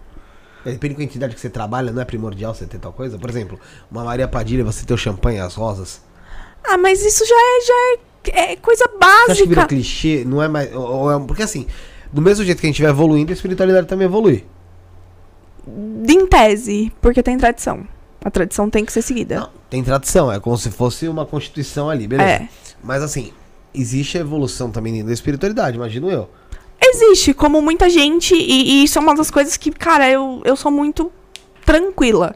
É, Depende com a entidade que você trabalha, não é primordial você ter tal coisa? Por exemplo, uma Maria Padilha, você ter o champanhe as rosas. Ah, mas isso já é, já é, é coisa Você acha que básica. clichê? Não é mais. ou- é- porque assim, do mesmo jeito que a gente vai evoluindo, a espiritualidade também evolui. Em tese, porque tem tradição. A tradição tem que ser seguida. Não, tem tradição, é como se fosse uma constituição ali, beleza? É. Mas assim, existe a evolução também dentro da espiritualidade, imagino eu. Existe, como muita gente, e, e isso é uma das coisas que, cara, eu, eu sou muito tranquila.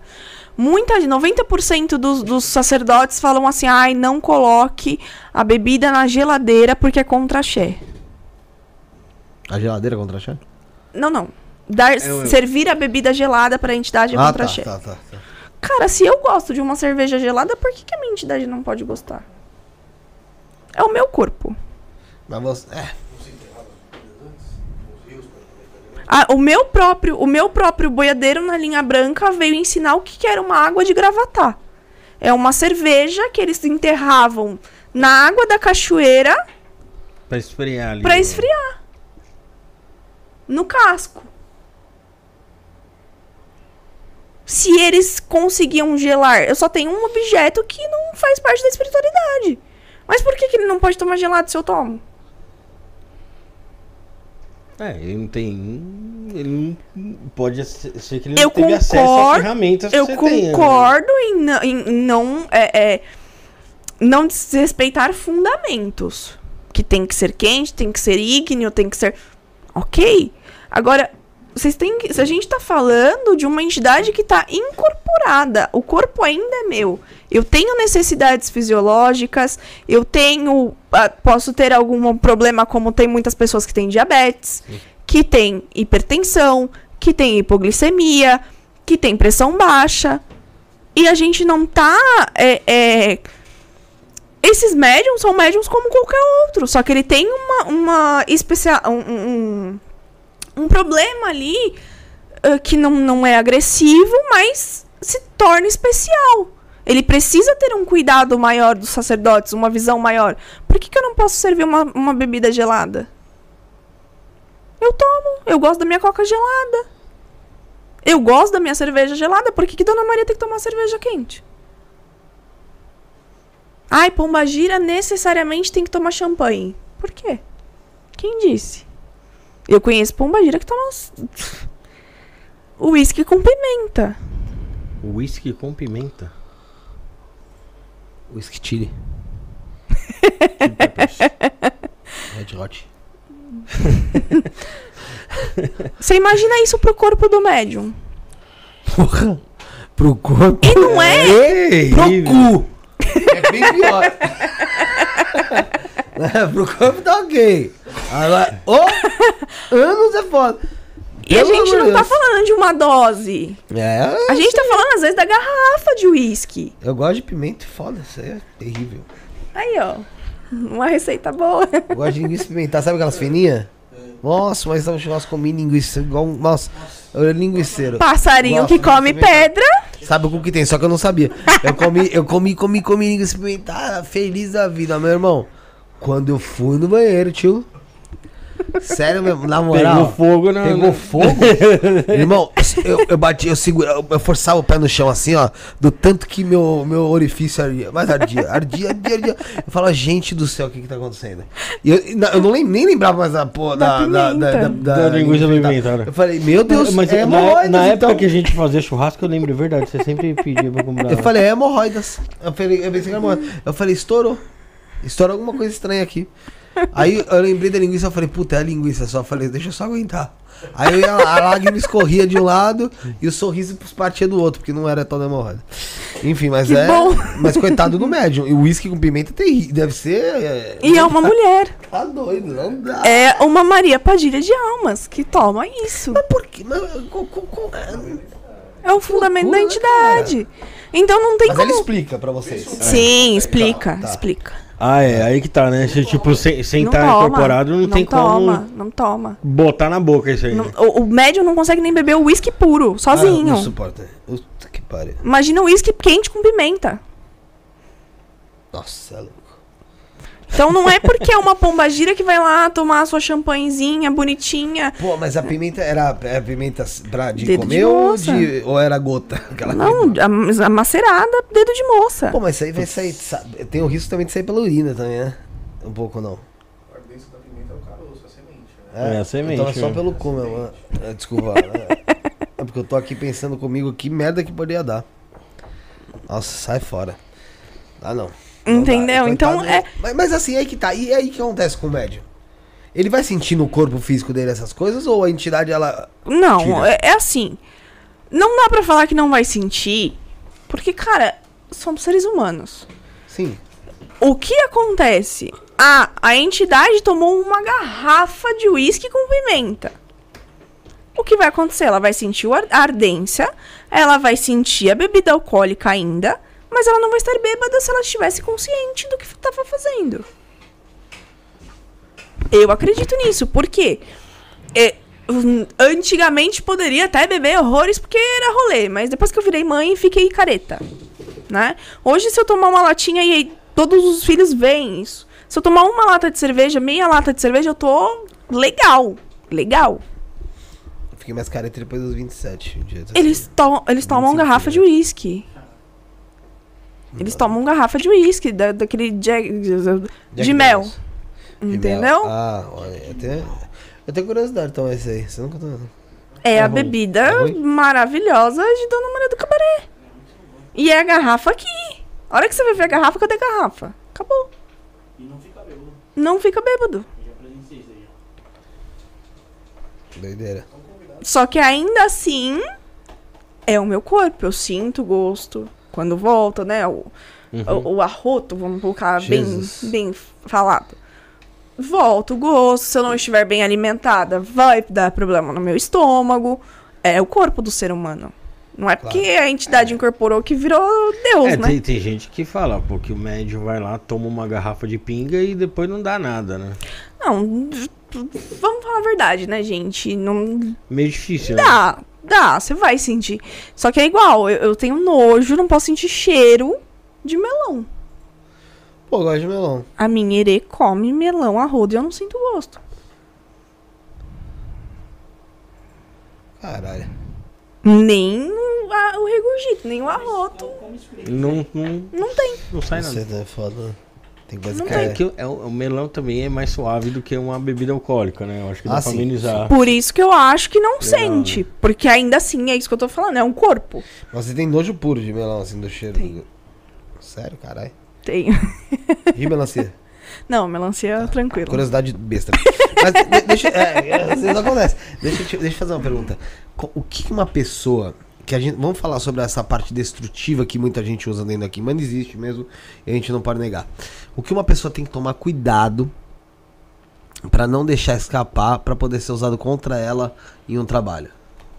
Muita, 90% dos, dos sacerdotes falam assim, ai, não coloque a bebida na geladeira porque é contra axé. A geladeira contra a chá? Não, não. Dar, eu- servir a bebida gelada pra entidade é Ah, contra tá, axé. tá, tá, tá. Cara, se eu gosto de uma cerveja gelada, por que, que a minha entidade não pode gostar? É o meu corpo. Mas você. É. Ah, o meu próprio, o meu próprio boiadeiro na linha branca veio ensinar o que, que era uma água de gravatar. É uma cerveja que eles enterravam na água da cachoeira Pra esfriar ali. pra né? esfriar. No casco. Se eles conseguiam gelar, eu só tenho um objeto que não faz parte da espiritualidade. Mas por que, que ele não pode tomar gelado se eu tomo? É, ele não tem. Ele não. Pode ser que ele Eu não teve acesso às concordo, ferramentas que Eu você tem. né? concordo em, não- em não é, é, não desrespeitar fundamentos. Que tem que ser quente, tem que ser ígneo, tem que ser. Ok. Agora, vocês têm que. Se a gente tá falando de uma entidade que tá incorporada, o corpo ainda é meu. Eu tenho necessidades fisiológicas, eu tenho. ah, posso ter algum problema, como tem muitas pessoas que têm diabetes, que tem hipertensão, que tem hipoglicemia, que tem pressão baixa. E a gente não tá. é, é, esses médiums são médiums como qualquer outro, só que ele tem uma, uma especial. Um, um, um problema ali ah, que não, não é agressivo, mas se torna especial. Ele precisa ter um cuidado maior dos sacerdotes, uma visão maior. Por que, que eu não posso servir uma, uma bebida gelada? Eu tomo. Eu gosto da minha coca gelada. Eu gosto da minha cerveja gelada. Por que, que Dona Maria tem que tomar cerveja quente? Ai, pomba gira necessariamente tem que tomar champanhe. Por quê? Quem disse? Eu conheço pomba gira que toma uísque com pimenta. Whisky com pimenta. Whisky Chili. Red Hot. Você imagina isso pro corpo do médium? Porra. Pro corpo. E não é? Ei, Pro cu. É bem pior. É, pro corpo tá ok. Agora, ô, anos é foda. E a Pelo gente amor não tá Deus. falando de uma dose. É, A gente tá falando, às vezes, da garrafa de uísque. eu gosto de pimenta foda, isso aí é terrível. Aí, ó. Uma receita boa. Eu gosto de linguiça pimentada, sabe aquelas fininhas? Nossa, mas tava churrasco comi linguiça igual um. Nossa, eu linguiceiro. Passarinho Gosto que come pedra. Sabe o que tem, só que eu não sabia. Eu comi, eu comi, comi, comi linguiça pimentada, feliz da vida, meu irmão. Quando eu fui no banheiro, tio. Sério mesmo, na moral. Pegou fogo na. Pegou fogo? Irmão, eu, eu bati, eu segura, eu, forçava o pé no chão assim, ó, do tanto que meu, meu orifício ardia, mas ardia, ardia, ardia, ardia. Eu falo, gente do céu, o que que tá acontecendo? E eu, eu não nem lembrava mais da porra Da da, da, da, da, Da linguiça pimentada. Eu falei, meu Deus, Mas é na, hemorroidas, na época então. que a gente fazia churrasco, eu lembro, é verdade. Você sempre pedia pra comprar. Eu falei, é hemorroidas. Eu falei, eu pensei que era hemorroidas. Eu falei, estourou. Estourou alguma coisa estranha aqui. Aí eu lembrei da linguiça, eu falei, puta, é a linguiça só. Eu falei, deixa eu só aguentar. Aí ia, a lágrima escorria de um lado e o sorriso partia do outro, porque não era toda hemorroida. Enfim, mas Que é. bom. Mas coitado do médium. E o uísque com pimenta é terrível. Deve ser. É, E é uma mulher. Tá doido, não dá. É uma Maria Padilha de almas que toma isso. Mas por quê? Mas, co- co- co- É o fundamento da loucura, entidade. Então não tem mas ela como. explica pra vocês. Sim, explica, Tá, tá. explica. Ah, é, aí que tá, né? Você, tipo, sem, não estar toma, incorporado, não, tem toma, como Não toma. botar na boca isso aí. Não- o, o médium não consegue nem beber o uísque puro, Ah, sozinho. não suporta. Puta que pariu. Imagina o uísque quente com pimenta. Nossa, é louco. Então não é porque é uma pombagira que vai lá tomar a sua champanhezinha bonitinha. Pô, mas a pimenta era é pimenta pra, de Dedo comer de ou, de, ou era gota? Aquela Não, a, a macerada, dedo de moça. Pô, mas isso aí vai sair. sabe, tem o risco também de sair pela urina também, né? Um pouco não. A ardência da pimenta é o caroço, a semente, né? É, a semente, Então é só né? pelo cu, meu mano. É, desculpa. é. É porque eu tô aqui pensando comigo que merda que poderia dar. Nossa, sai fora. Dá não. Dá, Entendeu? coitado, Então né? é. Mas, mas assim, aí que tá. E aí que acontece com o médium? Ele vai sentir no corpo físico dele essas coisas ou a entidade ela. Não, é, é assim. Não dá pra falar que não vai sentir. Porque, cara, somos seres humanos. Sim. O que acontece? Ah, a entidade tomou uma garrafa de uísque com pimenta. O que vai acontecer? Ela vai sentir a ardência, ela vai sentir a bebida alcoólica ainda, mas ela não vai estar bêbada se ela estivesse consciente do que estava fazendo. Eu acredito nisso, porque é, hum, antigamente poderia até beber horrores porque era rolê, mas depois que eu virei mãe, fiquei careta, né? Hoje, se eu tomar uma latinha e todos os filhos veem isso, se eu tomar uma lata de cerveja, meia lata de cerveja, eu tô legal, legal. Eu fiquei mais careta depois dos 27. um dia. Eles, to eles tomam 25 garrafa de né? uísque. Eles tomam garrafa de uísque, da, daquele Jack, de Jack mel. De Entendeu? mel. Ah, olha, eu tenho, eu tenho curiosidade então esse aí. Você nunca tá. É, É a ruim. bebida É maravilhosa de Dona Maria do Cabaré. E é a garrafa aqui. A hora que você vai ver a garrafa, cadê a garrafa? Acabou. E não fica bêbado. Não fica bêbado. Eu já presenciei isso aí. já. Doideira. Só que ainda assim, é o meu corpo. Eu sinto o gosto. Quando volta, né? O, o, o arroto, vamos colocar bem, Jesus. bem falado. Volta o gosto. Se eu não estiver bem alimentada, vai dar problema no meu estômago. É o corpo do ser humano. Não é porque a entidade incorporou que virou Deus, É, né? tem, tem gente que fala, pô, que o médium vai lá, toma uma garrafa de pinga e depois não dá nada, né? Não, vamos falar a verdade, né, gente? Não Meio difícil, né? Dá. Você vai sentir. Só que é igual, eu, eu tenho nojo, não posso sentir cheiro de melão. Pô, eu gosto de melão. A minha herê come melão a rodo e eu não sinto gosto. Caralho. Nem o, a- o regurgito, nem o arroto. Não, não, Não tem. não sai nada. Você é foda. Né? Tem coisa Não que É é. que o, é o- melão também é mais suave do que uma bebida alcoólica, né? Eu acho que dá Ah, pra amenizar. Por isso que eu acho que não Legal, sente. Porque ainda assim, é isso que eu tô falando, é um corpo. Mas você tem nojo puro de melão, assim, do cheiro. Sério, caralho. Tenho. E melancia? Não, melancia tranquilo. Curiosidade besta. Mas de- deixa. É, é, às vezes acontece. Deixa, eu te- deixa eu fazer uma pergunta. O que uma pessoa. Que a gente, vamos falar sobre essa parte destrutiva que muita gente usa dentro aqui, mas não existe mesmo e a gente não pode negar. O que uma pessoa tem que tomar cuidado pra não deixar escapar pra poder ser usado contra ela em um trabalho?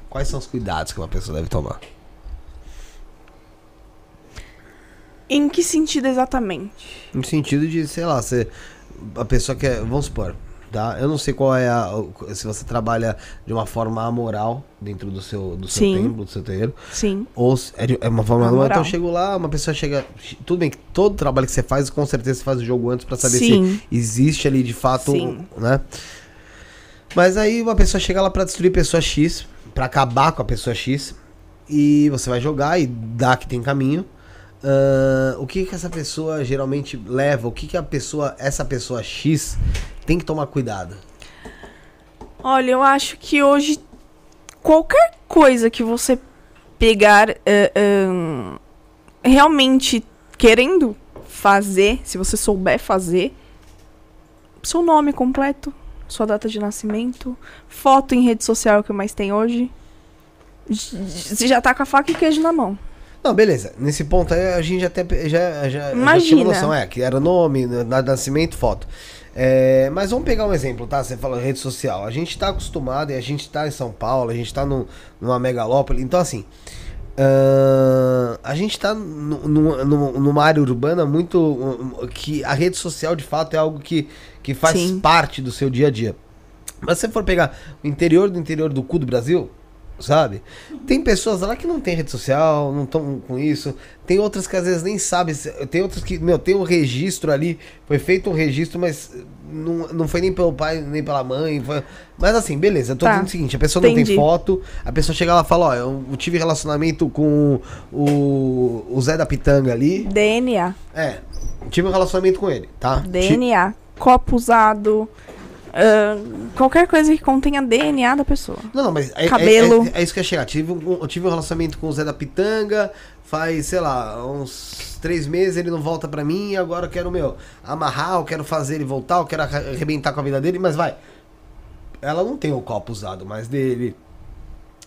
Quais são os cuidados que uma pessoa deve tomar? Em que sentido exatamente? No sentido de, sei lá, você, a pessoa quer. Vamos supor, tá? Eu não sei qual é a. Se você trabalha de uma forma amoral dentro do seu, do seu Sim. templo, do seu terreiro. Sim. Ou se é, é uma forma amoral. Então eu chego lá, uma pessoa chega. Tudo bem que todo trabalho que você faz, com certeza você faz o jogo antes pra saber Sim. se existe ali de fato. Sim. né? Mas aí uma pessoa chega lá pra destruir pessoa X, pra acabar com a pessoa X. E você vai jogar e dá que tem caminho. Ahn, o que que essa pessoa geralmente leva? O que que a pessoa, essa pessoa X tem que tomar cuidado? Olha, eu acho que hoje qualquer coisa que você pegar eh, ahn, realmente querendo fazer, se você souber fazer, seu nome completo, sua data de nascimento, foto em rede social que mais tem hoje. Você já tá com a faca e queijo na mão. Não, beleza. Nesse ponto aí a gente já até já, já, já tinha noção, é, que era nome, na nascimento, foto. É, mas vamos pegar um exemplo, tá? Você fala rede social. A gente tá acostumado e a gente tá em São Paulo, a gente tá no, numa megalópole. Então, assim, ahn, a gente tá nu- nu- nu- numa área urbana muito. um, que a rede social de fato é algo que, que faz Sim. parte do seu dia a dia. Mas se você for pegar o interior do interior do cu do Brasil, sabe? Tem pessoas lá que não tem rede social, não estão com isso. Tem outras que às vezes nem sabem. Tem outras que, meu, tem um registro ali. Foi feito um registro, mas não, não foi nem pelo pai, nem pela mãe. foi- Mas assim, beleza. Eu tô Tá. dizendo o seguinte: a pessoa não tem Entendi. foto, a pessoa chega lá e fala: Ó, eu tive relacionamento com o, o Zé da Pitanga ali. DNA. É, tive um relacionamento com ele, tá? DNA. Copo usado. Ahn, qualquer coisa que contenha DNA da pessoa. Não, não, mas é, Cabelo. é, é, é isso que ia chegar. Tive um, eu tive um relacionamento com o Zé da Pitanga, faz, sei lá, uns três meses ele não volta pra mim e agora eu quero, meu, amarrar, eu quero fazer ele voltar, eu quero arre- arrebentar com a vida dele, mas vai. Ela não tem o copo usado mais dele.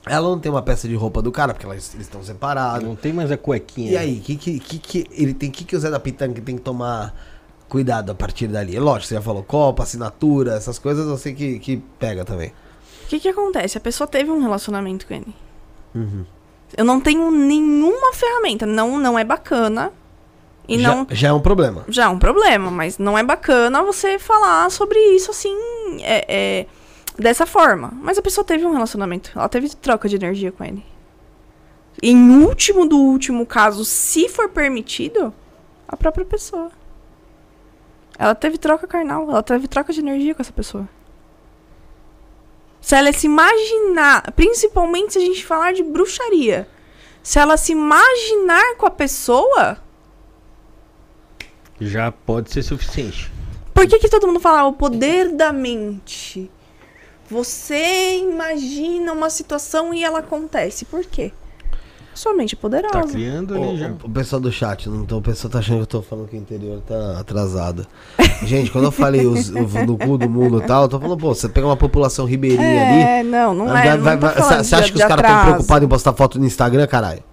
Ela não tem uma peça de roupa do cara, porque elas, eles estão separados. Não tem mais a cuequinha. E aí, que, que, que, que ele tem que, que o Zé da Pitanga tem que tomar cuidado a partir dali? É lógico, você já falou copo, assinatura, essas coisas eu sei que, que pega também. O que que acontece? A pessoa teve um relacionamento com ele. Uhum. Eu não tenho nenhuma ferramenta. Não, não é bacana. E já, não. já é um problema. Já é um problema, mas não é bacana você falar sobre isso assim. é- é, dessa forma. Mas a pessoa teve um relacionamento. Ela teve troca de energia com ele. Em último do último caso, se for permitido, a própria pessoa. Ela teve troca carnal, ela teve troca de energia com essa pessoa. Se ela se imaginar, principalmente se a gente falar de bruxaria, se ela se imaginar com a pessoa, Já pode ser suficiente. por que, que todo mundo fala "Ah, o poder da mente? Você imagina uma situação e ela acontece. Por quê? Sua mente é poderosa. Tá criando ali O, já. o pessoal do chat, não tô, o pessoal tá achando que eu tô falando que o interior tá atrasado. Gente, quando eu falei os, o, do cu do mundo e tal, eu tô falando, pô, você pega uma população ribeirinha ali. É, não, não vai- é. Não vai- tô vai- Você acha de- que os caras estão preocupados em postar foto no Instagram, caralho?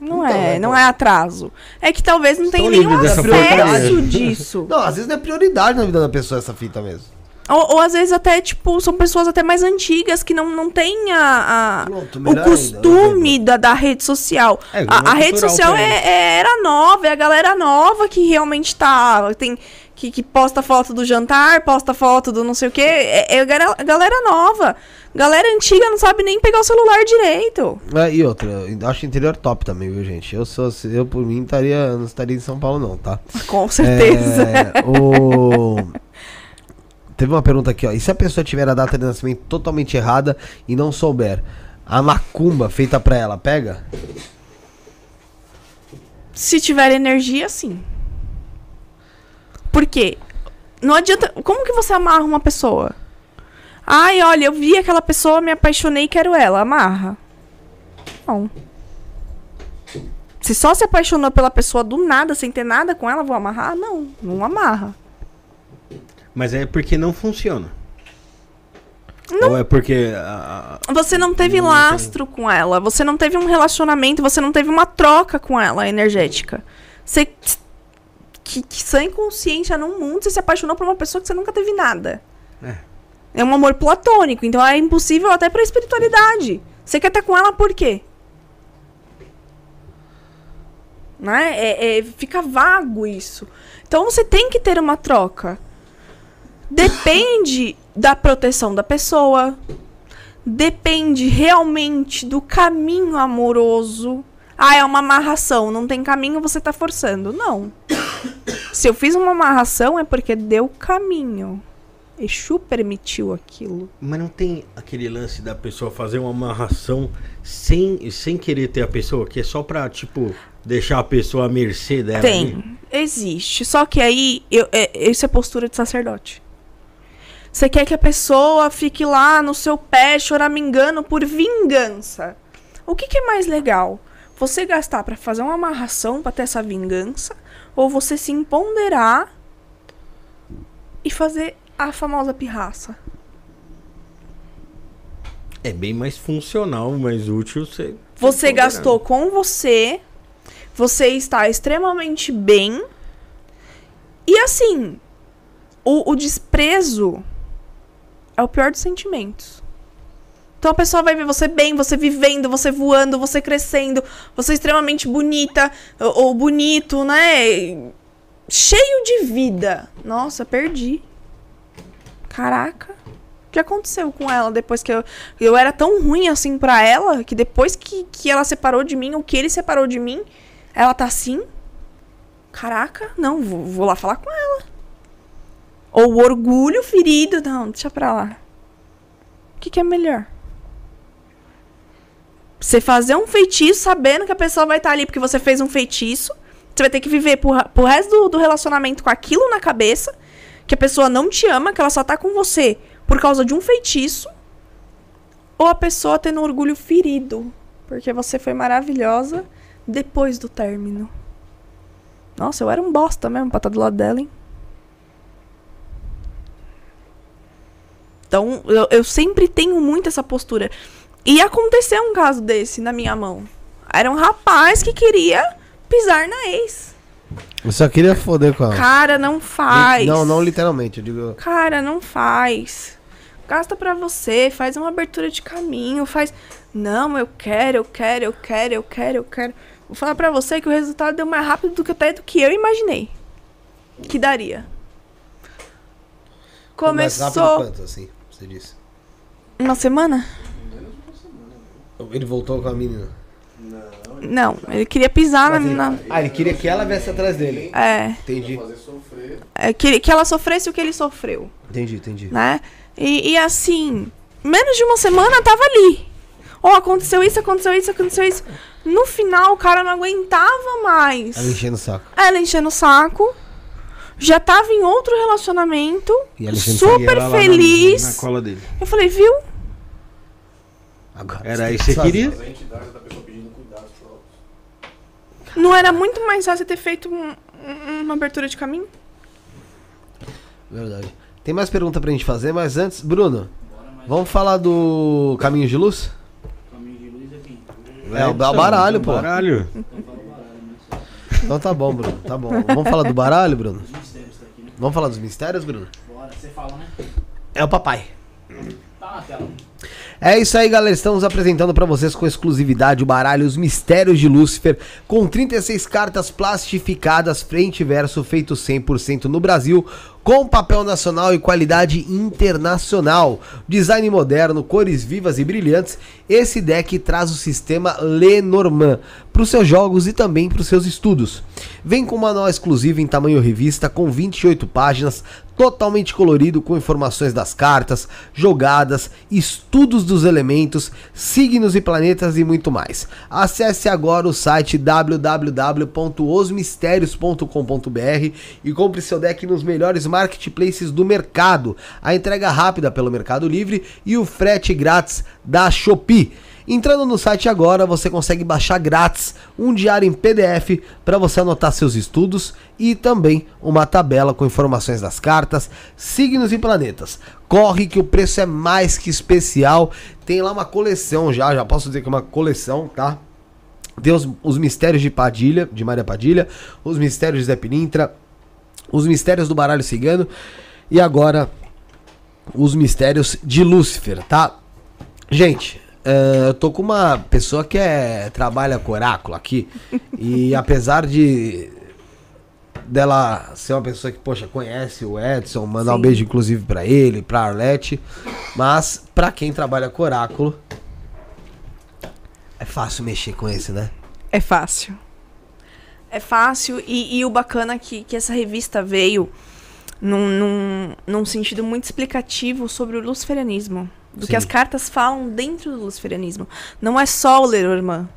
Não Então, é, é, não é atraso. É que talvez não tenha nenhum acesso disso. Não, às vezes não é prioridade na vida da pessoa essa fita mesmo. Ou, ou às vezes até, tipo, são pessoas até mais antigas que não, não têm a, a- Pronto, o melhor costume ainda, da, da rede social. É, a, a rede social é, é- era nova, é a galera nova que realmente tá. Tem, que, que posta foto do jantar, posta foto do não sei o quê. É, é galera nova. Galera antiga não sabe nem pegar o celular direito. É, e outra, eu acho interior top também, viu, gente? Eu sou, eu por mim estaria, não estaria em São Paulo não, tá? Com certeza. É, o... Teve uma pergunta aqui, ó. E se a pessoa tiver a data de nascimento totalmente errada e não souber, a macumba feita pra ela, pega? Se tiver energia, sim. Por quê? Não adianta. Como que você amarra uma pessoa? Ai, olha, eu vi aquela pessoa, me apaixonei, quero ela. Amarra. Não. Se só se apaixonou pela pessoa do nada, sem ter nada com ela, vou amarrar? Não, não amarra. Mas é porque não funciona. Não. Ou é porque. a- a- Você não teve Não lastro com ela, você não teve um relacionamento, você não teve uma troca com ela energética. Você. Que, que sem consciência num mundo, você se apaixonou por uma pessoa que você nunca teve nada. É. É um amor platônico, então é impossível até pra espiritualidade. Você quer estar com ela por quê? Né? É, é- fica vago isso. Então você tem que ter uma troca. Depende da proteção da pessoa. Depende realmente do caminho amoroso. Ah, é uma amarração, não tem caminho, você tá forçando. Não. Se eu fiz uma amarração é porque deu caminho. Exu permitiu aquilo. Mas não tem aquele lance da pessoa fazer uma amarração sem, sem querer ter a pessoa, que é só pra, tipo, deixar a pessoa à mercê dela. ali? Tem, existe. Só que aí, eu, é, isso é postura de sacerdote. Você quer que a pessoa fique lá no seu pé choramingando por vingança. O que, que é mais legal? Você gastar pra fazer uma amarração pra ter essa vingança? Ou você se empoderar e fazer a famosa pirraça? É bem mais funcional, mais útil você. Você você gastou com você, você está extremamente bem. E assim, o, o desprezo é o pior dos sentimentos. Então a pessoa vai ver você bem, você vivendo, você voando, você crescendo, você extremamente bonita ou, bonito, né? Cheio de vida. Nossa, perdi. Caraca. O que aconteceu com ela depois que eu. Eu era tão ruim assim pra ela que depois que, que ela separou de mim, ou que ele separou de mim, ela tá assim? Caraca, não, vou, vou lá falar com ela. Ou o orgulho ferido. Não, deixa pra lá. O que, que é melhor? Você fazer um feitiço sabendo que a pessoa vai estar ali porque você fez um feitiço. Você vai ter que viver pro, pro resto do, do relacionamento com aquilo na cabeça. Que a pessoa não te ama, que ela só tá com você por causa de um feitiço. Ou a pessoa tendo um orgulho ferido. Porque você foi maravilhosa depois do término. Nossa, eu era um bosta mesmo pra estar do lado dela, hein? Então, eu, eu sempre tenho muito essa postura. E aconteceu um caso desse na minha mão. Era um rapaz que queria pisar na ex. Eu só queria foder com ela. Cara, não faz. Não, não literalmente, eu digo. Cara, não faz. Gasta pra você, faz uma abertura de caminho, faz. Não, eu quero, eu quero, eu quero, eu quero, eu quero. Vou falar pra você que o resultado deu mais rápido do que até do que eu imaginei. Que daria. Mais rápido Começou quanto, assim, você disse? uma semana? Ele voltou com a menina. Não, ele queria pisar na, ele- na- Ah, ele queria que ela viesse atrás dele. É, Entendi. é que, que ela sofresse o que ele sofreu. Entendi, entendi. né? E, e assim, menos de uma semana tava ali. Ó, aconteceu isso, aconteceu isso, aconteceu isso. No final, o cara não aguentava mais. Ela enchendo o saco. Ela enchendo o saco. Já tava em outro relacionamento. Super lá na- feliz. Na cola dele. Eu falei, viu? Agora Era isso que você queria? Não era muito mais fácil ter feito um- um- uma abertura de caminho? Verdade. Tem mais pergunta pra gente fazer, mas antes, Bruno, vamos falar do Caminho de Luz? Caminho de luz é quem? É, o baralho, pô. Baralho. Então tá bom, Bruno. Tá bom. Vamos falar do baralho, Bruno? Vamos falar dos mistérios, Bruno? Bora, você fala, né? É o papai. Tá na tela. É isso aí, galera. Estamos apresentando pra vocês com exclusividade o baralho Os Mistérios de Lúcifer, com 36 cartas plastificadas frente e verso, feito 100% no Brasil, com papel nacional e qualidade internacional. Design moderno, cores vivas e brilhantes. Esse deck traz o sistema Lenormand para os seus jogos e também para os seus estudos. Vem com manual exclusivo em tamanho revista com 28 páginas, totalmente colorido com informações das cartas, jogadas, estudos dos elementos, signos e planetas e muito mais. Acesse agora o site www.osmistérios.com.br e compre seu deck nos melhores marketplaces do mercado. A entrega rápida pelo Mercado Livre e o frete grátis da Shopee. Entrando no site agora, você consegue baixar grátis um diário em PDF para você anotar seus estudos e também uma tabela com informações das cartas, signos e planetas. Corre que o preço é mais que especial. Tem lá uma coleção já, já posso dizer que é uma coleção, tá? Tem os, os mistérios de Padilha, de Maria Padilha, os mistérios de Zé Pilintra, os mistérios do baralho cigano e agora os mistérios de Lúcifer, tá? Gente, é, eu tô com uma pessoa que é, trabalha com oráculo aqui. e apesar de dela ser uma pessoa que, poxa, conhece o Edson, mandar um beijo inclusive pra ele, pra Arlete. Mas pra quem trabalha com oráculo, é fácil mexer com esse, né? É fácil. É fácil e, e o bacana é que, que essa revista veio num, num, num sentido muito explicativo sobre o luciferianismo. Do Sim. que as cartas falam dentro do luciferianismo. Não é só o Lenormand,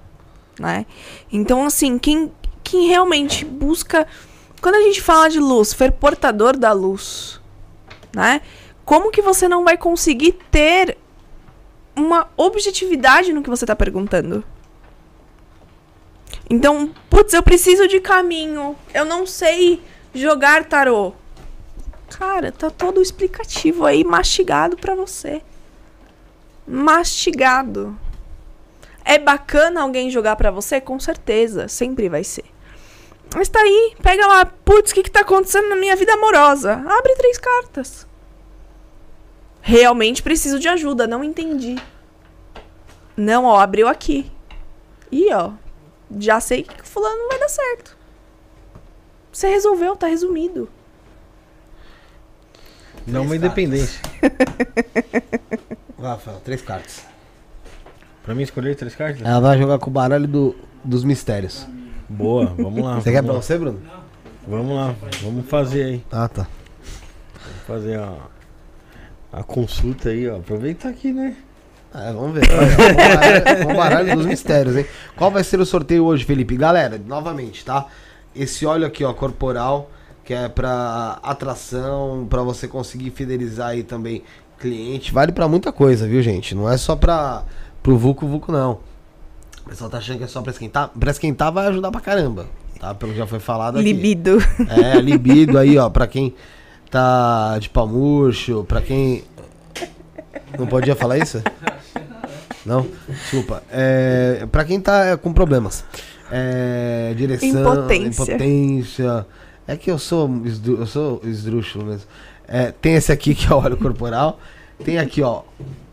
né? Então, assim, quem, quem realmente busca... Quando a gente fala de Lúcifer, portador da luz, né? Como que você não vai conseguir ter uma objetividade no que você tá perguntando? Então, putz, eu preciso de caminho. Eu não sei jogar tarô. Cara, tá todo explicativo aí, mastigado pra você. Mastigado. É bacana alguém jogar pra você? Com certeza, sempre vai ser. Mas tá aí, pega lá, putz, o que que tá acontecendo na minha vida amorosa? Abre três cartas. Realmente preciso de ajuda, não entendi. Não, ó, abriu aqui. Ih, ó, já sei que fulano não vai dar certo. Você resolveu, tá resumido. Não uma independência. Rafael, três cartas. Pra mim escolher três cartas? Ela vai jogar com o baralho do, dos mistérios. Boa, vamos lá. Você quer vamos pra lá. você, Bruno? Vamos lá, vamos fazer aí. Ah, tá. Vamos fazer a, a consulta aí, ó. Aproveitar aqui, né? É, vamos ver. O baralho- com o baralho dos mistérios, hein? Qual vai ser o sorteio hoje, Felipe? Galera, novamente, tá? Esse óleo aqui, ó, corporal, que é pra atração, pra você conseguir fidelizar aí também cliente. Vale pra muita coisa, viu, gente? Não é só pra, pro Vucu Vucu, não. O pessoal tá achando que é só pra esquentar. Pra esquentar vai ajudar pra caramba, tá? Pelo que já foi falado aqui. Libido. É, libido aí, ó, pra quem tá de pau murcho, pra quem. Não podia falar isso? Não? Desculpa. É, pra quem tá com problemas. É, direção, Impotência. impotência. É que eu sou, eu sou esdrúxulo mesmo. É, tem esse aqui que é o óleo corporal. Tem aqui, ó,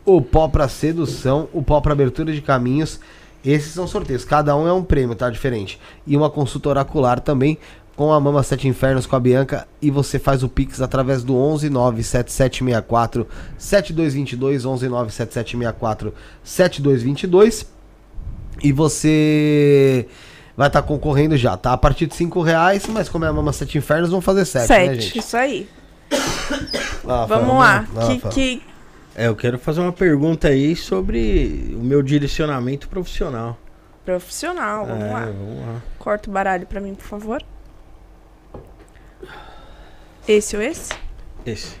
o pó pra sedução, o pó pra abertura de caminhos. Esses são sorteios. Cada um é um prêmio, tá? Diferente. E uma consulta oracular também com a Mama Sete Infernos com a Bianca. E você faz o Pix através do 1197764 7222 1197764 7222. E você vai estar concorrendo já, tá? A partir de 5 reais, mas como é a Mama Sete Infernos, vão fazer 7, né, Sete, gente? isso aí. Ah, Vamos lá. ah, Que, que, É, eu quero fazer uma pergunta aí sobre o meu direcionamento profissional. profissional, vamos é, lá. vamos lá. Corta o baralho pra mim, por favor. Esse ou esse? Esse.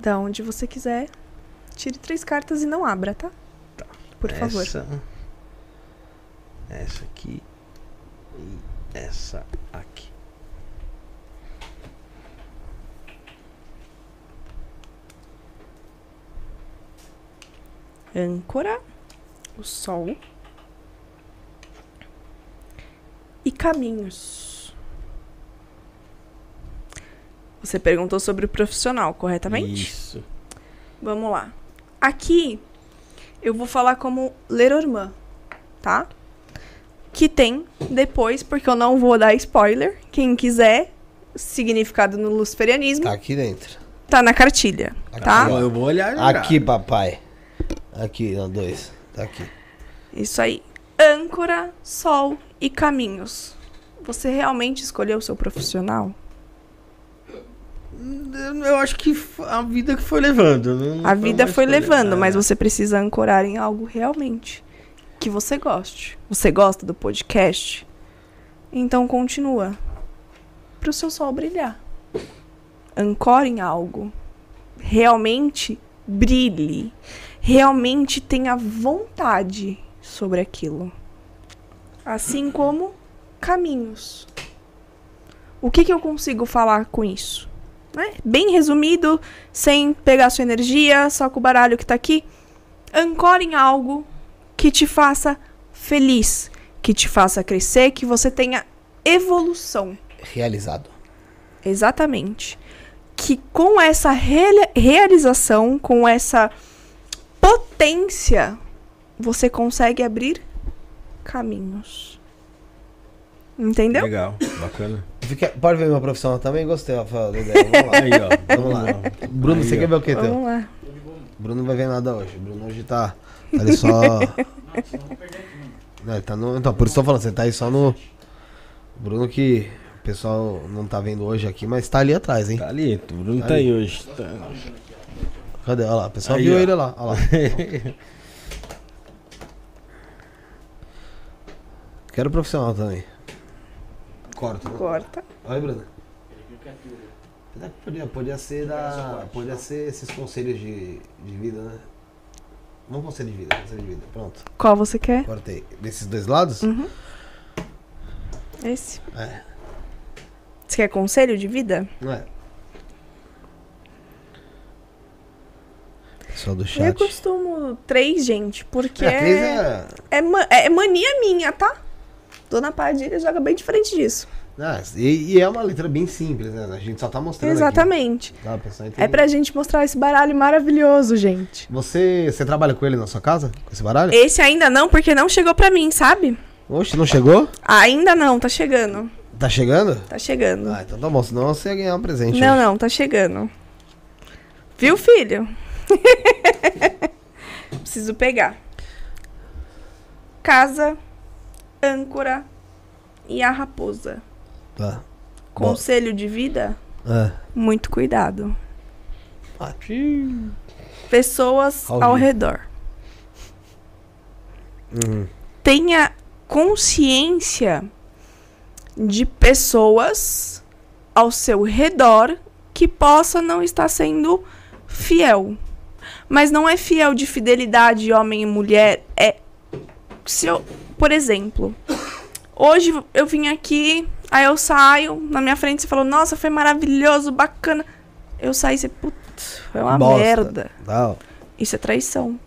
Da onde você quiser. Tire três cartas e não abra, tá? Tá. Por favor. Essa. Aqui. E essa aqui. âncora, o sol e caminhos. Você perguntou sobre o profissional, corretamente? Isso. Vamos lá. Aqui eu vou falar como Lenormand, tá? Que tem depois, porque eu não vou dar spoiler. Quem quiser, significado no luciferianismo, Tá aqui dentro. tá na cartilha, tá? Eu vou olhar. Aqui, papai. Aqui, ó, dois. Tá aqui. Isso aí. Âncora, sol e caminhos. Você realmente escolheu o seu profissional? Eu acho que a vida que foi levando. não- não A vida foi escolha. levando, mas É. você precisa ancorar em algo realmente que você goste. Você gosta do podcast? Então continua. Para o seu sol brilhar. Ancore em algo. Realmente brilhe. Realmente tenha vontade sobre aquilo. Assim como caminhos. O que, que eu consigo falar com isso? né? Bem resumido, sem pegar sua energia, só com o baralho que tá aqui. Ancore em algo que te faça feliz, que te faça crescer, que você tenha evolução. Realizado. Exatamente. Que com essa reali- realização, com essa potência, você consegue abrir caminhos. Entendeu? Legal, bacana. Fica- pode ver minha profissão também? Gostei, Rafael. Vamos lá. Aí, ó. Vamos lá. Bruno, Aí, você ó. quer ver o que teu? Vamos lá. Bruno não vai ver nada hoje. Bruno hoje tá, tá ali só. Não, ele tá no, então, por isso eu tô falando, você tá aí só no. Bruno que o pessoal não tá vendo hoje aqui, mas tá ali atrás, hein? Tá ali, o Bruno Tá tá, aí hoje. Tá. Cadê? Olha lá, o pessoal Aí, viu ó. ele lá. Olha lá. Quero profissional também. Corta. né? Corta. Olha, Bruno. Podia, podia ser da. Podia ser esses conselhos de, de vida, né? Não conselho de vida, conselho de vida. Pronto. Qual você quer? Cortei. Desses dois lados? Uhum. Esse. É. Você quer conselho de vida? Não é? Pessoal do Eu chat. costumo três, gente, porque É, três é, é. é, ma- é mania minha, tá? Dona Padilha joga bem diferente disso. Ah, e, e é uma letra bem simples, né? A gente só tá mostrando Exatamente. aqui. Tá, pessoal. É pra gente mostrar esse baralho maravilhoso, gente. Você, você trabalha com ele na sua casa? Com esse baralho? Esse ainda não, porque não chegou pra mim, sabe? Oxe, não chegou? Ainda não, tá chegando. Tá chegando? Tá chegando. Ah, então tá bom, senão você ia ganhar um presente. Não, hoje. não, tá chegando. Viu, filho? Preciso pegar. Casa, âncora e a raposa. Conselho de vida? É. Muito cuidado. Ah, Pessoas Ao redor. Uhum. Tenha consciência de pessoas ao seu redor que possa não estar sendo fiel. Mas não é fiel de fidelidade homem e mulher, é se eu, por exemplo, hoje eu vim aqui, aí eu saio, na minha frente você falou: "Nossa, foi maravilhoso, bacana". Eu saí e você, putz, foi uma Bosta. merda. Ó. Isso é traição.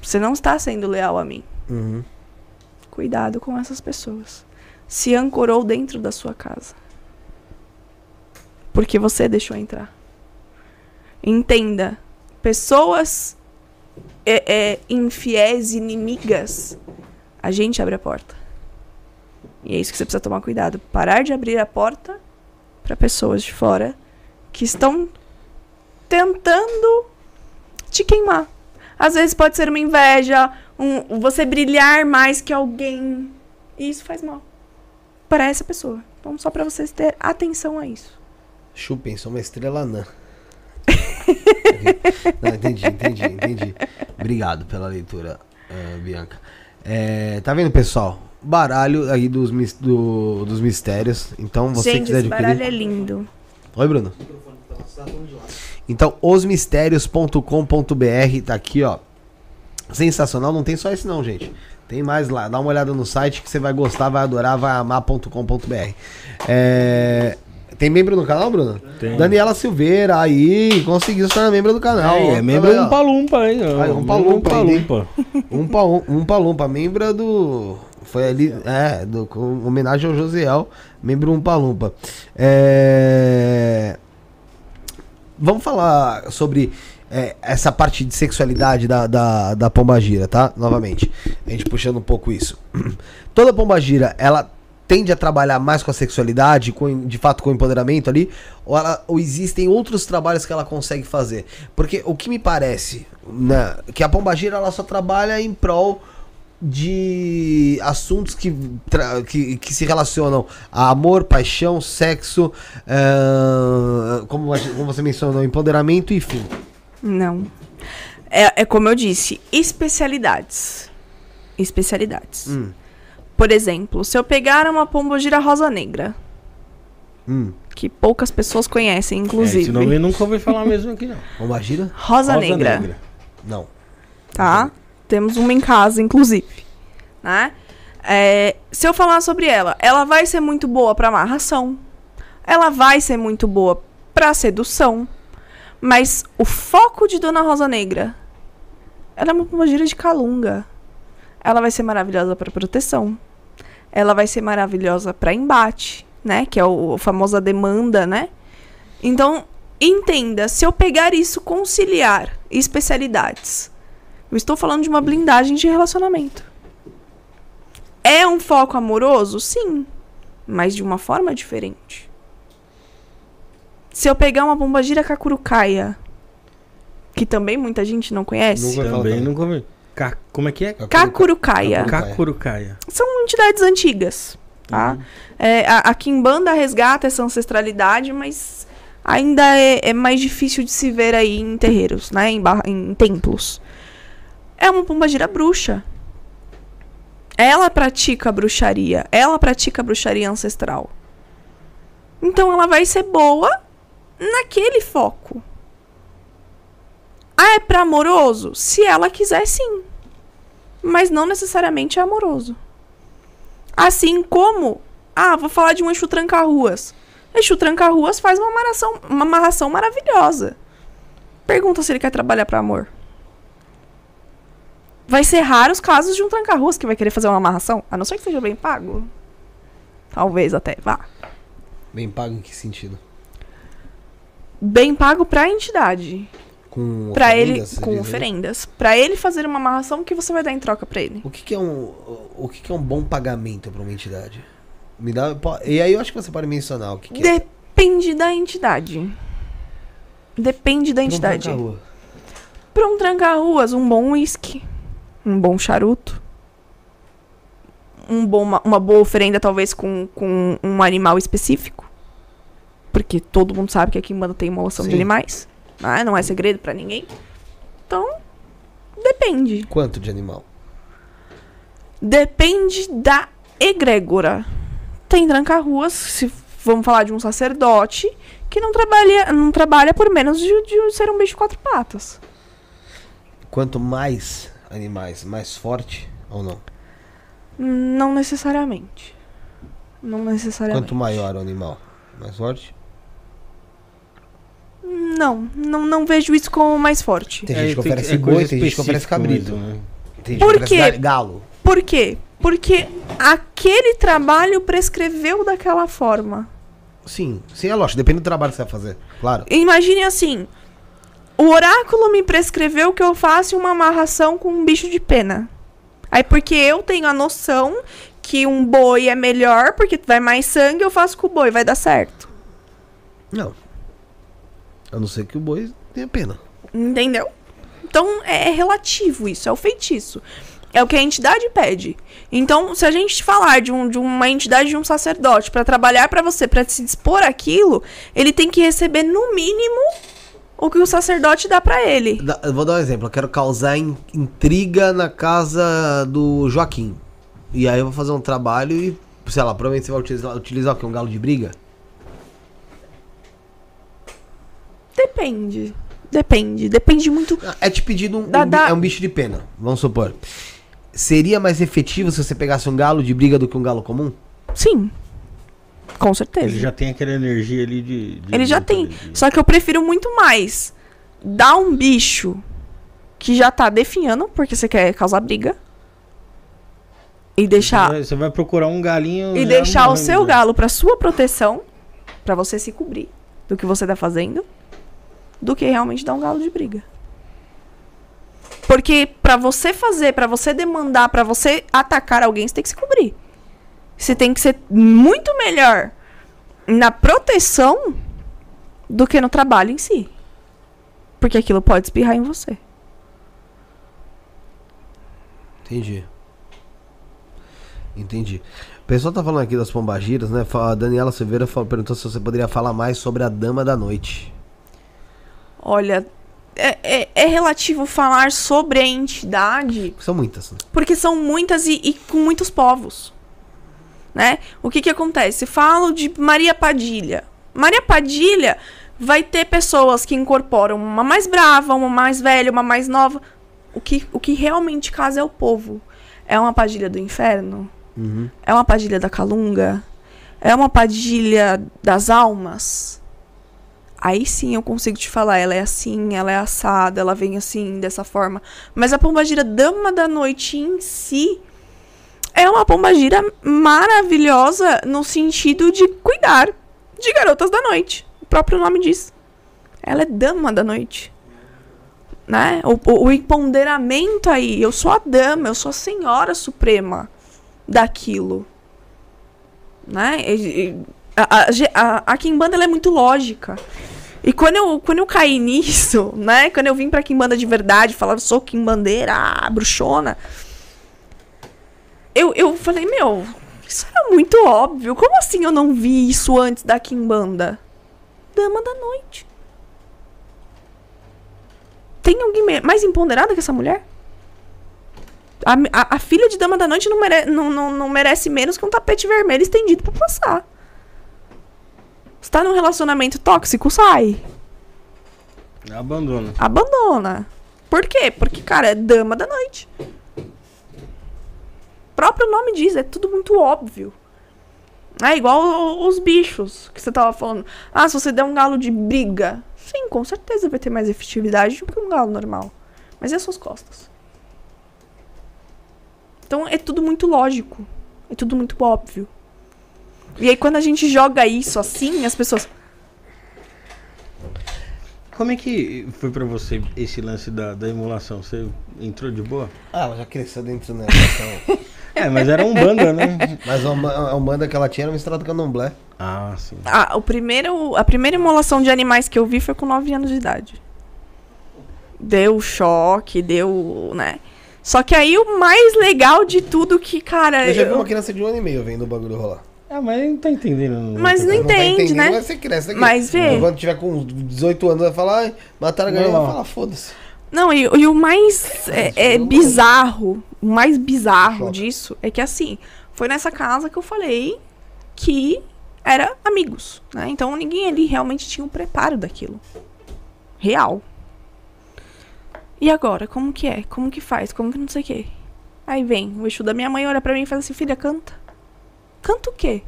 Você não está sendo leal a mim. Uhum. Cuidado com essas pessoas. Se ancorou dentro da sua casa. Porque você deixou entrar. Entenda. Pessoas é, é, infiéis, inimigas, a gente abre a porta. E é isso que você precisa tomar cuidado. Parar de abrir a porta para pessoas de fora que estão tentando te queimar. Às vezes pode ser uma inveja, um, você brilhar mais que alguém. E isso faz mal. Para essa pessoa. Então, só para vocês ter atenção a isso. Chupem, sou uma estrela anã. Não, entendi, entendi, entendi. Obrigado pela leitura, eh, Bianca. É, tá vendo, pessoal? Baralho aí dos, do- dos mistérios. Então, você Gente, quiser esse adquirir. baralho é lindo. Oi, Bruno. Então, osmistérios.com.br tá aqui, ó. Sensacional, não tem só esse não, gente. Tem mais lá, dá uma olhada no site que você vai gostar, vai adorar, vai amar.com.br. É... Tem membro no canal, Bruno? Tem. Daniela Silveira, aí, conseguiu se tornar membro do canal. Ó. é membro ó. um palumpa. Aí, um palumpa. Um pa um palumpa, membro do Foi ali, é, do- com homenagem ao Josiel, membro Umpa Lumpa. É... Vamos falar sobre é, essa parte de sexualidade da, da, da pombagira, tá? Novamente, a gente puxando um pouco isso. Toda pombagira, ela tende a trabalhar mais com a sexualidade, com, de fato com o empoderamento ali, ou, ela, ou existem outros trabalhos que ela consegue fazer? Porque o que me parece, né, que a pombagira ela só trabalha em prol de assuntos que, que, que se relacionam a amor, paixão, sexo, eh, como, como você mencionou, empoderamento e fim. Não. É, é como eu disse, especialidades. Especialidades. Hum. Por exemplo, se eu pegar uma pombogira rosa negra, Hum. que poucas pessoas conhecem, É, inclusive. esse nome eu nunca ouvi falar mesmo aqui, não. Pombagira? Rosa, negra. Não. tá? Temos uma em casa, inclusive. Né? É, se eu falar sobre ela, ela vai ser muito boa pra amarração. Ela vai ser muito boa pra sedução. Mas o foco de Dona Rosa Negra, ela é uma pombagira de calunga. Ela vai ser maravilhosa pra proteção. Ela vai ser maravilhosa pra embate, né? Que é o, a famosa demanda, né? Então, entenda, se eu pegar isso, conciliar especialidades, eu estou falando de uma blindagem de relacionamento. É um foco amoroso? Sim. Mas de uma forma diferente. Se eu pegar uma pombagira cacurucaia, que também muita gente não conhece, Nunca- Também nunca ouvi. Ca- Como é que é? Cacurucaia. Cacurucaia. são entidades antigas, tá? É, a, a Kimbanda resgata essa ancestralidade, mas ainda é, é mais difícil de se ver aí em terreiros, né? Em, em templos. É uma pombagira bruxa. Ela pratica bruxaria. Ela pratica bruxaria ancestral. Então ela vai ser boa naquele foco. Ah, é pra amoroso? Se ela quiser, sim. Mas não necessariamente é amoroso. Assim como, ah, vou falar de um Exu Tranca-Ruas. Exu Tranca-Ruas faz uma amarração, uma amarração maravilhosa. Pergunta se ele quer trabalhar pra amor. Vai ser raro os casos de um tranca-ruas que vai querer fazer uma amarração, a não ser que seja bem pago. Talvez até vá. Bem pago em que sentido? Bem pago pra entidade. Com Pra ele, oferendas, você com oferendas. Pra ele fazer uma amarração, que você vai dar em troca pra ele? O que, que é um o que, que é um bom pagamento pra uma entidade? Me dá e aí eu acho que você pode mencionar o que, que é. Depende da entidade. Depende da Não entidade. a rua. Pra um tranca-ruas, um bom whisky. Um bom charuto. Um bom, uma, uma boa oferenda, talvez, com, com um animal específico. Porque todo mundo sabe que aqui em Banda tem emolação de Sim. animais. né? Não é segredo pra ninguém. Então, depende. Quanto de animal? Depende da egrégora. Tem tranca-ruas, se vamos falar de um sacerdote, que não trabalha, não trabalha por menos de, de ser um bicho de quatro patas. Quanto mais animais, mais forte ou não? Não necessariamente. Não necessariamente. Quanto maior o animal, mais forte? Não, não, não vejo isso como mais forte. Tem gente que tem oferece é boi, coisa tem gente que oferece cabrito. mesmo, né? Tem gente Por que oferece galo. Por quê? Porque aquele trabalho prescreveu daquela forma. Sim, sim, é lógico, depende do trabalho que você vai fazer, claro. Imagine assim: o oráculo me prescreveu que eu faça uma amarração com um bicho de pena. Aí, porque eu tenho a noção que um boi é melhor, porque vai mais sangue, eu faço com o boi, vai dar certo. Não. A não ser que o boi tenha pena. Entendeu? Então é, é relativo isso, é o feitiço. É o que a entidade pede. Então, se a gente falar de, um, de uma entidade de um sacerdote pra trabalhar pra você, pra se dispor aquilo, ele tem que receber no mínimo o que o sacerdote dá pra ele. Da- vou dar um exemplo. Eu quero causar in- intriga na casa do Joaquim. E aí eu vou fazer um trabalho e, sei lá, provavelmente você vai utilizar, utilizar o quê? Um galo de briga? Depende. Depende. Depende muito. Ah, É te pedido um, Da- um da- é um bicho de pena, vamos supor. Seria mais efetivo se você pegasse um galo de briga do que um galo comum? Sim. Com certeza. Ele já tem aquela energia ali de. de Ele já tem. de- Só que eu prefiro muito mais dar um bicho que já tá definhando, porque você quer causar briga. E deixar, Você vai procurar um galinho. e deixar o seu galo pra sua proteção, pra você se cobrir do que você tá fazendo, do que realmente dar um galo de briga. Porque pra você fazer, pra você demandar, pra você atacar alguém, você tem que se cobrir. Você tem que ser muito melhor na proteção do que no trabalho em si. Porque aquilo pode espirrar em você. Entendi. Entendi. O pessoal tá falando aqui das pombagiras, né? A Daniela Silveira falou- perguntou se você poderia falar mais sobre a Dama da Noite. Olha, é, é- é relativo falar sobre a entidade, São muitas. Né? porque são muitas e, e com muitos povos. Né? O que que acontece? Falo de Maria Padilha. Maria Padilha vai ter pessoas que incorporam uma mais brava, uma mais velha, uma mais nova. O que, o que realmente casa é o povo. É uma Padilha do inferno? Uhum. É uma Padilha da Calunga? É uma Padilha das almas? Aí sim eu consigo te falar, ela é assim, ela é assada, ela vem assim, dessa forma. Mas a pombagira Dama da Noite em si é uma pombagira maravilhosa no sentido de cuidar de garotas da noite. O próprio nome diz. Ela é Dama da Noite. Né? O, o, empoderamento aí, eu sou a dama, eu sou a senhora suprema daquilo. Né? E- e- a, a, a, Kimbanda é muito lógica. E quando eu, quando eu caí nisso, né? Quando eu vim pra Kimbanda de verdade, falar sou Kimbandeira, bruxona. Eu, eu falei, meu, isso era muito óbvio. Como assim eu não vi isso antes da Kimbanda? Dama da noite. Tem alguém mais empoderada que essa mulher? A, a- a filha de Dama da Noite não, mere- não- não- não merece menos que um tapete vermelho estendido pra passar. Você tá num relacionamento tóxico, sai. Abandona. Abandona. Por quê? Porque, cara, é Dama da Noite. O próprio nome diz, é tudo muito óbvio. É igual os bichos que você tava falando. Ah, se você der um galo de briga. Sim, com certeza vai ter mais efetividade do que um galo normal. Mas e as suas costas? Então é tudo muito lógico. É tudo muito óbvio. E aí quando a gente joga isso assim, as pessoas. Como é que foi pra você esse lance da, da emulação? Você entrou de boa? Ah, ela já cresceu dentro do negócio. É, mas era um banda, né? Mas a Uma- Umbanda que ela tinha era misturada com candomblé. Ah, sim. Ah, o primeiro, a primeira imolação de animais que eu vi foi com 9 anos de idade. Deu choque, deu, né? Só que aí o mais legal de tudo que, cara. Eu já vi eu- uma criança de um ano e meio vendo o bagulho rolar. Ah, mas não tá entendendo. Mas não Não tá entende, entendendo, né? Mas você cresce daqui. Mas vê. Quando tiver com 18 anos, vai falar, ai, mataram a galinha, vai falar, foda-se. Não, e, e o mais é, é bizarro, o mais bizarro Choca. disso é que assim, foi nessa casa que eu falei que era amigos, né? Então ninguém ali realmente tinha o preparo daquilo. Real. E agora, como que é? Como que faz? Como que não sei o quê? Aí vem o Exu da minha mãe, olha pra mim e fala assim, filha, canta. Canta o quê?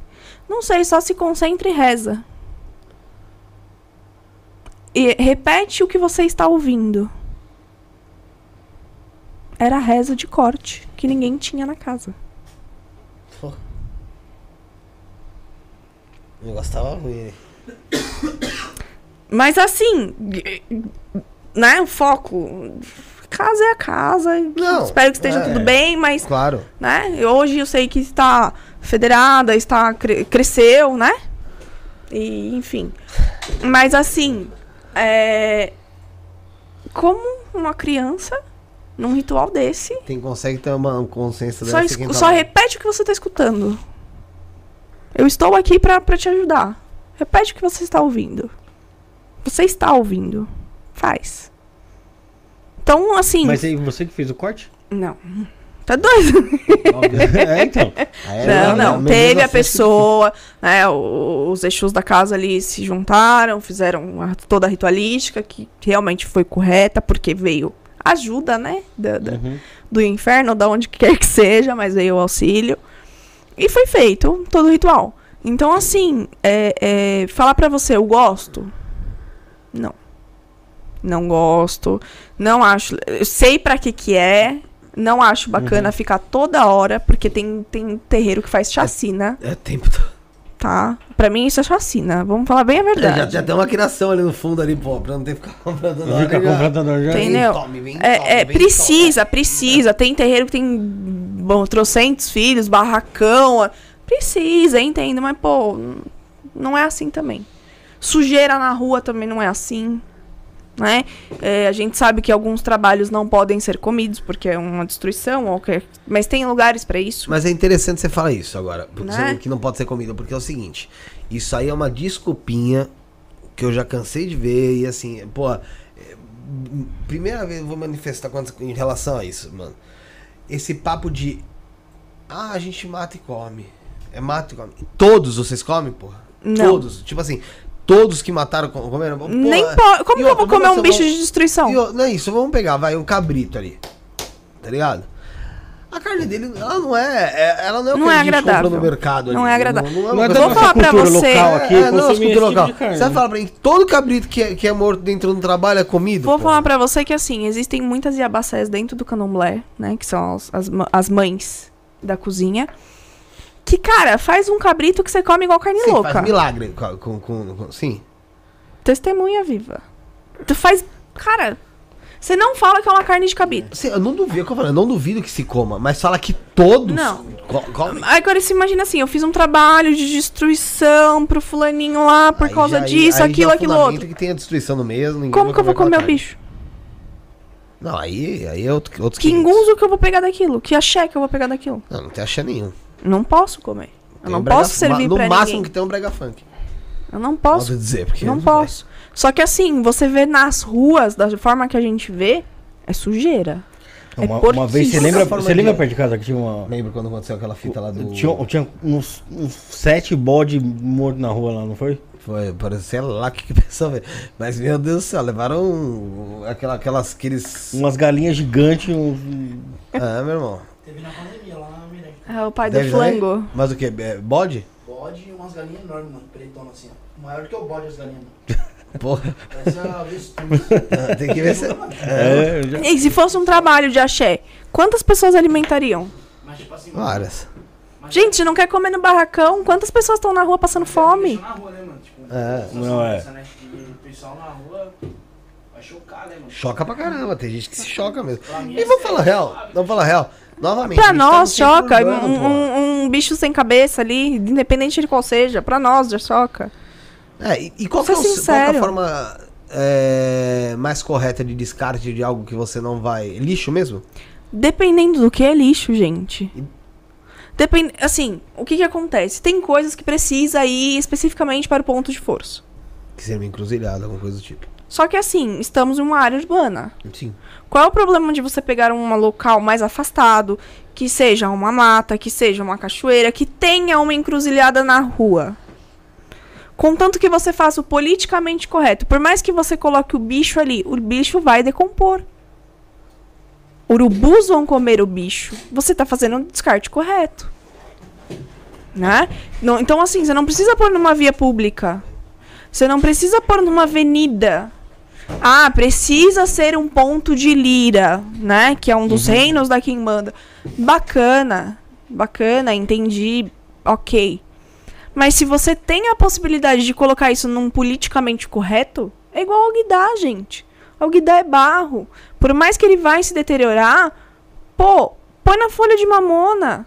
Não sei, só se concentra e reza. E repete o que você está ouvindo. Era a reza de corte, que ninguém tinha na casa. O negócio tava ruim. Mas assim, né, o foco. Casa é a casa. Não, espero que esteja é. tudo bem, mas Claro. né? Hoje eu sei que está federada, está cre- cresceu, né? E enfim. Mas assim, é, como uma criança num ritual desse, Quem consegue ter uma consciência só, dessa, quem tá só lá. repete o que você está escutando. Eu estou aqui pra pra te ajudar. Repete o que você está ouvindo. Você está ouvindo. Faz. Então, assim. Mas aí você que fez o corte? Não. Tá doido? Óbvio. é, então. É, Não, não. Mesmo Teve a pessoa, né? Os Exus da casa ali se juntaram, fizeram toda a ritualística, que realmente foi correta, porque veio ajuda, né? da- da- Uhum. do inferno, da onde quer que seja, mas veio o auxílio. E foi feito todo o ritual. Então, assim, é, é, falar pra você, eu gosto? Não. Não gosto. Não acho. Eu sei pra que que é. Não acho bacana ficar toda hora, porque tem, tem terreiro que faz chacina, É tempo todo. Tá? Pra mim isso é chacina. Vamos falar bem a Já, verdade. já tem uma criação ali no fundo ali, pô, pra não ter que ficar comprando hora, Fica já. comprando já. Vem, Entendeu? tome, vem, É, tome, é, vem, precisa, precisa. Tem terreiro que tem bom, trocentos filhos, barracão. Precisa, entendo, mas pô, não é assim também. Sujeira na rua também não é assim. Né? É, a gente sabe que alguns trabalhos não podem ser comidos porque é uma destruição, ou que- mas tem lugares pra isso. Mas é interessante você falar isso agora, porque Né? que não pode ser comida, porque é o seguinte, isso aí é uma desculpinha que eu já cansei de ver e assim, pô, é, primeira vez eu vou manifestar em relação a isso, mano. Esse papo de ah, a gente mata e come. É mata e come. Todos vocês comem, porra? Não. Todos, tipo assim, todos que mataram com- comeram, porra, Nem pode. Como que eu vou comer um bicho vamos- de destruição? e o- não é isso, vamos pegar, vai, um cabrito ali. Tá ligado? A carne dele, ela não é. é- ela não é o Não que é a gente compra agradável. no mercado Não ali. é agradável. Não, não é Não é Vou falar pra você- local aqui, é, não, local. tipo carne. Você vai falar pra mim, todo cabrito que é, que é morto dentro do trabalho é comido? Vou pô? falar pra você que assim, existem muitas iabacés dentro do candomblé, né? Que são as, as, as mães da cozinha. Que, cara, faz um cabrito que você come igual carne Sim, louca. faz milagre com, com, com- Sim. Testemunha viva. Tu faz. Cara, você não fala que é uma carne de cabrito. Sim, eu não duvido, é eu eu não duvido que se coma, mas fala que todos Não. comem. Agora você imagina assim, eu fiz um trabalho de destruição pro fulaninho lá por Aí causa já- disso, aí já aquilo, é aquilo outro. que tem a destruição no mesmo. Como que eu vou comer o bicho? Não, aí, aí é outro, outros Que 500. enguso que eu vou pegar daquilo? Que axé que eu vou pegar daquilo? Não, não tem axé nenhum. Não posso comer. Eu não um posso servir No pra máximo ninguém. que tem um brega funk. Eu não posso. Posso dizer, porque Não posso. Só que assim, você vê nas ruas, da forma que a gente vê, é sujeira. É Uma, uma vez, você lembra, você lembra perto de casa que tinha uma. Lembra quando aconteceu aquela fita lá do. Tinha, tinha uns, uns sete bode mortos na rua lá, não foi? Foi, parecia lá que que pensou, velho. Mas, meu Deus do céu, levaram aquela, aquelas, aqueles... Umas galinhas gigantes, uns. Ah, meu irmão. Teve na pandemia lá. É o pai Deve do flango. Mas o que? É, bode? Bode e umas galinhas enormes, mano. Pretona assim, ó. Maior que o bode as galinhas, mano. Porra. Parece a avestruz. Tem que ver se... É, já- E se fosse um trabalho de axé, quantas pessoas alimentariam? Mas tipo assim, Várias. mas- Gente, não quer comer no barracão? Quantas pessoas estão na rua passando fome? Isso na rua, né, mano? Tipo, É. Não, é. dessa, né? O pessoal na rua vai chocar, né, mano? Choca pra caramba, tem gente que se choca mesmo. E é vamos falar real, vamos falar real. Novamente. Pra tá nós, choca. Um, um- um bicho sem cabeça ali, independente de qual seja, pra nós já choca. É, e, e qual, que é qual que é a forma é, mais correta de descarte de algo que você não vai... Lixo mesmo? Dependendo do que é lixo, gente. Depende, assim, o que que acontece? Tem coisas que precisa ir especificamente para o ponto de força. Que seria uma encruzilhada, alguma coisa do tipo. Só que assim, estamos em uma área urbana. Sim. Qual é o problema de você pegar um local mais afastado, que seja uma mata, que seja uma cachoeira, que tenha uma encruzilhada na rua? Contanto que você faça o politicamente correto. Por mais que você coloque o bicho ali, o bicho vai decompor. Urubus vão comer o bicho. Você tá fazendo o descarte correto. Né? Não- então, assim, você não precisa pôr numa via pública. Você não precisa pôr numa avenida. Ah, precisa ser um ponto de lira, né? Que é um dos reinos da Quimbanda. Bacana, bacana, entendi, ok. Mas se você tem a possibilidade de colocar isso num politicamente correto, é igual ao guidar, gente. O guidar é barro. Por mais que ele vai se deteriorar, pô, põe na folha de mamona.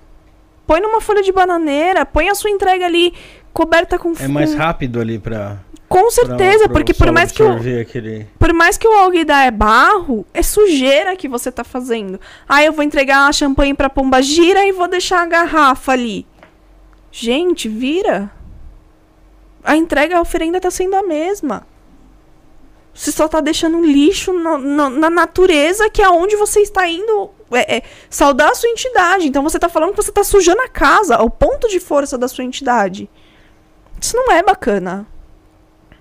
Põe numa folha de bananeira, põe a sua entrega ali coberta com É mais rápido ali pra. Com certeza, pra porque por mais que o, aquele. por mais que o alguidar é barro, é sujeira que você tá fazendo. Ah, eu vou entregar uma champanhe pra pomba gira e vou deixar a garrafa ali. Gente, vira. A entrega, a oferenda tá sendo a mesma. Você só tá deixando lixo no- no- na natureza, que é onde você está indo é, é, saudar a sua entidade. Então você tá falando que você tá sujando a casa, o ponto de força da sua entidade. Isso não é bacana.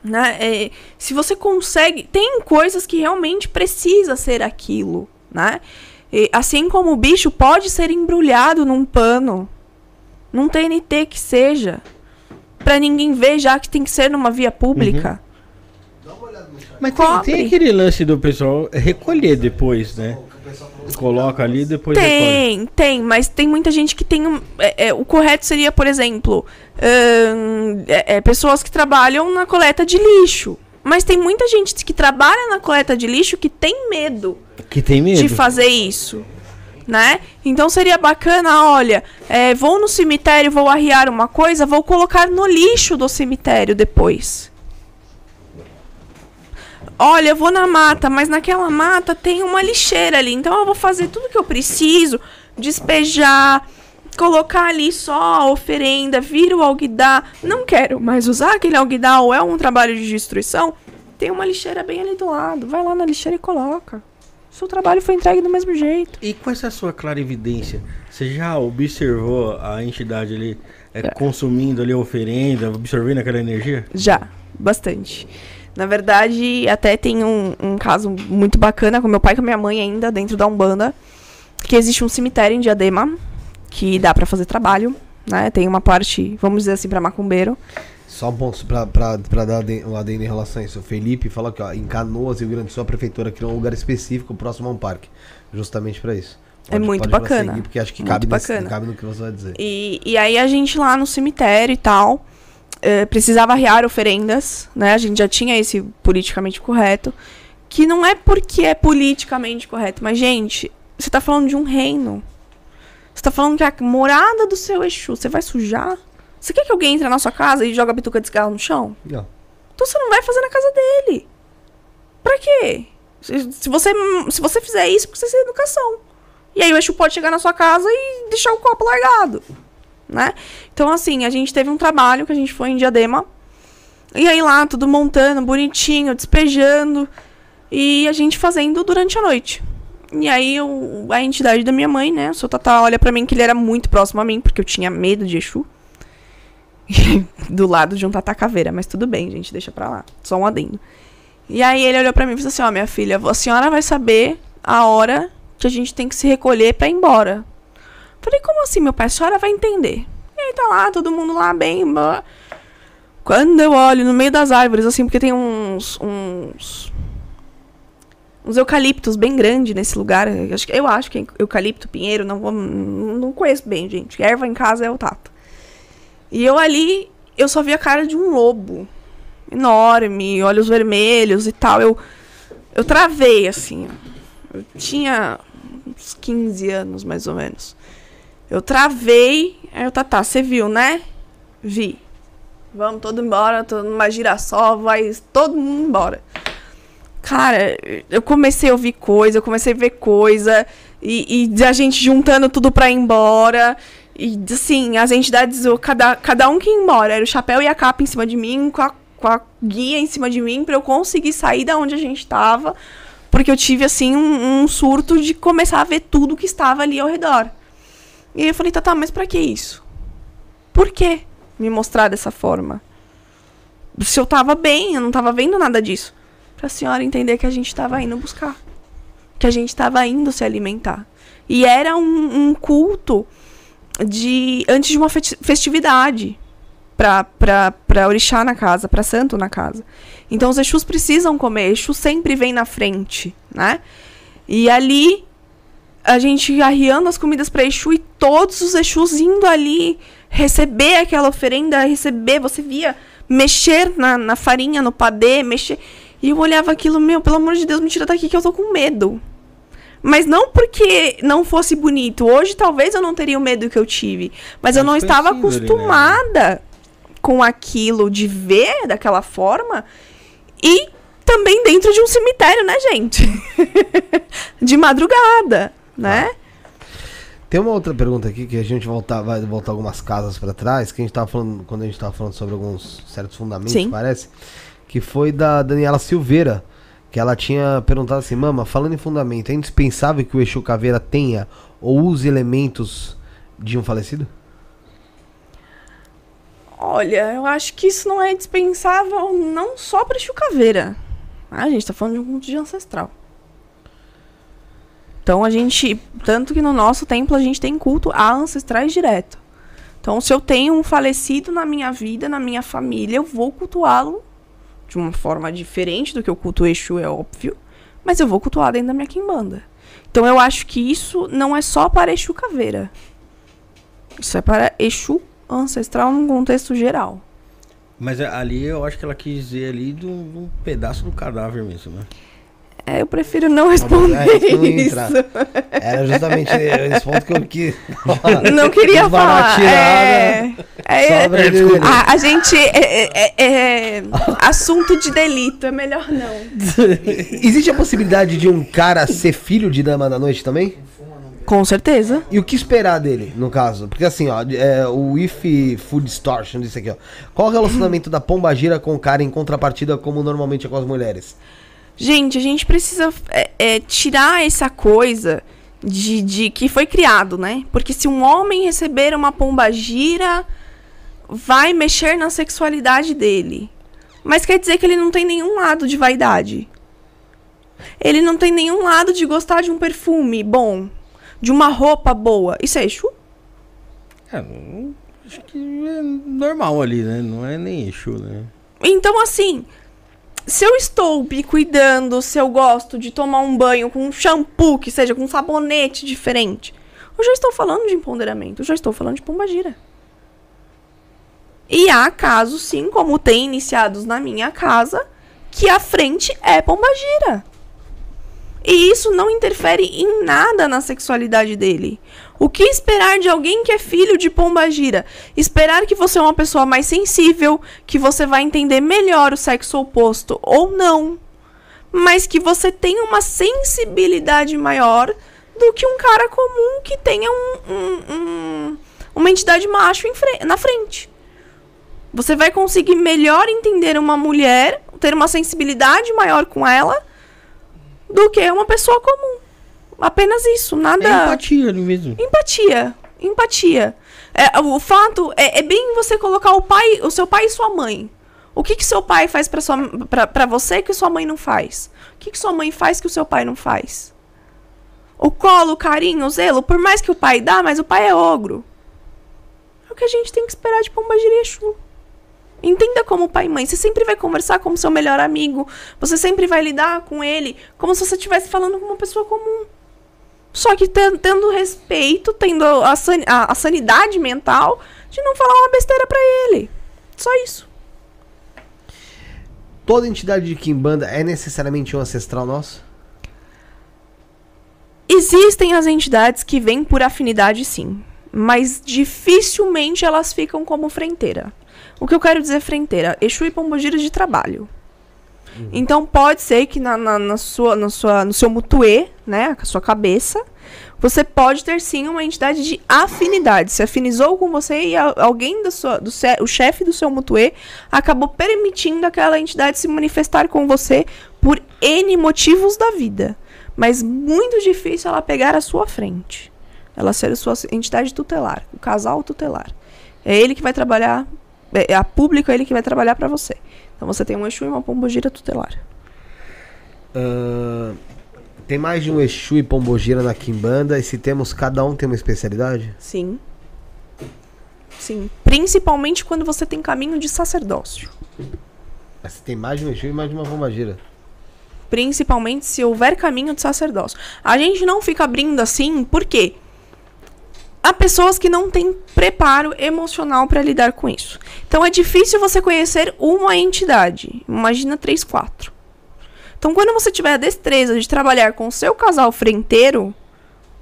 Né? É, se você consegue. Tem coisas que realmente precisa ser aquilo. Né? E, assim como o bicho pode ser embrulhado num pano, num TNT que seja, pra ninguém ver, já que tem que ser numa via pública. Mas tem, tem aquele lance do pessoal recolher depois, né? Coloca ali e depois recolhe. Tem, tem, mas tem muita gente que tem. um- é, é, o correto seria, por exemplo, é, é, pessoas que trabalham na coleta de lixo. Mas tem muita gente que trabalha na coleta de lixo que tem medo Que tem medo. de fazer isso. Né? Então seria bacana, olha, é, vou no cemitério, vou arriar uma coisa, vou colocar no lixo do cemitério depois. Olha, eu vou na mata, mas naquela mata tem uma lixeira ali, então eu vou fazer tudo que eu preciso, despejar, colocar ali só a oferenda, vira o alguidar, não quero mais usar aquele alguidar ou é um trabalho de destruição, tem uma lixeira bem ali do lado, vai lá na lixeira e coloca. Seu trabalho foi entregue do mesmo jeito. E com essa sua clarividência, você já observou a entidade ali é, consumindo ali a oferenda, absorvendo aquela energia? Já, bastante. Na verdade, até tem um, um caso muito bacana com meu pai e com minha mãe ainda, dentro da Umbanda, que existe um cemitério em Diadema, que dá pra fazer trabalho, né? Tem uma parte, vamos dizer assim, pra macumbeiro. Só um ponto pra, pra, pra dar um adendo em relação a isso. O Felipe falou que ó, em Canoas, Rio Grande do Sul, a prefeitura criou um lugar específico próximo a um parque. Justamente pra isso. É muito bacana. prosseguir, porque acho que cabe, nesse- cabe no que você vai dizer. E, e aí a gente lá no cemitério e tal, eh, precisava arriar oferendas, né? A gente já tinha esse politicamente correto. Que não é porque é politicamente correto, mas, gente, você tá falando de um reino. Você tá falando que é a morada do seu Exu, você vai sujar? Você quer que alguém entre na sua casa e joga a bituca de cigarro no chão? Não. Então você não vai fazer na casa dele. Pra quê? Se, você, se você fizer isso, porque você tem educação. E aí o Exu pode chegar na sua casa e deixar o copo largado. Né? Então, assim, a gente teve um trabalho que a gente foi em Diadema. E aí lá, tudo montando, bonitinho, despejando. E a gente fazendo durante a noite. E aí o- a entidade da minha mãe, né? O seu Tatá olha pra mim que ele era muito próximo a mim, porque eu tinha medo de Exu. do lado de um Tatá caveira, mas tudo bem, gente, deixa pra lá. Só um adendo. E aí ele olhou pra mim e falou assim: Ó, minha filha, a senhora vai saber a hora que a gente tem que se recolher pra ir embora. Falei, como assim, meu pai? A senhora vai entender. E aí tá lá, todo mundo lá bem. blá. Quando eu olho no meio das árvores, assim, porque tem uns. uns. Uns eucaliptos bem grandes nesse lugar. Eu acho, que- eu acho que é eucalipto, pinheiro, não, vou, não conheço bem, gente. Erva em casa é o tato. E eu ali, eu só vi a cara de um lobo. Enorme, olhos vermelhos e tal. Eu, eu travei, assim. Eu tinha uns 15 anos, mais ou menos. Eu travei. Aí eu, tá, tá, você viu, né? Vi. Vamos todo embora, tô numa girassol, vai todo mundo embora. Cara, eu comecei a ouvir coisa, eu comecei a ver coisa, e, e a gente juntando tudo pra ir embora. E assim, as entidades, cada, cada um que ia embora, era o chapéu e a capa em cima de mim, com a, com a guia em cima de mim, pra eu conseguir sair da onde a gente tava. Porque eu tive, assim, um, um surto de começar a ver tudo que estava ali ao redor. E aí eu falei, tá, tá, mas pra que isso? Por que me mostrar dessa forma? Se eu tava bem, eu não tava vendo nada disso. Pra senhora entender que a gente tava indo buscar. Que a gente tava indo se alimentar. E era um, um culto de antes de uma festi- festividade pra orixá na casa, pra santo na casa. Então os Exus precisam comer, Exu sempre vem na frente, né? E ali a gente arriando as comidas pra Exu e todos os Exus indo ali receber aquela oferenda, receber, você via mexer na, na farinha, no padê, mexer. E eu olhava aquilo, meu, pelo amor de Deus, me tira daqui que eu tô com medo. Mas não porque não fosse bonito. Hoje talvez eu não teria o medo que eu tive. Mas eu não estava ali, né? acostumada com aquilo de ver daquela forma. E também dentro de um cemitério, né, gente? de madrugada, né? Tem uma outra pergunta aqui que a gente voltar, vai voltar algumas casas pra trás, que a gente tava falando, quando a gente tava falando sobre alguns certos fundamentos, Sim. parece, que foi da Daniela Silveira, que ela tinha perguntado assim, mama, falando em fundamento, é indispensável que o Exu Caveira tenha ou use elementos de um falecido? Olha, eu acho que isso não é dispensável não só pra Chucaveira. Ah, a gente tá falando de um culto de ancestral. Então a gente, tanto que no nosso templo a gente tem culto a ancestrais direto. Então se eu tenho um falecido na minha vida, na minha família, eu vou cultuá-lo de uma forma diferente do que eu culto Exu, é óbvio. Mas eu vou cultuar dentro da minha quimbanda. Então eu acho que isso não é só para Exu Caveira. Isso é para Exu ancestral num contexto geral. Mas ali eu acho que ela quis dizer ali de um pedaço do cadáver mesmo, né? É, eu prefiro não responder É, isso não isso. Era justamente esse ponto que eu quis. Não queria falar. É, é, Sobra é, dele. a, a gente. É, é- é assunto de delito, é melhor não. Existe a possibilidade de um cara ser filho de Dama da Noite também? Com certeza. E o que esperar dele, no caso? Porque assim, ó, é, o If Food Distortion, isso aqui, ó. Qual o relacionamento da pombagira com o cara em contrapartida, como normalmente é com as mulheres? Gente, a gente precisa é, é, tirar essa coisa de, de que foi criado, né? Porque se um homem receber uma pombagira, vai mexer na sexualidade dele. Mas quer dizer que ele não tem nenhum lado de vaidade. Ele não tem nenhum lado de gostar de um perfume bom, de uma roupa boa. Isso é Exu? É, acho que é normal ali, né? Não é nem Exu, né? Então, assim, se eu estou me cuidando, se eu gosto de tomar um banho com um shampoo, que seja com um sabonete diferente, eu já estou falando de empoderamento, eu já estou falando de pombagira. E há casos, sim, como tem iniciados na minha casa, que a frente é pombagira. E isso não interfere em nada na sexualidade dele. O que esperar de alguém que é filho de pombagira? Esperar que você é uma pessoa mais sensível, que você vai entender melhor o sexo oposto ou não. Mas que você tenha uma sensibilidade maior do que um cara comum que tenha um- um- um- uma entidade macho fre- na frente. Você vai conseguir melhor entender uma mulher, ter uma sensibilidade maior com ela, do que uma pessoa comum. Apenas isso, nada. É empatia ali mesmo. Empatia. Empatia. É, o fato é, é bem você colocar o pai, o seu pai e sua mãe. O que que seu pai faz pra, sua, pra, pra você que sua mãe não faz? O que que sua mãe faz que o seu pai não faz? O colo, o carinho, o zelo, por mais que o pai dá, mas o pai é ogro. É o que a gente tem que esperar de Pombagira e Exu. Entenda como pai e mãe. Você sempre vai conversar como seu melhor amigo. Você sempre vai lidar com ele como se você estivesse falando com uma pessoa comum. Só que ten- tendo respeito, tendo a, san- a- a sanidade mental de não falar uma besteira pra ele. Só isso. Toda entidade de Kimbanda é necessariamente um ancestral nosso? Existem as entidades que vêm por afinidade, sim. Mas dificilmente elas ficam como frenteira. O que eu quero dizer frenteira? Exu e Pombogira de trabalho. Então pode ser que na, na, na sua, na sua, no seu mutuê, né, a sua cabeça, você pode ter sim uma entidade de afinidade. Se afinizou com você e a- alguém da sua, do o chefe do seu mutuê acabou permitindo aquela entidade se manifestar com você por N motivos da vida. Mas muito difícil ela pegar a sua frente. Ela ser a sua entidade tutelar, o casal tutelar. É ele que vai trabalhar, é, é a público é ele que vai trabalhar pra você. Então você tem um Exu e uma pombogira tutelar. Ahn, tem mais de um Exu e Pombogira na Kimbanda e se temos, cada um tem uma especialidade? Sim. Sim. Principalmente quando você tem caminho de sacerdócio. Mas tem mais de um Exu e mais de uma Pombagira. Principalmente se houver caminho de sacerdócio. A gente não fica abrindo assim, por quê? Há pessoas que não têm preparo emocional para lidar com isso. Então é difícil você conhecer uma entidade. Imagina três, quatro. Então, quando você tiver a destreza de trabalhar com o seu casal frenteiro,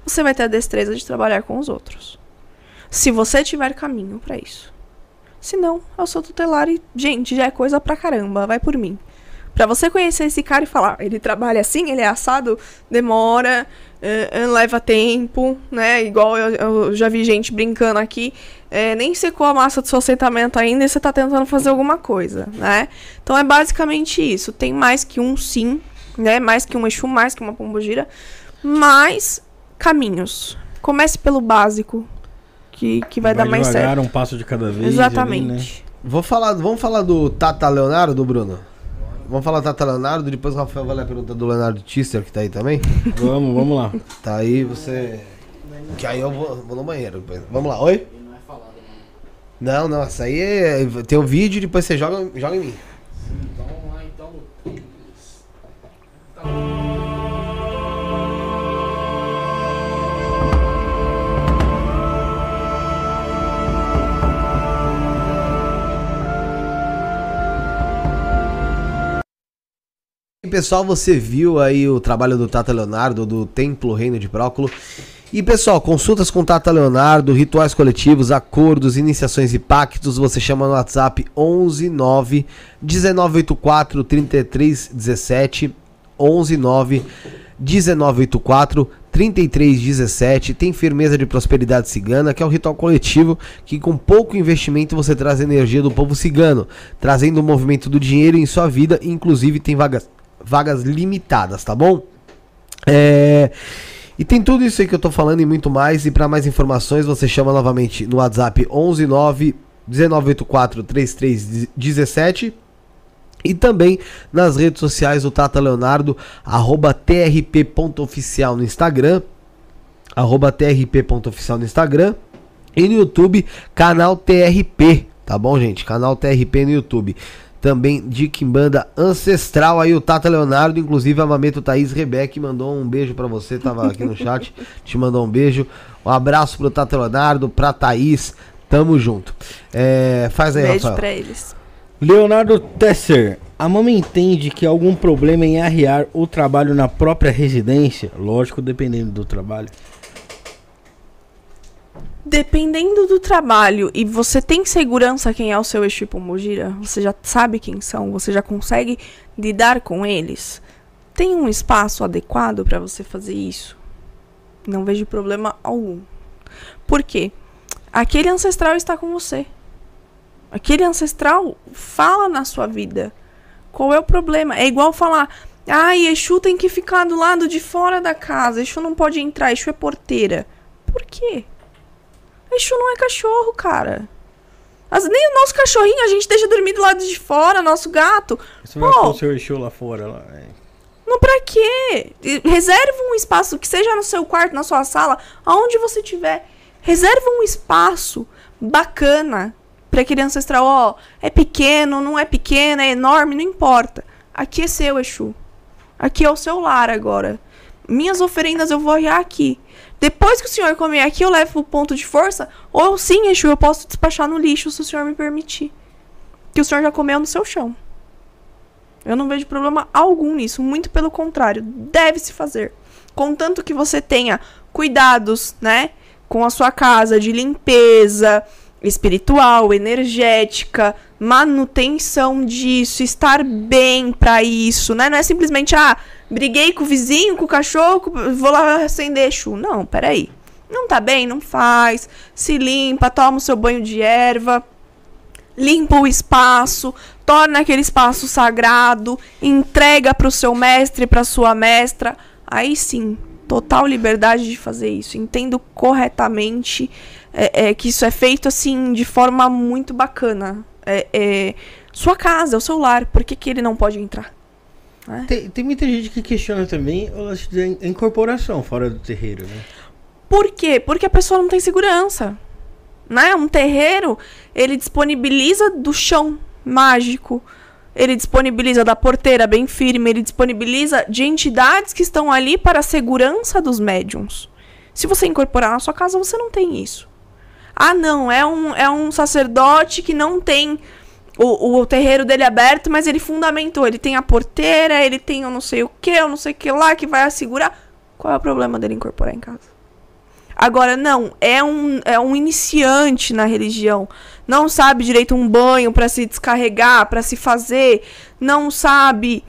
você vai ter a destreza de trabalhar com os outros. Se você tiver caminho para isso. Se não, o seu tutelar e, gente, já é coisa pra caramba, vai por mim. Pra você conhecer esse cara e falar, ele trabalha assim, ele é assado, demora, eh, leva tempo, né? Igual eu, eu já vi gente brincando aqui, eh, nem secou a massa do seu assentamento ainda e você tá tentando fazer alguma coisa, né? Então é basicamente isso. Tem mais que um sim, né? Mais que um Exu, mais que uma pombogira, mas caminhos. Comece pelo básico, que, que vai, dar mais devagar, certo. um passo de cada vez. Exatamente. ali, né? Vou falar, vamos falar do Tata Leonardo, Bruno? Vamos falar Tata Leonardo, depois o Rafael vai ler a pergunta do Leonardo Tister, que tá aí também. Vamos, vamos lá. Tá aí, você. Que aí eu vou, vou no banheiro depois. Vamos lá, oi? Não, não, essa aí é. Tem um vídeo e depois você joga, joga em mim. Pessoal, você viu aí o trabalho do Tata Leonardo, do Templo Reino de Próculo. E pessoal, consultas com Tata Leonardo, rituais coletivos, acordos, iniciações e pactos, você chama no WhatsApp 119 1984 3317 119 1984 3317 tem firmeza de prosperidade cigana, que é um ritual coletivo que com pouco investimento você traz energia do povo cigano, trazendo o movimento do dinheiro em sua vida, inclusive tem vagas, vagas limitadas, tá bom? É, e tem tudo isso aí que eu tô falando e muito mais. E para mais informações, você chama novamente no WhatsApp 119 1984 3317 e também nas redes sociais o Tata Leonardo, arroba trp.oficial no Instagram, arroba trp.oficial no Instagram e no YouTube, canal TRP, tá bom gente? Canal TRP no YouTube também de Kimbanda Ancestral. Aí o Tata Leonardo, inclusive a Mameto Thaís Rebeck mandou um beijo para você, tava aqui no chat, te mandou um beijo. Um abraço pro Tata Leonardo, pra Thaís, tamo junto. É, faz aí, Beijo Rafael. pra eles. Leonardo Tesser, a mama entende que há algum problema em arriar o trabalho na própria residência? Lógico, dependendo do trabalho. Dependendo do trabalho e você tem segurança quem é o seu Exu Pombogira, você já sabe quem são, você já consegue lidar com eles, tem um espaço adequado para você fazer isso? Não vejo problema algum. Por quê? Aquele ancestral está com você. Aquele ancestral fala na sua vida. Qual é o problema? É igual falar: "Ai, Exu tem que ficar do lado de fora da casa, Exu não pode entrar, Exu é porteira". Por quê? Exu não é cachorro, cara. As- nem o nosso cachorrinho a gente deixa dormir do lado de fora, nosso gato. Você vai Pô. com o seu Exu lá fora. Lá, é. Não pra quê? Reserva um espaço, que seja no seu quarto, na sua sala, aonde você tiver. Reserva um espaço bacana pra aquele ancestral. Ó, é pequeno, não é pequeno, é enorme, não importa. Aqui é seu, Exu. Aqui é o seu lar agora. Minhas oferendas eu vou arriar aqui. Depois que o senhor comer aqui, eu levo o ponto de força. Ou sim, Exu, eu posso despachar no lixo se o senhor me permitir. Que o senhor já comeu no seu chão. Eu não vejo problema algum nisso, muito pelo contrário, deve se fazer. Contanto que você tenha cuidados, né, com a sua casa de limpeza espiritual, energética, manutenção disso, estar bem pra isso, né? Não é simplesmente ah, briguei com o vizinho, com o cachorro, vou lá acender Exu. Não, peraí. Não tá bem, não faz. Se limpa, toma o seu banho de erva limpa o espaço, torna aquele espaço sagrado, entrega para o seu mestre, para sua mestra. Aí sim, total liberdade de fazer isso. Entendo corretamente é, é, que isso é feito assim de forma muito bacana. É, é sua casa, o seu lar, por que, que ele não pode entrar? Né? Tem, tem muita gente que questiona também in- incorporação fora do terreiro, né? Por quê? Porque a pessoa não tem segurança. Né? Um terreiro, ele disponibiliza do chão mágico, ele disponibiliza da porteira bem firme, ele disponibiliza de entidades que estão ali para a segurança dos médiums. Se você incorporar na sua casa, você não tem isso. Ah, não, é um, é um sacerdote que não tem o, o terreiro dele aberto, mas ele fundamentou. Ele tem a porteira, ele tem eu não sei o que, eu não sei o que lá, que vai assegurar. Qual é o problema dele incorporar em casa? Agora, não, é um, é um iniciante na religião. Não sabe direito um banho para se descarregar, para se fazer. Não sabe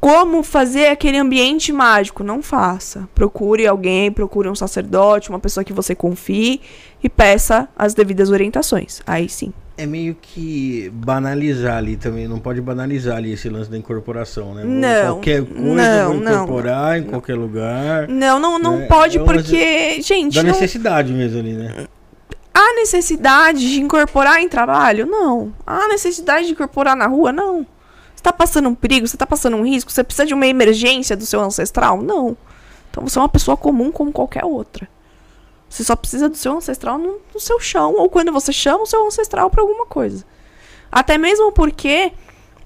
como fazer aquele ambiente mágico. Não faça. Procure alguém, procure um sacerdote, uma pessoa que você confie e peça as devidas orientações. Aí sim. É meio que banalizar ali também, não pode banalizar ali esse lance da incorporação, né? Não, Qualquer coisa não, vou não. incorporar em qualquer lugar. Não, não, não É, pode é porque, gente, Da não, necessidade mesmo ali, né? há necessidade de incorporar em trabalho? Não. Há necessidade de incorporar na rua? Não. Você tá passando um perigo? Você tá passando um risco? Você precisa de uma emergência do seu ancestral? Não. Então você é uma pessoa comum como qualquer outra. Você só precisa do seu ancestral no, no seu chão, ou quando você chama o seu ancestral pra alguma coisa. Até mesmo porque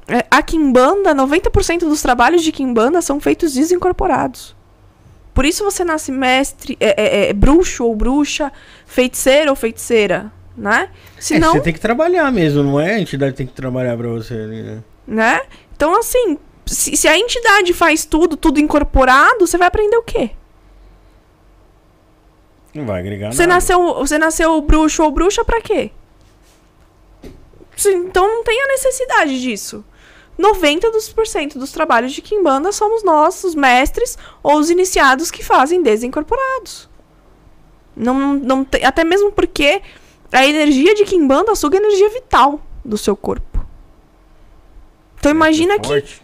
é, a Kimbanda, 90% dos trabalhos de Kimbanda são feitos desincorporados. Por isso você nasce mestre, é, é, é, bruxo ou bruxa, feiticeiro ou feiticeira, né? É, Senão, você tem que trabalhar mesmo, não é? A entidade tem que trabalhar pra você né? né? Então, assim, se, se a entidade faz tudo, tudo incorporado, você vai aprender o quê? Não vai agregar Você nada. nasceu, você nasceu bruxo ou bruxa pra quê? Então não tem a necessidade disso. 90% dos, por cento dos trabalhos de Kimbanda somos nós, os mestres ou os iniciados que fazem desincorporados. Não, não tem, até mesmo porque a energia de Kimbanda suga a energia vital do seu corpo. Então imagina que Forte.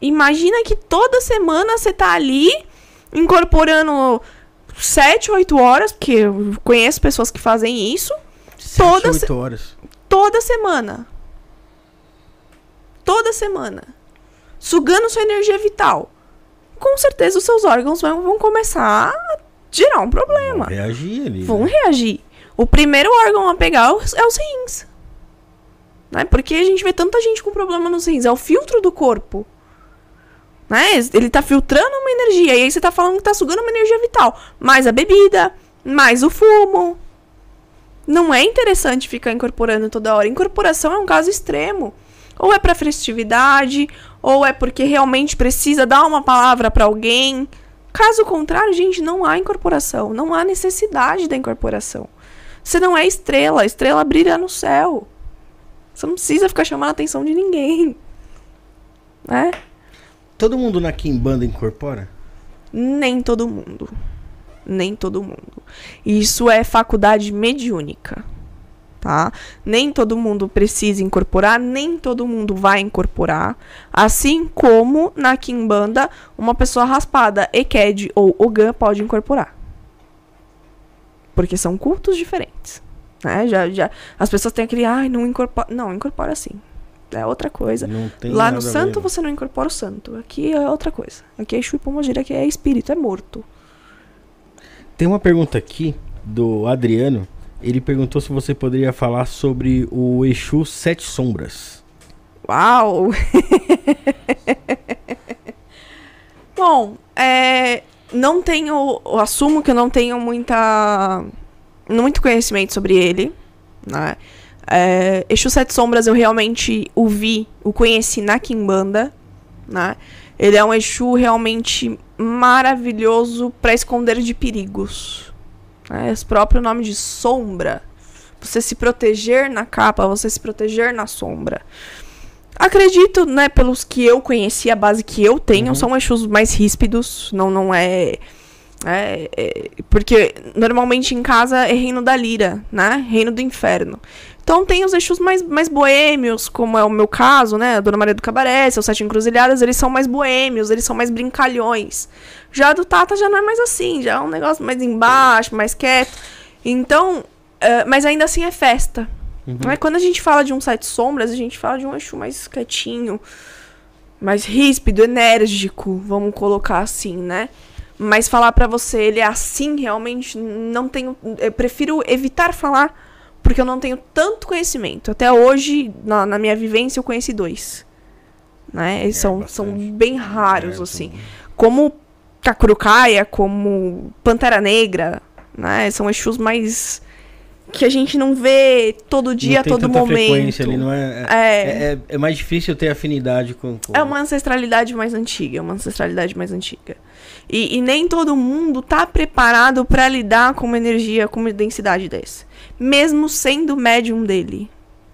Imagina que toda semana você tá ali incorporando 7, 8 horas, porque eu conheço pessoas que fazem isso, Sete, toda oito horas. toda semana. Toda semana. Sugando sua energia vital. Com certeza os seus órgãos vão, vão começar a gerar um problema. Vão reagir ali. Vão né? reagir. O primeiro órgão a pegar é os é os rins. Né? Porque a gente vê tanta gente com problema nos rins. É o filtro do corpo. Né? Ele tá filtrando uma energia. E aí você tá falando que tá sugando uma energia vital. Mais a bebida, mais o fumo. Não é interessante ficar incorporando toda hora. Incorporação é um caso extremo. Ou é pra festividade, ou é porque realmente precisa dar uma palavra pra alguém. Caso contrário, gente, não há incorporação. Não há necessidade da incorporação. Você não é estrela. A estrela brilha no céu. Você não precisa ficar chamando a atenção de ninguém. Né? Todo mundo na Kimbanda incorpora? Nem todo mundo. Nem todo mundo. Isso é faculdade mediúnica. Tá? Nem todo mundo precisa incorporar, nem todo mundo vai incorporar. Assim como na Kimbanda, uma pessoa raspada, Eked ou Ogan pode incorporar. Porque são cultos diferentes. Né? Já, já, as pessoas têm aquele, ai, não incorpora. Não, incorpora sim. É outra coisa. Lá no santo você não incorpora o santo. Aqui é outra coisa. Aqui é Exu e aqui é espírito, é morto. Tem uma pergunta aqui do Adriano. Ele perguntou se você poderia falar sobre o Exu Sete Sombras. Uau! Bom, é, não tenho. Eu assumo que eu não tenho muita. Muito conhecimento sobre ele. Né? É, Exu Sete Sombras eu realmente o vi, o conheci na Kimbanda. Né? Ele é um Exu realmente maravilhoso para esconder de perigos. Né? Esse próprio nome de sombra. Você se proteger na capa, você se proteger na sombra. Acredito, né, pelos que eu conheci, a base que eu tenho, são Exus mais ríspidos, não, não é, é, é- Porque normalmente em casa é reino da lira, né? Reino do inferno. Então tem os Exus mais, mais boêmios, como é o meu caso, né? A Dona Maria do Cabaré, seus Sete Encruzilhadas, eles são mais boêmios, eles são mais brincalhões. Já do Tata já não é mais assim, já é um negócio mais embaixo, mais quieto. Então, eh, mas ainda assim é festa. Né? Quando a gente fala de um Sete Sombras, a gente fala de um Exu mais quietinho, mais ríspido, enérgico, vamos colocar assim, né? Mas falar pra você, ele é assim, realmente, não tenho. Eu prefiro evitar falar, porque eu não tenho tanto conhecimento. Até hoje, na, na minha vivência, eu conheci dois. Né? Eles são, são bem raros, É, assim. Como Kakurukaia, como Pantera Negra, né? São Exus mais. que a gente não vê todo dia, não tem todo tanta momento. frequência ali, não é, é, É. é- é mais difícil ter afinidade com. com- É uma ancestralidade mais antiga, é uma ancestralidade mais antiga. E, e nem todo mundo tá preparado para lidar com uma energia com uma densidade dessa. Mesmo sendo médium dele.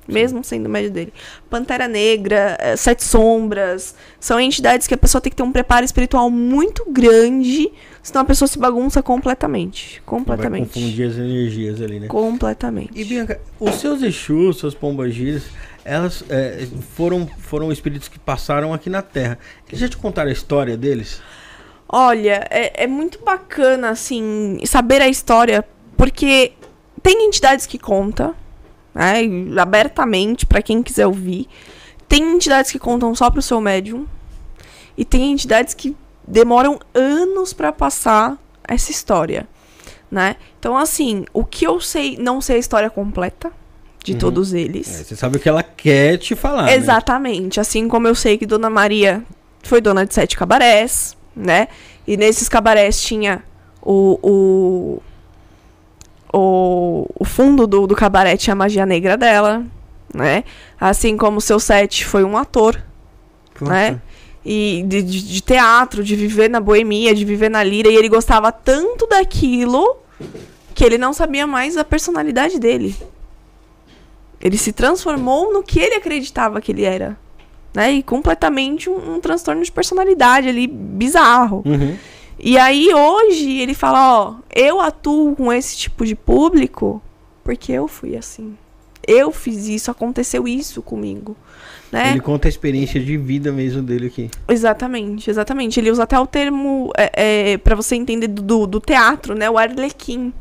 Mesmo sendo médium dele. Pantera Negra, eh, Sete Sombras, são entidades que a pessoa tem que ter um preparo espiritual muito grande, senão a pessoa se bagunça completamente. Vai Completamente. confundir as energias ali, né? Completamente. E Bianca, os seus Exus, seus pombagiras, elas é, foram, foram espíritos que passaram aqui na Terra. Eles já te contaram a história deles? Olha, é, é muito bacana, assim, saber a história, porque tem entidades que contam, né, abertamente, pra quem quiser ouvir. Tem entidades que contam só pro seu médium. E tem entidades que demoram anos pra passar essa história, né? Então, assim, o que eu sei, não sei a história completa de todos eles. É, você sabe o que ela quer te falar. né? Exatamente. Assim como eu sei que Dona Maria foi dona de sete cabarés, né? E nesses cabarés tinha o. o o, o fundo do, do cabaré tinha a magia negra dela, né? Assim como o seu sete foi um ator, Puta. né? e de, de- de teatro, de viver na boemia, de viver na lira, e ele gostava tanto daquilo que ele não sabia mais a personalidade dele. Ele se transformou no que ele acreditava que ele era. Né? E completamente um, um transtorno de personalidade ali bizarro. Uhum. E aí hoje ele fala, ó, eu atuo com esse tipo de público porque eu fui assim. Eu fiz isso, aconteceu isso comigo. Né? Ele conta a experiência de vida mesmo dele aqui. Exatamente, exatamente. Ele usa até o termo é, é, para você entender do, do, do teatro, né? O arlequim.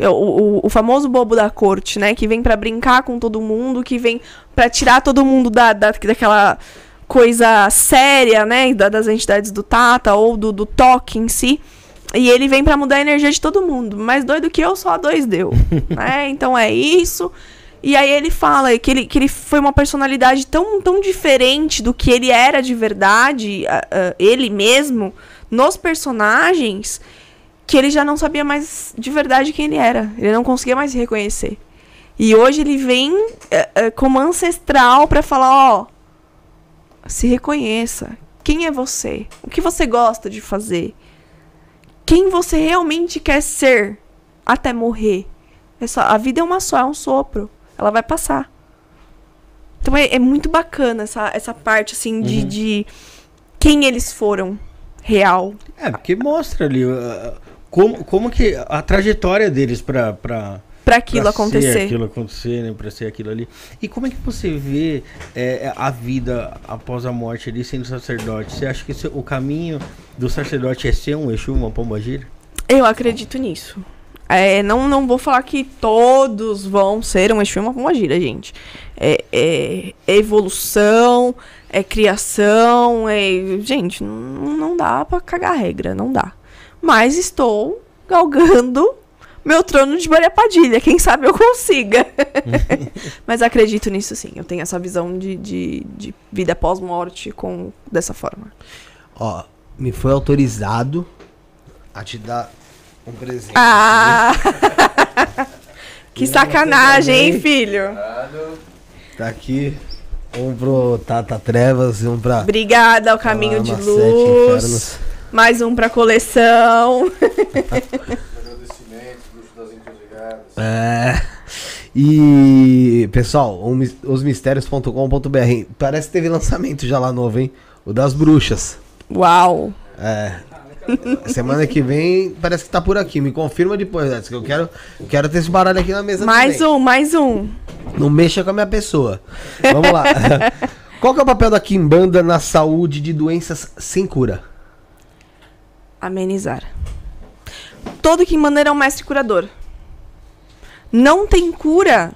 É O, o, famoso bobo da corte, né? Que vem pra brincar com todo mundo, que vem pra tirar todo mundo da, da, daquela coisa séria, né? Da, das entidades do Tata ou do, do toque em si. E ele vem pra mudar a energia de todo mundo. Mais doido que eu, só a dois deu. né? Então é isso. E aí ele fala que ele, que ele foi uma personalidade tão, tão diferente do que ele era de verdade, a- a- ele mesmo, nos personagens, que ele já não sabia mais de verdade quem ele era. Ele não conseguia mais se reconhecer. E hoje ele vem eh, eh, como ancestral pra falar, ó, se reconheça. Quem é você? O que você gosta de fazer? Quem você realmente quer ser até morrer? É só- a vida é uma só, é um sopro. Ela vai passar. Então é, é muito bacana essa, essa parte, assim, de, Uhum. de quem eles foram real. É, porque mostra ali uh, como, como que a trajetória deles pra, pra, Pra aquilo pra acontecer. Ser aquilo acontecer, né? Pra ser aquilo ali. E como é que você vê é, a vida após a morte ali sendo sacerdote? Você acha que o caminho do sacerdote é ser um Exu, uma pombagira? Eu acredito nisso. É, não, não vou falar que todos vão ser um Exu e uma pombagira, gente. É, é- é evolução, é criação, é... Gente, não, não dá pra cagar regra, não dá. Mas estou galgando meu trono de Maria Padilha. Quem sabe eu consiga. Mas acredito nisso sim. Eu tenho essa visão de, de, de vida pós-morte com dessa forma. Ó, me foi autorizado a te dar um presente. Ah! que sacanagem, hein, filho? Tá aqui. Um pro Tata Trevas e um pra. Obrigada ao Caminho de Luz. Infernos. Mais um pra coleção. É. E, pessoal, o mis- osmistérios.com.br. Parece que teve lançamento já lá novo, hein? O das bruxas. Uau. É. Semana que vem parece que tá por aqui. Me confirma depois, Edson, que eu quero, quero ter esse baralho aqui na mesa Mais também. um, mais um. Não mexa com a minha pessoa. Vamos lá. Qual que é o papel da Kimbanda na saúde de doenças sem cura? Amenizar. Todo que é um mestre curador. Não tem cura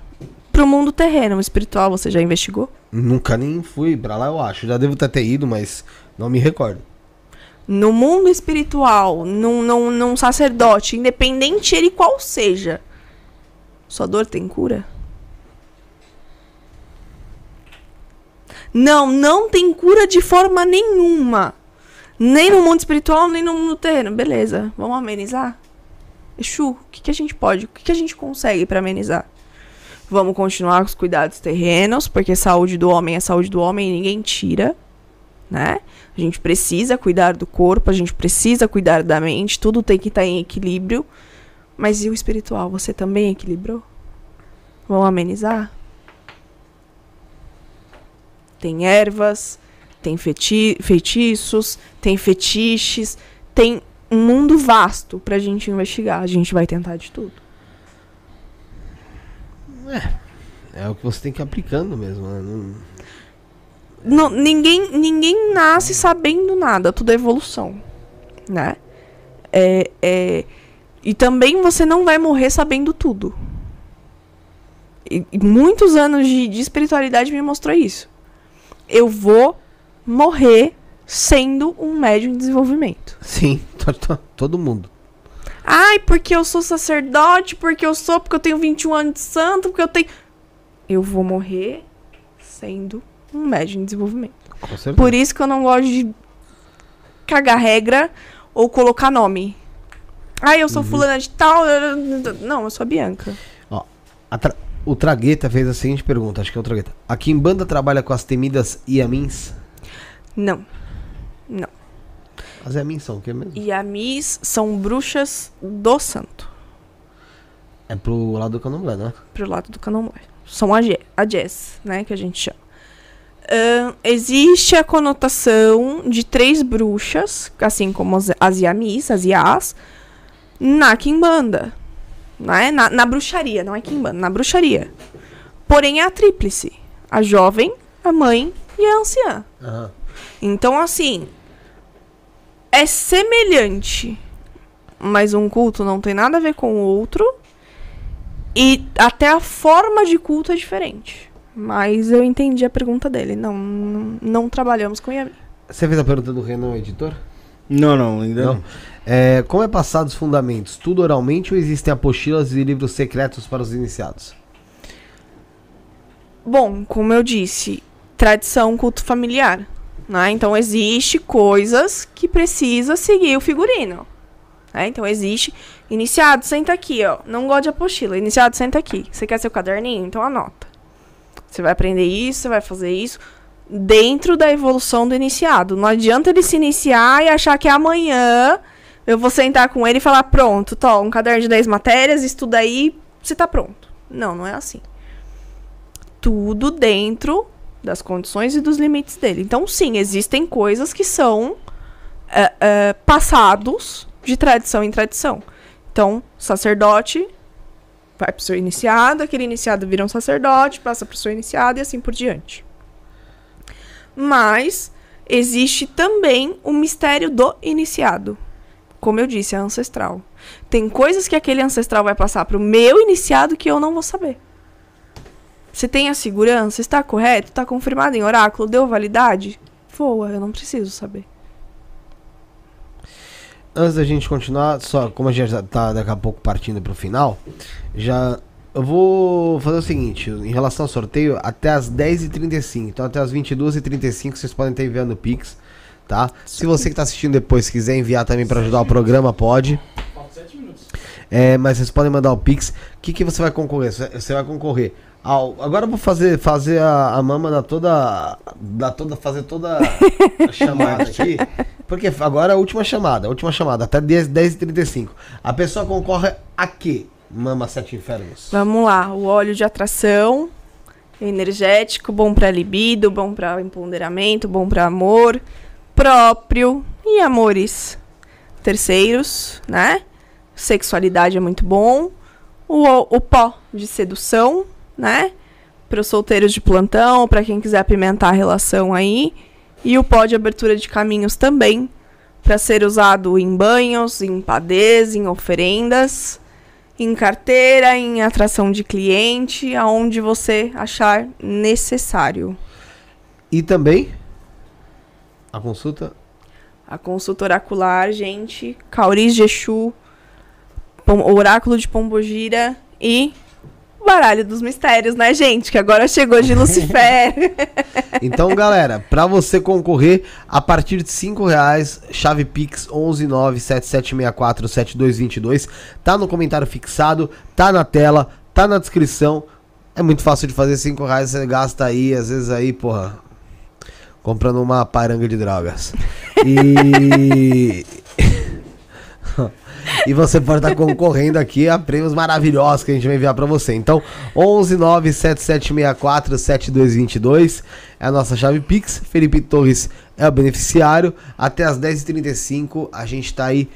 pro mundo terreno. O espiritual você já investigou? Nunca nem fui pra lá, eu acho. Já devo ter ter ido, mas não me recordo. No mundo espiritual, num, num, num sacerdote, independente ele qual seja, sua dor tem cura? Não, não tem cura de forma nenhuma. Nem no mundo espiritual, nem no mundo terreno. Beleza, vamos amenizar? Exu, o que, que a gente pode, o que, que a gente consegue pra amenizar? Vamos continuar com os cuidados terrenos, porque saúde do homem é saúde do homem e ninguém tira, né? A gente precisa cuidar do corpo, a gente precisa cuidar da mente, tudo tem que estar em equilíbrio. Mas e o espiritual? Você também equilibrou? Vamos amenizar? Tem ervas, tem feti feitiços, tem fetiches, tem um mundo vasto pra gente investigar. A gente vai tentar de tudo. É o que você tem que ir aplicando mesmo. né? Não- Não, ninguém, ninguém nasce sabendo nada, tudo é evolução, né? É, é, e também você não vai morrer sabendo tudo. E, e muitos anos de, de espiritualidade me mostrou isso. Eu vou morrer sendo um médium em desenvolvimento. Sim, to- to- todo mundo. Ai, porque eu sou sacerdote, porque eu sou, porque eu tenho 21 anos de santo, porque eu tenho. Eu vou morrer sendo um médium em desenvolvimento. Com certeza. Por isso que eu não gosto de cagar regra ou colocar nome. Ah, eu sou Uhum. fulana de tal. Não, eu sou a Bianca. A tra- O Tragueta fez a seguinte pergunta, acho que é o Tragueta. A Kimbanda trabalha com as temidas Iamins? Não. Não. As Yamin são o que mesmo? Yamis são bruxas do santo, É pro lado do candomblé, né? pro lado do candomblé. São a, Jess, né, que a gente chama. Ahn, existe a conotação de três bruxas, assim como as, as Yamis, as Yas, na Kimbanda. Né? Na, na bruxaria, não é Kimbanda, na bruxaria. Porém, é a tríplice. A jovem, a mãe e a anciã. Aham. Então, assim, é semelhante, mas um culto não tem nada a ver com o outro. E até a forma de culto é diferente. Mas eu entendi a pergunta dele. Não, não, não trabalhamos com Yami. Você fez a pergunta do Renan, editor? Não, não, ainda Não. não. É, como é passado os fundamentos? Tudo oralmente ou existem apostilas e livros secretos para os iniciados? Bom, como eu disse, tradição, culto familiar. Né? Então, existe coisas que precisa seguir o figurino. né? Então, existe. Iniciado, senta aqui, ó. Não gosta de apostila. Iniciado, senta aqui. Você quer seu caderninho? Então, anota. Você vai aprender isso, você vai fazer isso. Dentro da evolução do iniciado. Não adianta ele se iniciar e achar que amanhã eu vou sentar com ele e falar: pronto, tô, um caderno de 10 matérias, estuda aí, você tá pronto. Não, não é assim tudo dentro das condições e dos limites dele. Então, sim, existem coisas que são é, é, passados de tradição em tradição. Então, sacerdote vai para o seu iniciado, aquele iniciado vira um sacerdote, passa para o seu iniciado e assim por diante. Mas existe também o mistério do iniciado. Como eu disse, é ancestral. Tem coisas que aquele ancestral vai passar para o meu iniciado que eu não vou saber. Você tem a segurança? Está correto? Está confirmado em oráculo? Deu validade? Voa, eu não preciso saber. Antes da gente continuar, só como a gente já tá daqui a pouco partindo pro final, já eu vou fazer o seguinte, em relação ao sorteio, até as 10h35, então até as 22h35 vocês podem estar enviando o Pix, tá? Se você que tá assistindo depois quiser enviar também para ajudar o programa, pode. Falta 7 minutos. É, mas vocês podem mandar o Pix. O que, que você vai concorrer? Você vai concorrer ao. Agora eu vou fazer, fazer a, a mama dar toda. Dar toda. Fazer toda a chamada aqui. Porque agora é a última chamada. A última chamada, até 10, 10h35. A pessoa concorre a quê? Mama Sete Infernos. Vamos lá, o óleo de atração, energético, bom para libido, bom para empoderamento, bom para amor próprio e amores terceiros, né? Sexualidade é muito bom. O, o pó de sedução, né? Para os solteiros de plantão, para quem quiser apimentar a relação aí. E o pó de abertura de caminhos também, para ser usado em banhos, em padês, em oferendas em carteira, em atração de cliente, aonde você achar necessário. E também. A consulta. A consulta oracular, gente, Cauris de Exu, Oráculo de Pombogira e Baralho dos Mistérios, né, gente? Que agora chegou de Lucifer. Então, galera, pra você concorrer, a partir de 5 reais, chave Pix 11977647222, tá no comentário fixado, tá na tela, tá na descrição. É muito fácil de fazer 5 reais, você gasta aí, às vezes aí, porra, comprando uma paranga de drogas. E... E você pode estar concorrendo aqui a prêmios maravilhosos que a gente vai enviar pra você. Então, 11 97764 7222 é a nossa chave Pix. Felipe Torres é o beneficiário. Até as 10h35 a gente tá aí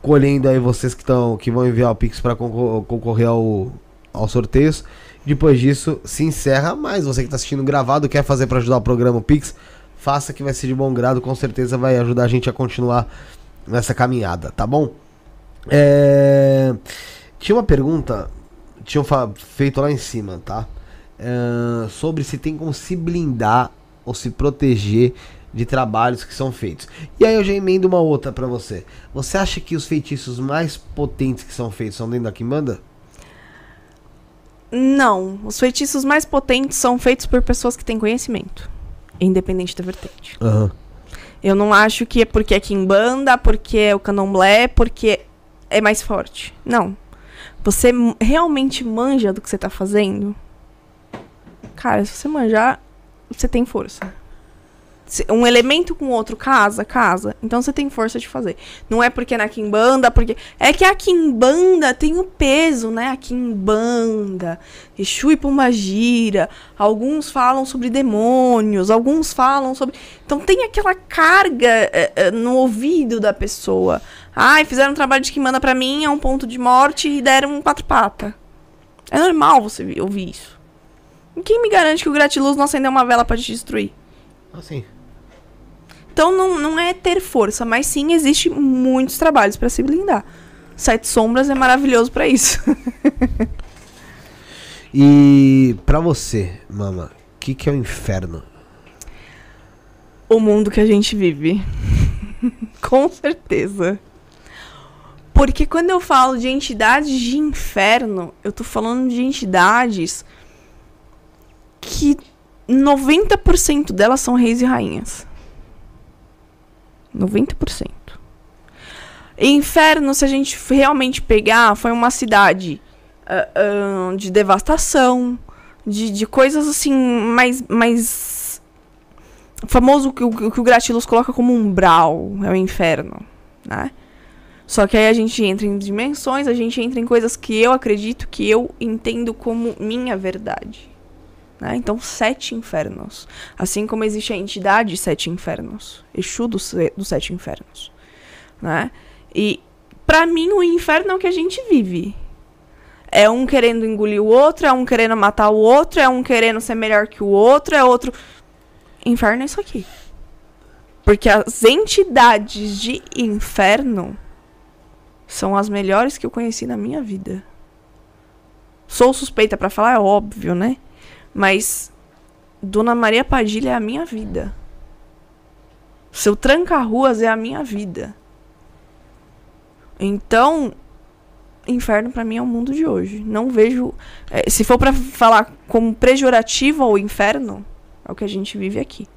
colhendo aí vocês que, tão, que vão enviar o Pix para concorrer ao, aos sorteios. Depois disso, se encerra. Mas você que está assistindo gravado, quer fazer para ajudar o programa Pix, faça que vai ser de bom grado. Com certeza vai ajudar a gente a continuar nessa caminhada, tá bom? É, Tinha uma pergunta, tinham feito lá em cima, tá? É, Sobre se tem como se blindar ou se proteger de trabalhos que são feitos. E aí eu já emendo uma outra pra você. Você acha que os feitiços mais potentes que são feitos são dentro da Kimbanda? Não, os feitiços mais potentes são feitos por pessoas que têm conhecimento, independente da vertente. Aham. Eu não acho que é porque é Kimbanda, porque é o Candomblé, porque é mais forte. Não. Você realmente manja do que você tá fazendo? Cara, se você manjar, você tem força. Um elemento com outro casa, casa. Então você tem força de fazer. Não é porque na Kimbanda, porque. É que a Kimbanda tem o peso, né? A Kimbanda, Exu e Pombagira. Alguns falam sobre demônios, alguns falam sobre. Então tem aquela carga eh, eh, no ouvido da pessoa. Ai, fizeram um trabalho de Kimbanda pra mim, é um ponto de morte e deram um quatro pata. É normal você vi- ouvir isso. E quem me garante que o gratiluz não acendeu uma vela pra te destruir? Assim. Então não, não é ter força, mas sim existe muitos trabalhos pra se blindar. Sete Sombras é maravilhoso pra isso. E pra você, mama, o que, que é o inferno? o mundo que a gente vive. Com certeza. Porque quando eu falo de entidades de inferno, eu tô falando de entidades que 90% delas são reis e rainhas. 90%. Inferno, se a gente realmente pegar, foi uma cidade ah, ah, de devastação, de, de coisas assim, mais, mais famoso que o, que o Gratilus coloca como umbral, é o inferno, né? Só que aí a gente entra em dimensões, a gente entra em coisas que eu acredito, que eu entendo como minha verdade. Né? Então, sete infernos. Assim como existe a entidade sete infernos. Exu dos, dos sete infernos. Né? E, pra mim, o inferno é o que a gente vive. É um querendo engolir o outro, é um querendo matar o outro, é um querendo ser melhor que o outro, é outro. Inferno é isso aqui. Porque as entidades de inferno são as melhores que eu conheci na minha vida. Sou suspeita pra falar, é óbvio, né? Mas Dona Maria Padilha é a minha vida. Seu tranca-ruas é a minha vida. Então, inferno pra mim é o mundo de hoje. Não vejo. eh, se for pra falar como pejorativo ao inferno, é o que a gente vive aqui.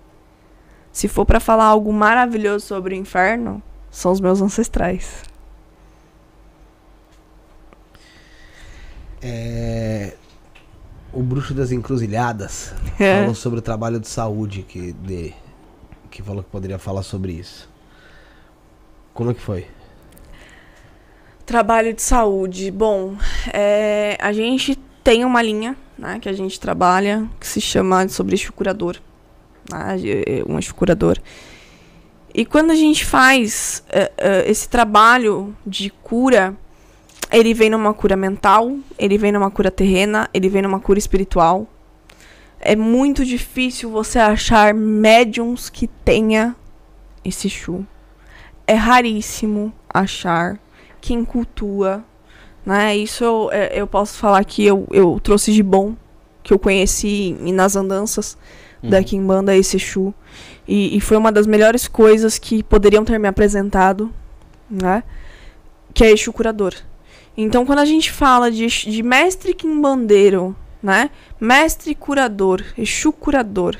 Se for pra falar algo maravilhoso sobre o inferno, são os meus ancestrais. É, o Bruxo das Encruzilhadas É. falou sobre o trabalho de saúde que, dele. Que falou que poderia falar sobre isso. Como é que foi? Trabalho de saúde. Bom, é, a gente tem uma linha né, que a gente trabalha que se chama sobre eixo curador. Né, de- um eixo curador. E quando a gente faz é, é, esse trabalho de cura, ele vem numa cura mental, ele vem numa cura terrena, ele vem numa cura espiritual. É muito difícil você achar médiums que tenha esse chu. É raríssimo achar quem cultua, né? Isso eu, é, eu posso falar que eu, eu trouxe de bom, que eu conheci nas andanças da Kimbanda esse Exu. E, e foi uma das melhores coisas que poderiam ter me apresentado, né? Que é Exu curador. Então, quando a gente fala de, de mestre quimbandeiro, né? Mestre curador, Exu curador.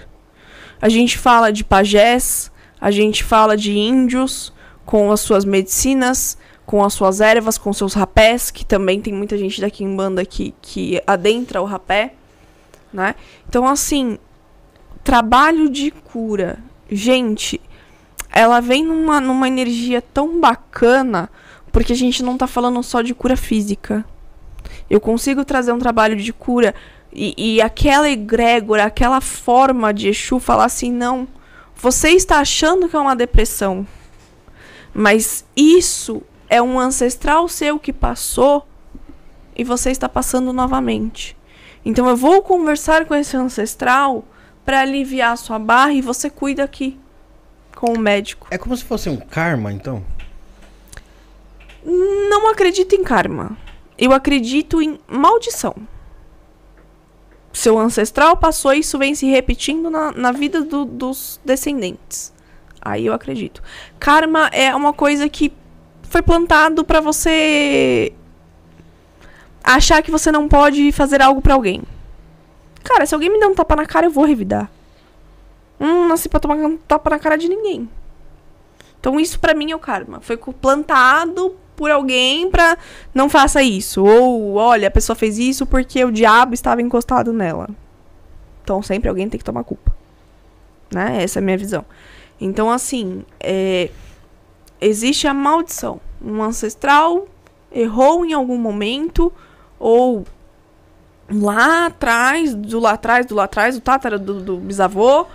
A gente fala de pajés, a gente fala de índios com as suas medicinas, com as suas ervas, com seus rapés, que também tem muita gente daqui em banda que, que adentra o rapé, né? Então, assim, trabalho de cura. Gente, ela vem numa, numa energia tão bacana, porque a gente não tá falando só de cura física. Eu consigo trazer um trabalho de cura e, e aquela egrégora, aquela forma de Exu falar assim, não, você está achando que é uma depressão, mas isso é um ancestral seu que passou e você está passando novamente. Então eu vou conversar com esse ancestral para aliviar a sua barra e você cuida aqui com o médico. É como se fosse um karma, então? Não acredito em karma. Eu acredito em maldição. Seu ancestral passou e isso vem se repetindo na, na vida do- dos descendentes. Aí eu acredito. Karma é uma coisa que foi plantado pra você achar que você não pode fazer algo pra alguém. Cara, se alguém me der um tapa na cara, eu vou revidar. Não nasci pra tomar um tapa na cara de ninguém. Então isso pra mim é o karma. Foi plantado por alguém pra não faça isso. Ou, olha, a pessoa fez isso porque o diabo estava encostado nela. Então sempre alguém tem que tomar culpa. Né? Essa é a minha visão. Então, assim, é, existe a maldição. Um ancestral errou em algum momento, ou lá atrás, do lá atrás, do lá atrás, do tátara do, do bisavô,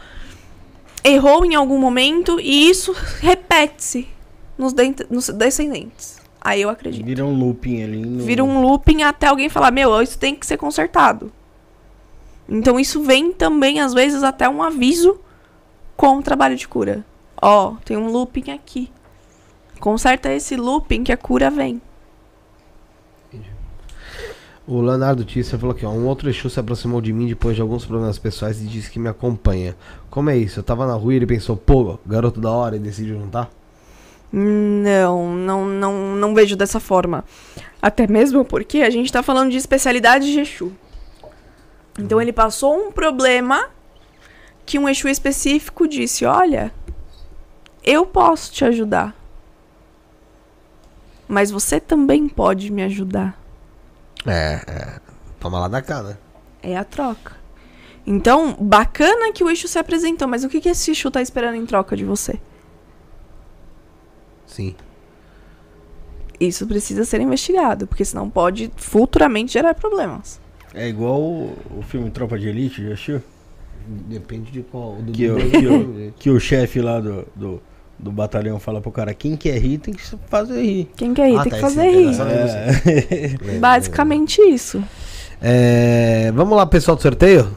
errou em algum momento e isso repete-se nos, nos descendentes. Aí eu acredito. Vira um looping ali. No... Vira um looping até alguém falar, meu, isso tem que ser consertado. Então isso vem também, às vezes, até um aviso com o trabalho de cura. Ó, tem um looping aqui. Conserta esse looping que a cura vem. O Leonardo Tisser falou aqui, ó. Um outro Exu se aproximou de mim depois de alguns problemas pessoais e disse que me acompanha. Como é isso? Eu tava na rua e ele pensou, pô, garoto da hora, e decidiu juntar? Não, não, não, não vejo dessa forma. Até mesmo porque a gente tá falando de especialidade de Exu. Então ele passou um problema que um Exu específico disse: Olha, eu posso te ajudar. Mas você também pode me ajudar. É, é. Toma lá da cá, né? É a troca. Então, bacana que o Exu se apresentou, mas o que, que esse Exu tá esperando em troca de você? Sim. Isso precisa ser investigado, porque senão pode futuramente gerar problemas. É igual o, o filme Tropa de Elite, já assistiu? Depende de qual. Do Que, o, que, o, que o chefe lá do, do, do batalhão fala pro cara, quem quer rir tem que fazer rir. Quem quer rir Ah, tem tá, que fazer é rir. Lembra, Basicamente isso. É, vamos lá, pessoal do sorteio?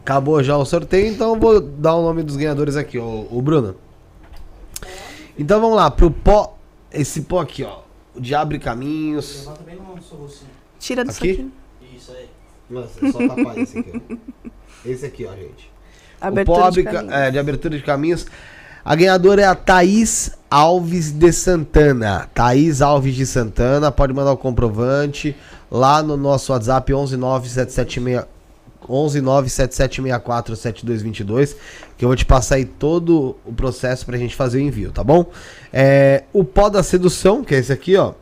Acabou já o sorteio, então eu vou dar o nome dos ganhadores aqui, ó, o Bruno. Então vamos lá, pro pó. Esse pó aqui, ó. O de abre caminhos. Levanta bem no seu. Tira do Aqui? saquinho. Isso aí. Nossa, é só tapar esse aqui, ó. Esse aqui, ó, gente. Abertura o pó de abre ca- caminhos. é, de abertura de caminhos. A ganhadora é a Thaís Alves de Santana. Thaís Alves de Santana. Pode mandar o comprovante lá no nosso WhatsApp 1197766. 11977647222 que eu vou te passar aí todo o processo pra gente fazer o envio, tá bom? É, o pó da sedução, que é esse aqui, ó.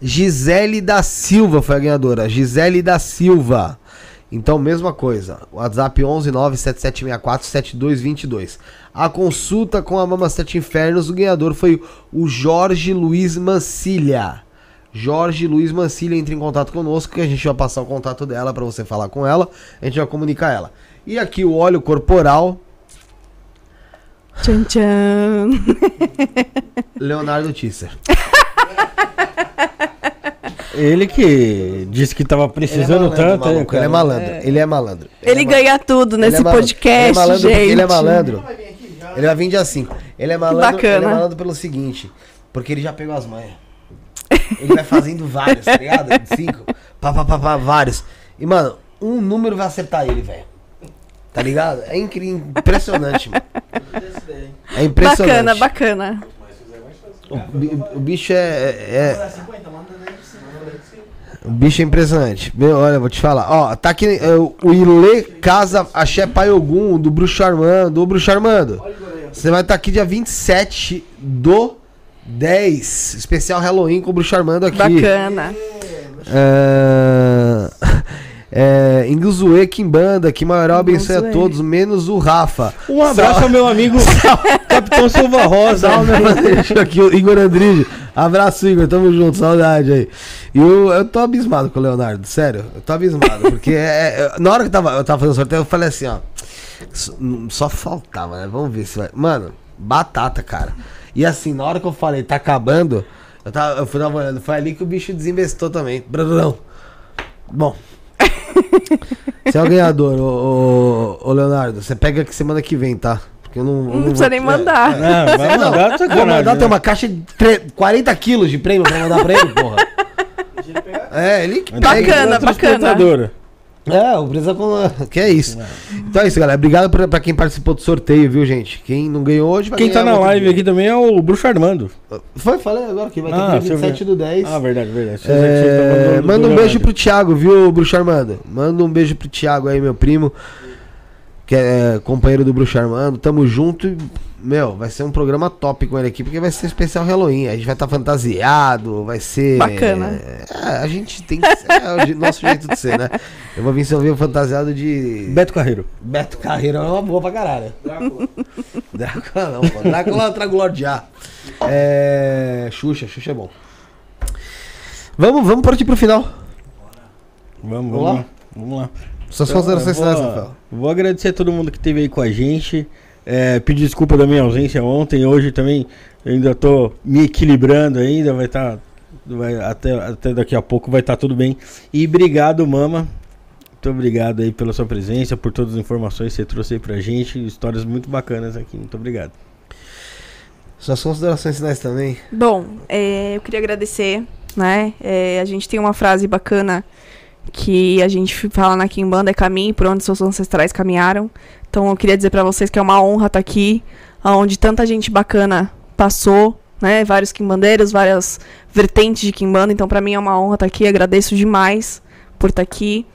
Gisele da Silva foi a ganhadora. Gisele da Silva. Então, mesma coisa. WhatsApp 11977647222. A consulta com a Mama Sete Infernos, o ganhador foi o Jorge Luiz Mancilha. Jorge Luiz Mancilha entra em contato conosco, que a gente vai passar o contato dela para você falar com ela. A gente vai comunicar ela. E aqui o óleo corporal, Tchan, tchan. Leonardo Tisser. Ele que disse que tava precisando tanto, né, maluco, ele é malandro. Ele é malandro. Ele é ma- ganha tudo Ele é nesse malandro. podcast, ele é malandro gente. ele é malandro. Ele vai vir dia 5. Ele é malandro, Bacana. ele é malandro pelo seguinte, porque ele já pegou as manhas. Ele vai fazendo vários, tá ligado? Cinco, pá, pá, pá, pá, vários. E, mano, um número vai acertar ele, velho. Tá ligado? É incrível, impressionante, mano. É impressionante. Bacana, bacana. O, bi- o bicho é, é- é- 50, manda daí de cima. Manda daí de cima. O bicho é impressionante. Meu, olha, vou te falar. Ó, tá aqui é, o Ilê Casa Axé Pai Ogum, do Bruxo Armando. Ô, Bruxo Armando, você vai estar aqui dia 27 do 10. Especial Halloween com o Bruxo Armando aqui. Bacana. É... É, Inguzue Kimbanda, que maior abençoe a todos, menos o Rafa. Um abraço ao meu amigo Capitão Silva Rosa. Aqui, o Igor Andrige. Abraço, Igor. Tamo junto, saudade aí. E eu, eu tô abismado com o Leonardo, sério. Eu tô abismado. Porque é, é- na hora que eu tava, eu tava fazendo sorteio, eu falei assim, ó. Só, só faltava, né? Vamos ver se vai. Mano, batata, cara. E assim, na hora que eu falei, tá acabando, eu, tava, eu fui dar uma olhada. Foi ali que o bicho desinvestou também. Brandão. Bom. Você é o ganhador, ô, ô, ô, Leonardo. Você pega aqui semana que vem, tá? Porque eu não. eu Não precisa vou- nem é, mandar. Não, vai não, mandar vou sacanagem, mandar, né? tem uma caixa de tre- 40 quilos de prêmio pra mandar pra ele, porra. É, ele que tem Bacana, outra bacana. É, o Brisa com. Que é isso. Então é isso, galera. Obrigado pra, pra quem participou do sorteio, viu, gente? Quem não ganhou hoje vai Quem tá ganhar na outro live dia. aqui também é o Bruxo Armando. Foi, falei agora que vai ter Ah, que dia 27 do 10. Ah, verdade, verdade. É, falando do- manda do um beijo pro Thiago, viu, Bruxo Armando? Manda um beijo pro Thiago aí, meu primo. Que é companheiro do Bruxo Armando. Tamo junto. e meu, vai ser um programa top com ele aqui, porque vai ser especial Halloween. A gente vai estar fantasiado, vai ser. Bacana. É, a gente tem que ser. É o nosso jeito de ser, né? Eu vou vir se eu vir fantasiado de. Beto Carreiro. Beto Carreiro é uma boa pra caralho. Drácula não, pô. Drácula eu trago Lorde A. É. Xuxa, Xuxa é bom. Vamos, vamos partir pro final. Vamos, Vamos vamos lá? lá. Vamos lá. Suas Então, considerações finais, Rafael. vou agradecer a todo mundo que esteve aí com a gente. É, pedir desculpa da minha ausência ontem. Hoje também eu ainda tô me equilibrando ainda. Vai estar. vai, até, até daqui a pouco vai estar tudo bem. E obrigado, Mama. Muito obrigado aí pela sua presença, por todas as informações que você trouxe aí pra gente. Histórias muito bacanas aqui. Muito obrigado. Suas considerações finais também. Bom, é, eu queria agradecer, né? É, a gente tem uma frase bacana que a gente fala na Kimbanda, é caminho por onde seus ancestrais caminharam. Então eu queria dizer pra vocês que é uma honra estar aqui, onde tanta gente bacana passou, né? Vários quimbandeiros, várias vertentes de Kimbanda. Então pra mim é uma honra estar aqui, agradeço demais por estar aqui.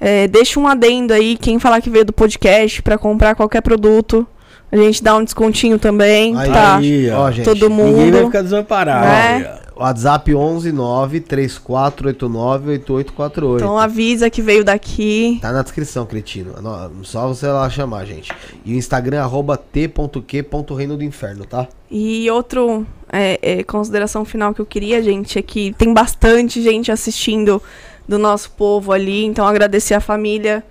É, deixa um adendo aí, quem falar que veio do podcast pra comprar qualquer produto, a gente dá um descontinho também, Aí, tá? aí, ó. Gente. Todo mundo. Ninguém vai ficar desamparado. Né? WhatsApp 11 9 3489 8848. Então avisa que veio daqui. Tá na descrição, cretino. No- Só você lá chamar, gente. E o Instagram é arroba t.q.reino do inferno, tá? E outro é, é, consideração final que eu queria, gente, é que tem bastante gente assistindo do nosso povo ali. Então agradecer a família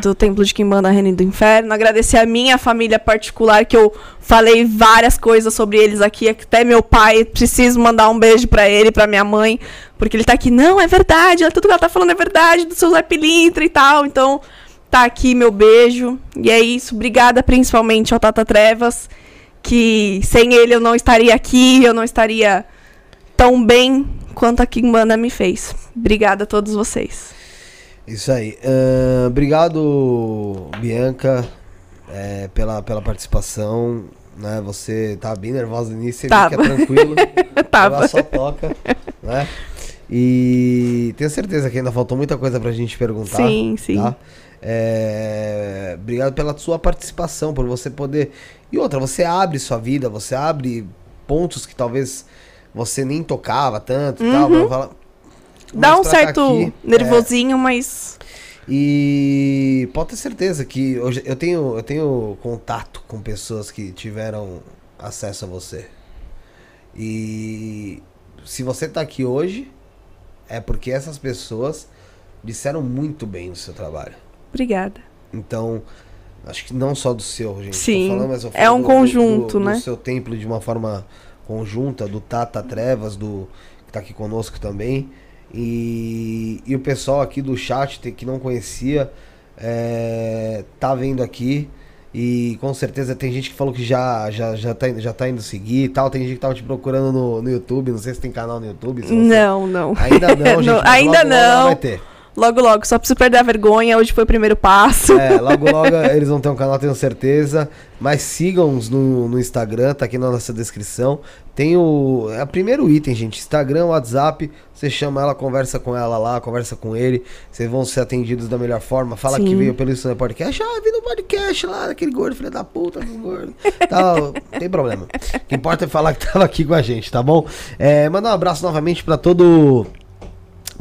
do Templo de Quimbanda Reino do Inferno, agradecer a minha família particular que eu falei várias coisas sobre eles aqui, até meu pai, preciso mandar um beijo pra ele, pra minha mãe, porque ele tá aqui, não, é verdade, tudo que ela tá falando é verdade, do seu Zé Pilintra e tal. Então, tá aqui meu beijo. E é isso, obrigada principalmente ao Tata Trevas, que sem ele eu não estaria aqui, eu não estaria tão bem quanto a Kimbanda me fez. Obrigada a todos vocês. Isso aí. Ahn, obrigado, Bianca, é, pela, pela participação. Né? Você tá bem nervosa no início, Tava. fica tranquilo. Tava. Ela só toca, né? E tenho certeza que ainda faltou muita coisa pra gente perguntar. Sim, sim. Tá? É, obrigado pela sua participação, por você poder. E outra, você abre sua vida, você abre pontos que talvez você nem tocava tanto e tal. Uhum. Dá Mas um tá certo aqui, nervosinho, mas. E pode ter certeza que hoje eu tenho, eu tenho contato com pessoas que tiveram acesso a você. E se você tá aqui hoje, é porque essas pessoas disseram muito bem do seu trabalho. Obrigada. Então, acho que não só do seu, gente. Sim, mas eu é um do- conjunto, do, né? Do seu templo de uma forma conjunta, do Tata Trevas, do que tá aqui conosco também. E, e o pessoal aqui do chat que não conhecia, é, tá vendo aqui. E com certeza tem gente que falou que já, já, já, tá, indo- já tá indo seguir e tal. Tem gente que tava te procurando no, no YouTube. Não sei se tem canal no YouTube. Não, não. Ainda não, gente. Não, ainda logo, logo não. vai ter. Logo, logo, só preciso perder a vergonha. Hoje foi o primeiro passo. É, logo logo eles vão ter um canal, tenho certeza. Mas sigam-os no, no Instagram, tá aqui na nossa descrição. Tem o. É o primeiro item, gente. Instagram, WhatsApp. Você chama ela, conversa com ela lá, conversa com ele. Vocês vão ser atendidos da melhor forma. Fala Sim. que veio pelo no Podcast. Ah, vi no podcast lá, daquele gordo, filho da puta, do gordo. Tal, não tem problema. O que importa é falar que tava aqui com a gente, tá bom? É, mandar um abraço novamente pra todo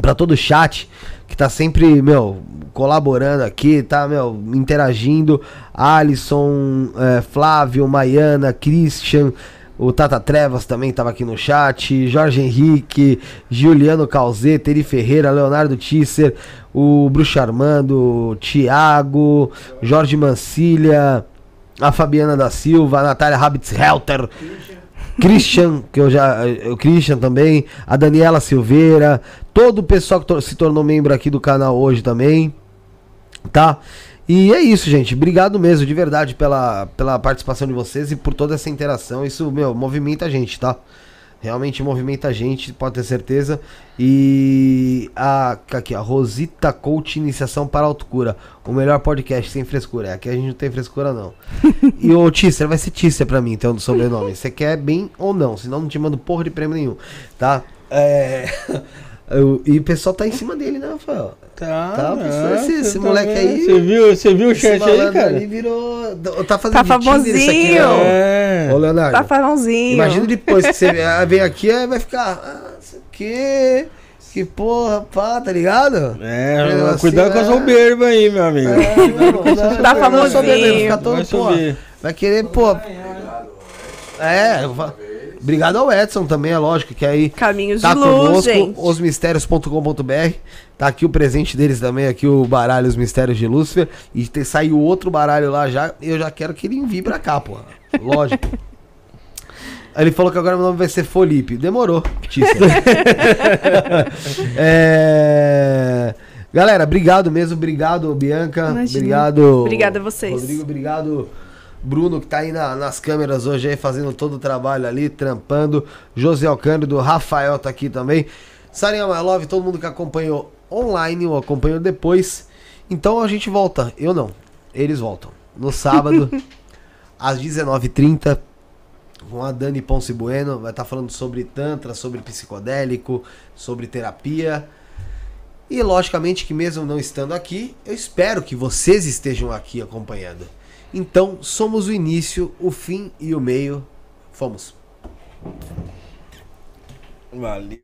pra todo o chat que tá sempre, meu, colaborando aqui, tá, meu, interagindo. Alisson, é, Flávio, Maiana, Christian, o Tata Trevas também tava aqui no chat, Jorge Henrique, Juliano Calzeta, Eri Ferreira, Leonardo Tisser, o Bruxo Armando, Thiago, Jorge Mancilha, a Fabiana da Silva, a Natália Habitz-Helter, Christian, que eu já. O Christian também, a Daniela Silveira, todo o pessoal que se tornou membro aqui do canal hoje também. Tá? E é isso, gente. Obrigado mesmo, de verdade, pela, pela participação de vocês e por toda essa interação. Isso, meu, movimenta a gente, tá? Realmente movimenta a gente, pode ter certeza. E a aqui, a Rosita Coach Iniciação para Autocura. O melhor podcast sem frescura. Aqui a gente não tem frescura, não. e o Tisser, vai ser Tisser pra mim, então, do sobrenome. Você quer bem ou não, senão não te mando porra de prêmio nenhum, tá? É... Eu- e o pessoal tá em cima dele, né, Rafael? Tá, Tá, né? esse- esse Você moleque tá aí- vendo? Você viu, você viu o chat aí, cara? ali virou. Tá fazendo Tá Tinder isso aqui, famosinho. né? É. Ô, Leonardo. Tá famosinho. Imagina depois que você vem aqui, aí vai ficar. Ah, isso aqui. Que porra, pá, tá ligado? É, Ele assim, cuidado com a soberba aí, meu amigo. É, não, não, não, Tá não, famosinho. soberbo, Vai ficar todo, Vai pô, vai querer, pô. É, eu fa- obrigado ao Edson também, é lógico, que aí Caminhos tá de luz, conosco, osmistérios.com.br. Tá aqui o presente deles também, aqui o baralho Os Mistérios de Lúcifer. E te, saiu outro baralho lá já. Eu já quero que ele envie pra cá, pô. Lógico. Ele falou que agora meu nome vai ser Felipe. Demorou, Tícia. é... Galera, obrigado mesmo. Obrigado, Bianca. Imagina. Obrigado. Obrigada a vocês. Rodrigo, obrigado. Bruno, que tá aí na- nas câmeras hoje aí, fazendo todo o trabalho ali, trampando. José Alcântara, Rafael tá aqui também. Sarinha My Love, todo mundo que acompanhou online ou acompanhou depois. Então a gente volta. Eu não. Eles voltam. No sábado, às 19h30, com a Dani Ponce Bueno. Vai estar falando sobre Tantra, sobre psicodélico, sobre terapia. E logicamente que mesmo não estando aqui, eu espero que vocês estejam aqui acompanhando. Então, somos o início, o fim e o meio. Fomos. Valeu.